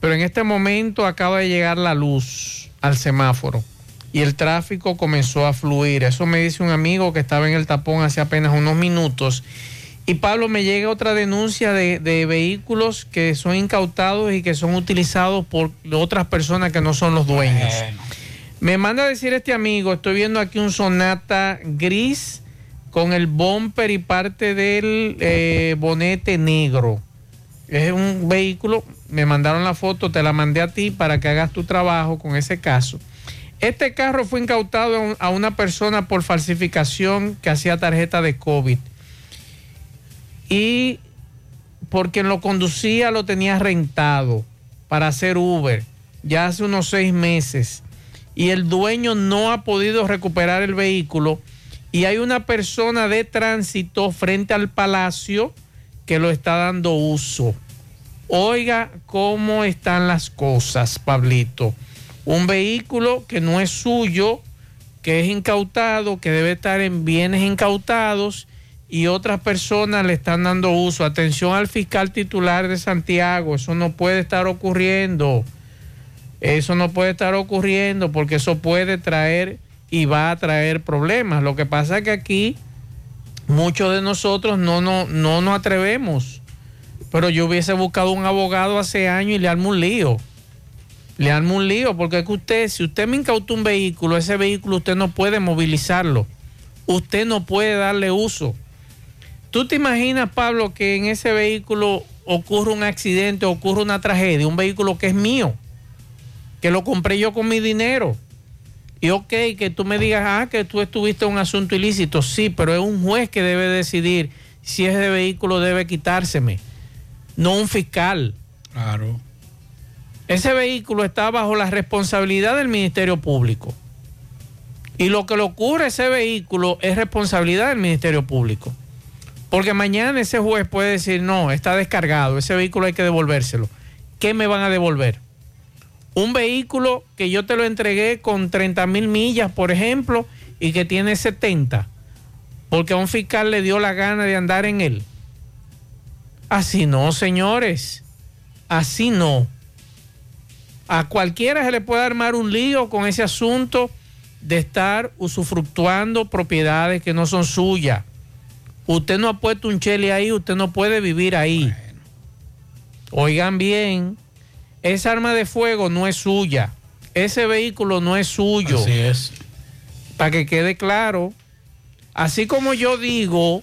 pero en este momento acaba de llegar la luz al semáforo y el tráfico comenzó a fluir. Eso me dice un amigo que estaba en el tapón hace apenas unos minutos. Y Pablo, me llega otra denuncia de, de vehículos que son incautados y que son utilizados por otras personas que no son los dueños. Me manda a decir este amigo, estoy viendo aquí un Sonata gris con el bumper y parte del eh, bonete negro. Es un vehículo, me mandaron la foto, te la mandé a ti para que hagas tu trabajo con ese caso. Este carro fue incautado a un- a una persona por falsificación que hacía tarjeta de COVID. Y por quien lo conducía lo tenía rentado para hacer Uber ya hace unos seis meses. Y el dueño no ha podido recuperar el vehículo. Y hay una persona de tránsito frente al palacio que lo está dando uso. Oiga cómo están las cosas, Pablito. Un vehículo que no es suyo, que es incautado, que debe estar en bienes incautados y otras personas le están dando uso. Atención al fiscal titular de Santiago, eso no puede estar ocurriendo. Eso no puede estar ocurriendo porque eso puede traer y va a traer problemas. Lo que pasa es que aquí muchos de nosotros no, no, no nos atrevemos. Pero yo hubiese buscado un abogado hace años y le armo un lío. Le armo un lío porque es que usted, si usted me incautó un vehículo, ese vehículo usted no puede movilizarlo. Usted no puede darle uso. ¿Tú te imaginas, Pablo, que en ese vehículo ocurre un accidente, ocurre una tragedia? Un vehículo que es mío, que lo compré yo con mi dinero. Y ok, que tú me digas, ah, que tú estuviste en un asunto ilícito. Sí, pero es un juez que debe decidir si ese vehículo debe quitárseme, no un fiscal. Claro. Ese vehículo está bajo la responsabilidad del Ministerio Público. Y lo que le ocurre a ese vehículo es responsabilidad del Ministerio Público. Porque mañana ese juez puede decir, no, está descargado, ese vehículo hay que devolvérselo. ¿Qué me van a devolver? Un vehículo que yo te lo entregué con 30 mil millas, por ejemplo, y que tiene 70, porque a un fiscal le dio la gana de andar en él. Así no, señores. Así no. A cualquiera se le puede armar un lío con ese asunto de estar usufructuando propiedades que no son suyas. Usted no ha puesto un chele ahí, usted no puede vivir ahí. Oigan bien, esa arma de fuego no es suya. Ese vehículo no es suyo. Así es. Para que quede claro. Así como yo digo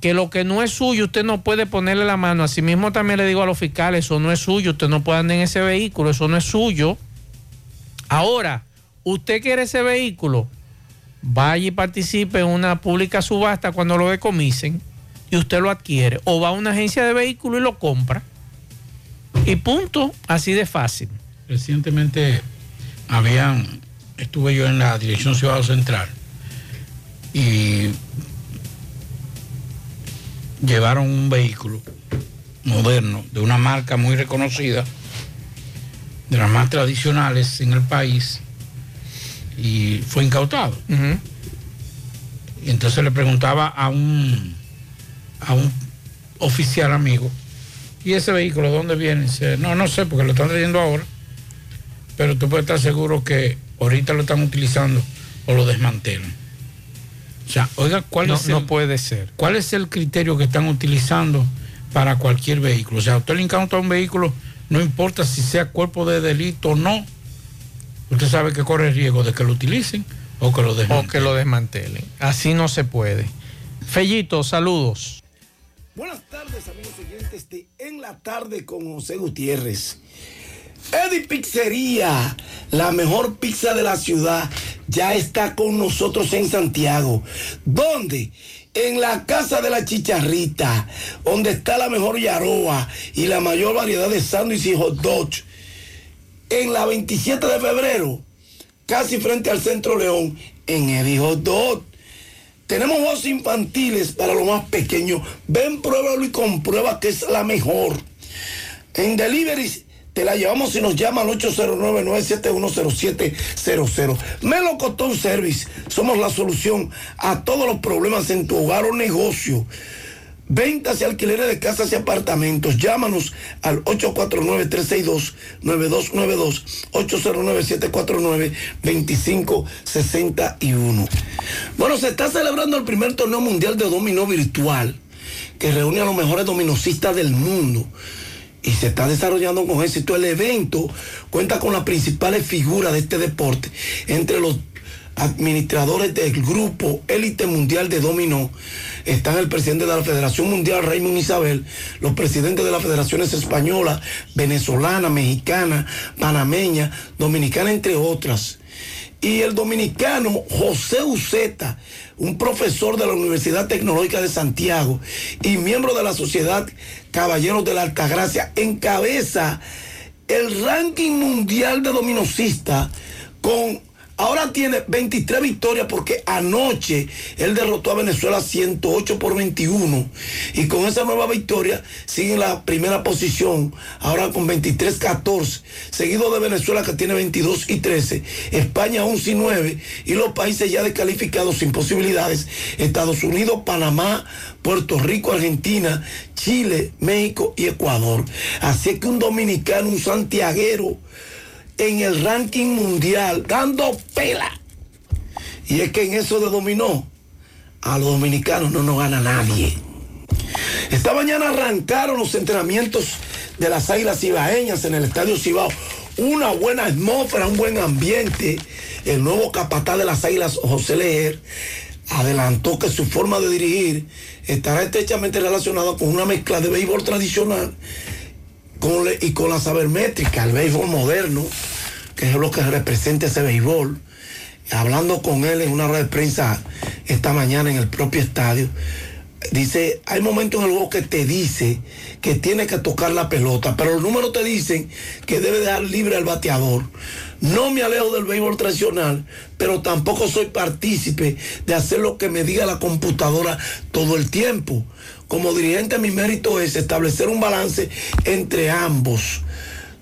que lo que no es suyo, usted no puede ponerle la mano. Así mismo también le digo a los fiscales, eso no es suyo, usted no puede andar en ese vehículo, eso no es suyo. Ahora, usted quiere ese vehículo, vaya y participe en una pública subasta cuando lo decomisen y usted lo adquiere. O va a una agencia de vehículos y lo compra. Y punto, así de fácil. Recientemente habían, estuve yo en la Dirección Ciudad Central y llevaron un vehículo moderno de una marca muy reconocida, de las más tradicionales en el país, y fue incautado. Y entonces le preguntaba a un, a un oficial amigo, ¿y ese vehículo de dónde viene? Dice, no, no sé, porque lo están trayendo ahora, pero tú puedes estar seguro que ahorita lo están utilizando o lo desmantelan. O sea, oiga, ¿cuál No, es el, no puede ser. ¿Cuál es el criterio que están utilizando para cualquier vehículo? O sea, usted le incauta un vehículo, no importa si sea cuerpo de delito o no, usted sabe que corre riesgo de que lo utilicen o que lo desmantelen. O que lo desmantelen. Así no se puede. Fellito, saludos. Buenas tardes, amigos oyentes de En la Tarde con José Gutiérrez. Eddie Pizzería, la mejor pizza de la ciudad, ya está con nosotros en Santiago. ¿Dónde? En la Casa de la Chicharrita, donde está la mejor yaroa y la mayor variedad de sándwiches y hot dogs. En la 27 de febrero, casi frente al Centro León, en Hot Dog. Tenemos juegos infantiles para los más pequeños. Ven, pruébalo y comprueba que es la mejor. En deliveries te la llevamos si nos llaman al 809-9710700. Melocotón Service. Somos la solución a todos los problemas en tu hogar o negocio. Ventas y alquileres de casas y apartamentos. Llámanos al 849-362-9292, 809-749-2561. Bueno, se está celebrando el primer torneo mundial de dominó virtual que reúne a los mejores dominocistas del mundo y se está desarrollando con éxito. El evento cuenta con las principales figuras de este deporte, entre los administradores del grupo Élite Mundial de Dominó están el presidente de la Federación Mundial, Raymond Isabel, los presidentes de las federaciones española, venezolana, mexicana, panameña, dominicana, entre otras. Y el dominicano José Uceta, un profesor de la Universidad Tecnológica de Santiago y miembro de la Sociedad Caballeros de la Altagracia, encabeza el ranking mundial de dominocista con Ahora tiene 23 victorias porque anoche él derrotó a Venezuela 108 por 21. Y con esa nueva victoria sigue en la primera posición, ahora con 23-14. Seguido de Venezuela que tiene 22 y 13. España 11 y 9. Y los países ya descalificados sin posibilidades. Estados Unidos, Panamá, Puerto Rico, Argentina, Chile, México y Ecuador. Así que un dominicano, un santiaguero en el ranking mundial, dando pela. Y es que en eso de dominó, a los dominicanos no nos gana nadie. Esta mañana arrancaron los entrenamientos de las Águilas Cibaeñas en el Estadio Cibao. Una buena atmósfera, un buen ambiente. El nuevo capataz de las Águilas, José Leer, adelantó que su forma de dirigir estará estrechamente relacionada con una mezcla de béisbol tradicional y con la sabermétrica, el béisbol moderno, que es lo que representa ese béisbol. Hablando con él en una rueda de prensa esta mañana en el propio estadio, dice, hay momentos en el juego que te dice que tiene que tocar la pelota, pero los números te dicen que debe dejar libre al bateador. No me alejo del béisbol tradicional, pero tampoco soy partícipe de hacer lo que me diga la computadora todo el tiempo. Como dirigente mi mérito es establecer un balance entre ambos.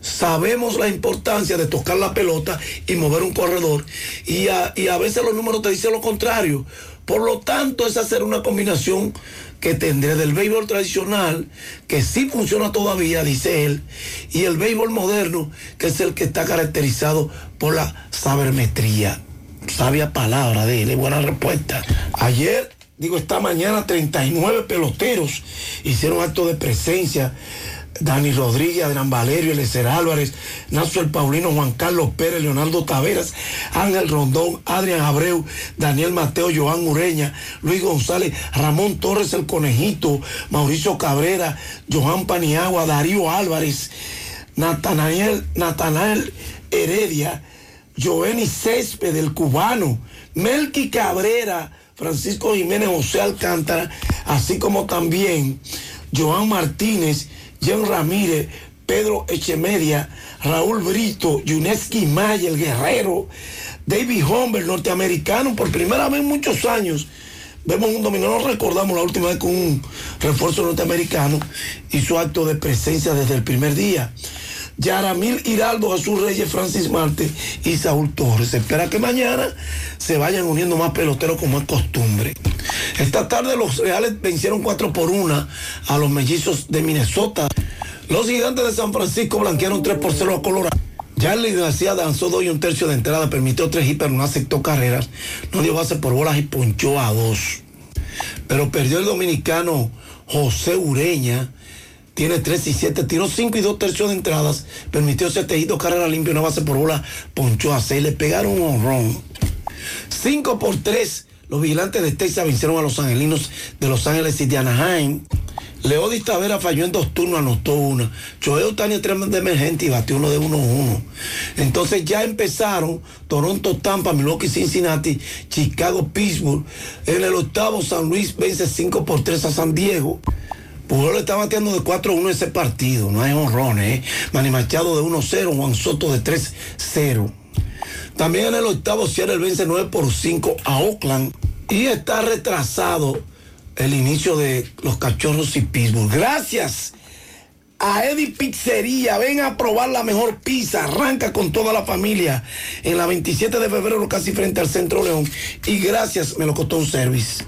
Sabemos la importancia de tocar la pelota y mover un corredor y a, y a veces los números te dicen lo contrario. Por lo tanto, es hacer una combinación que tendré del béisbol tradicional, que sí funciona todavía, dice él, y el béisbol moderno, que es el que está caracterizado por la sabermetría. Sabia palabra de él, buena respuesta. Ayer, digo, esta mañana, 39 peloteros hicieron acto de presencia. Dani Rodríguez, Adrián Valerio, Elecer Álvarez, Nazo el Paulino, Juan Carlos Pérez, Leonardo Taveras, Ángel Rondón, Adrián Abreu, Daniel Mateo, Joan Ureña, Luis González, Ramón Torres el Conejito, Mauricio Cabrera, Johan Paniagua, Darío Álvarez, Natanael, Natanael Heredia, Joenny Césped, el cubano, Melqui Cabrera, Francisco Jiménez, José Alcántara, así como también Joan Martínez, Jean Ramírez, Pedro Echemedia, Raúl Brito, Yuneski Maya, el guerrero, David Humber, norteamericano, por primera vez en muchos años. Vemos un dominó, no recordamos la última vez con un refuerzo norteamericano hizo acto de presencia desde el primer día. Yaramil Hiraldo, Jesús Reyes, Francis Marte y Saúl Torres. Se espera que mañana se vayan uniendo más peloteros como es costumbre. Esta tarde los Reales vencieron 4 por 1 a los mellizos de Minnesota. Los gigantes de San Francisco blanquearon 3 por 0 a Colorado. Charlie García danzó dos y un tercio de entrada, permitió tres hits, pero no aceptó carreras. No dio base por bolas y ponchó a dos. Pero perdió el dominicano José Ureña. Tiene 3 y 7, tiró 5 y 2 tercios de entradas, permitió 7 hits, dos carreras limpias, una base por bola, ponchó a 6, le pegaron un honrón. 5 por 3, los vigilantes de Texas vencieron a los angelinos de Los Ángeles y de Anaheim. Leody Tavera falló en dos turnos, anotó una. Joel Otani tres de emergente y batió uno de 1-1. Entonces ya empezaron Toronto, Tampa, Milwaukee, Cincinnati, Chicago, Pittsburgh. En el octavo, San Luis vence 5 por 3 a San Diego. Pujol está bateando de 4-1 ese partido, no hay honrones. ¿eh? Manny Machado de 1-0, Juan Soto de 3-0. También en el octavo Seattle vence 9 por 5 a Oakland y está retrasado el inicio de los cachorros y Pittsburgh. Gracias a Eddie Pizzería. Ven a probar la mejor pizza. Arranca con toda la familia en la 27 de febrero, casi frente al Centro León. Y gracias, me lo costó un service.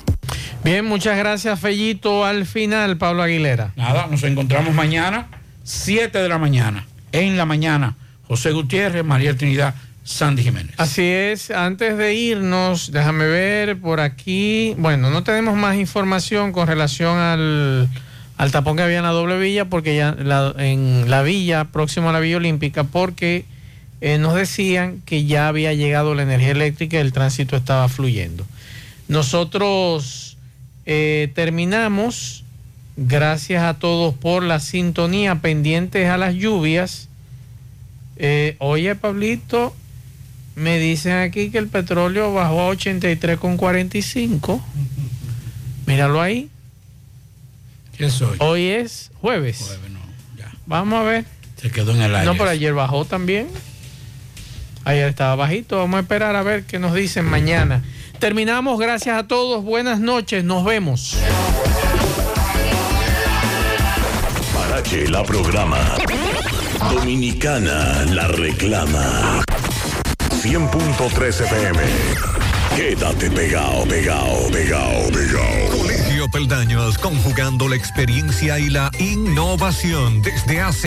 Bien, muchas gracias, Fellito. Al final, Pablo Aguilera. Nada, nos encontramos mañana, 7 de la mañana. En la mañana, José Gutiérrez, María Trinidad, Sandy Jiménez. Así es, antes de irnos, déjame ver por aquí. Bueno, no tenemos más información con relación al, al tapón que había en la doble villa, porque ya la- en la villa, próximo a la Villa Olímpica, porque eh, nos decían que ya había llegado la energía eléctrica y el tránsito estaba fluyendo. Nosotros eh, terminamos. Gracias a todos por la sintonía pendientes a las lluvias. Eh, oye, Pablito, me dicen aquí que el petróleo bajó a 83,45. Míralo ahí. ¿Qué soy? Hoy es jueves. Vamos a ver. Se quedó en el aire. No, pero ayer bajó también. Ayer estaba bajito. Vamos a esperar a ver qué nos dicen mañana. Terminamos. Gracias a todos. Buenas noches. Nos vemos. Parache la programa. Dominicana la reclama. 100.3 FM. Quédate pegado, pegado, pegado, pegado. Colegio Peldaños, conjugando la experiencia y la innovación desde hace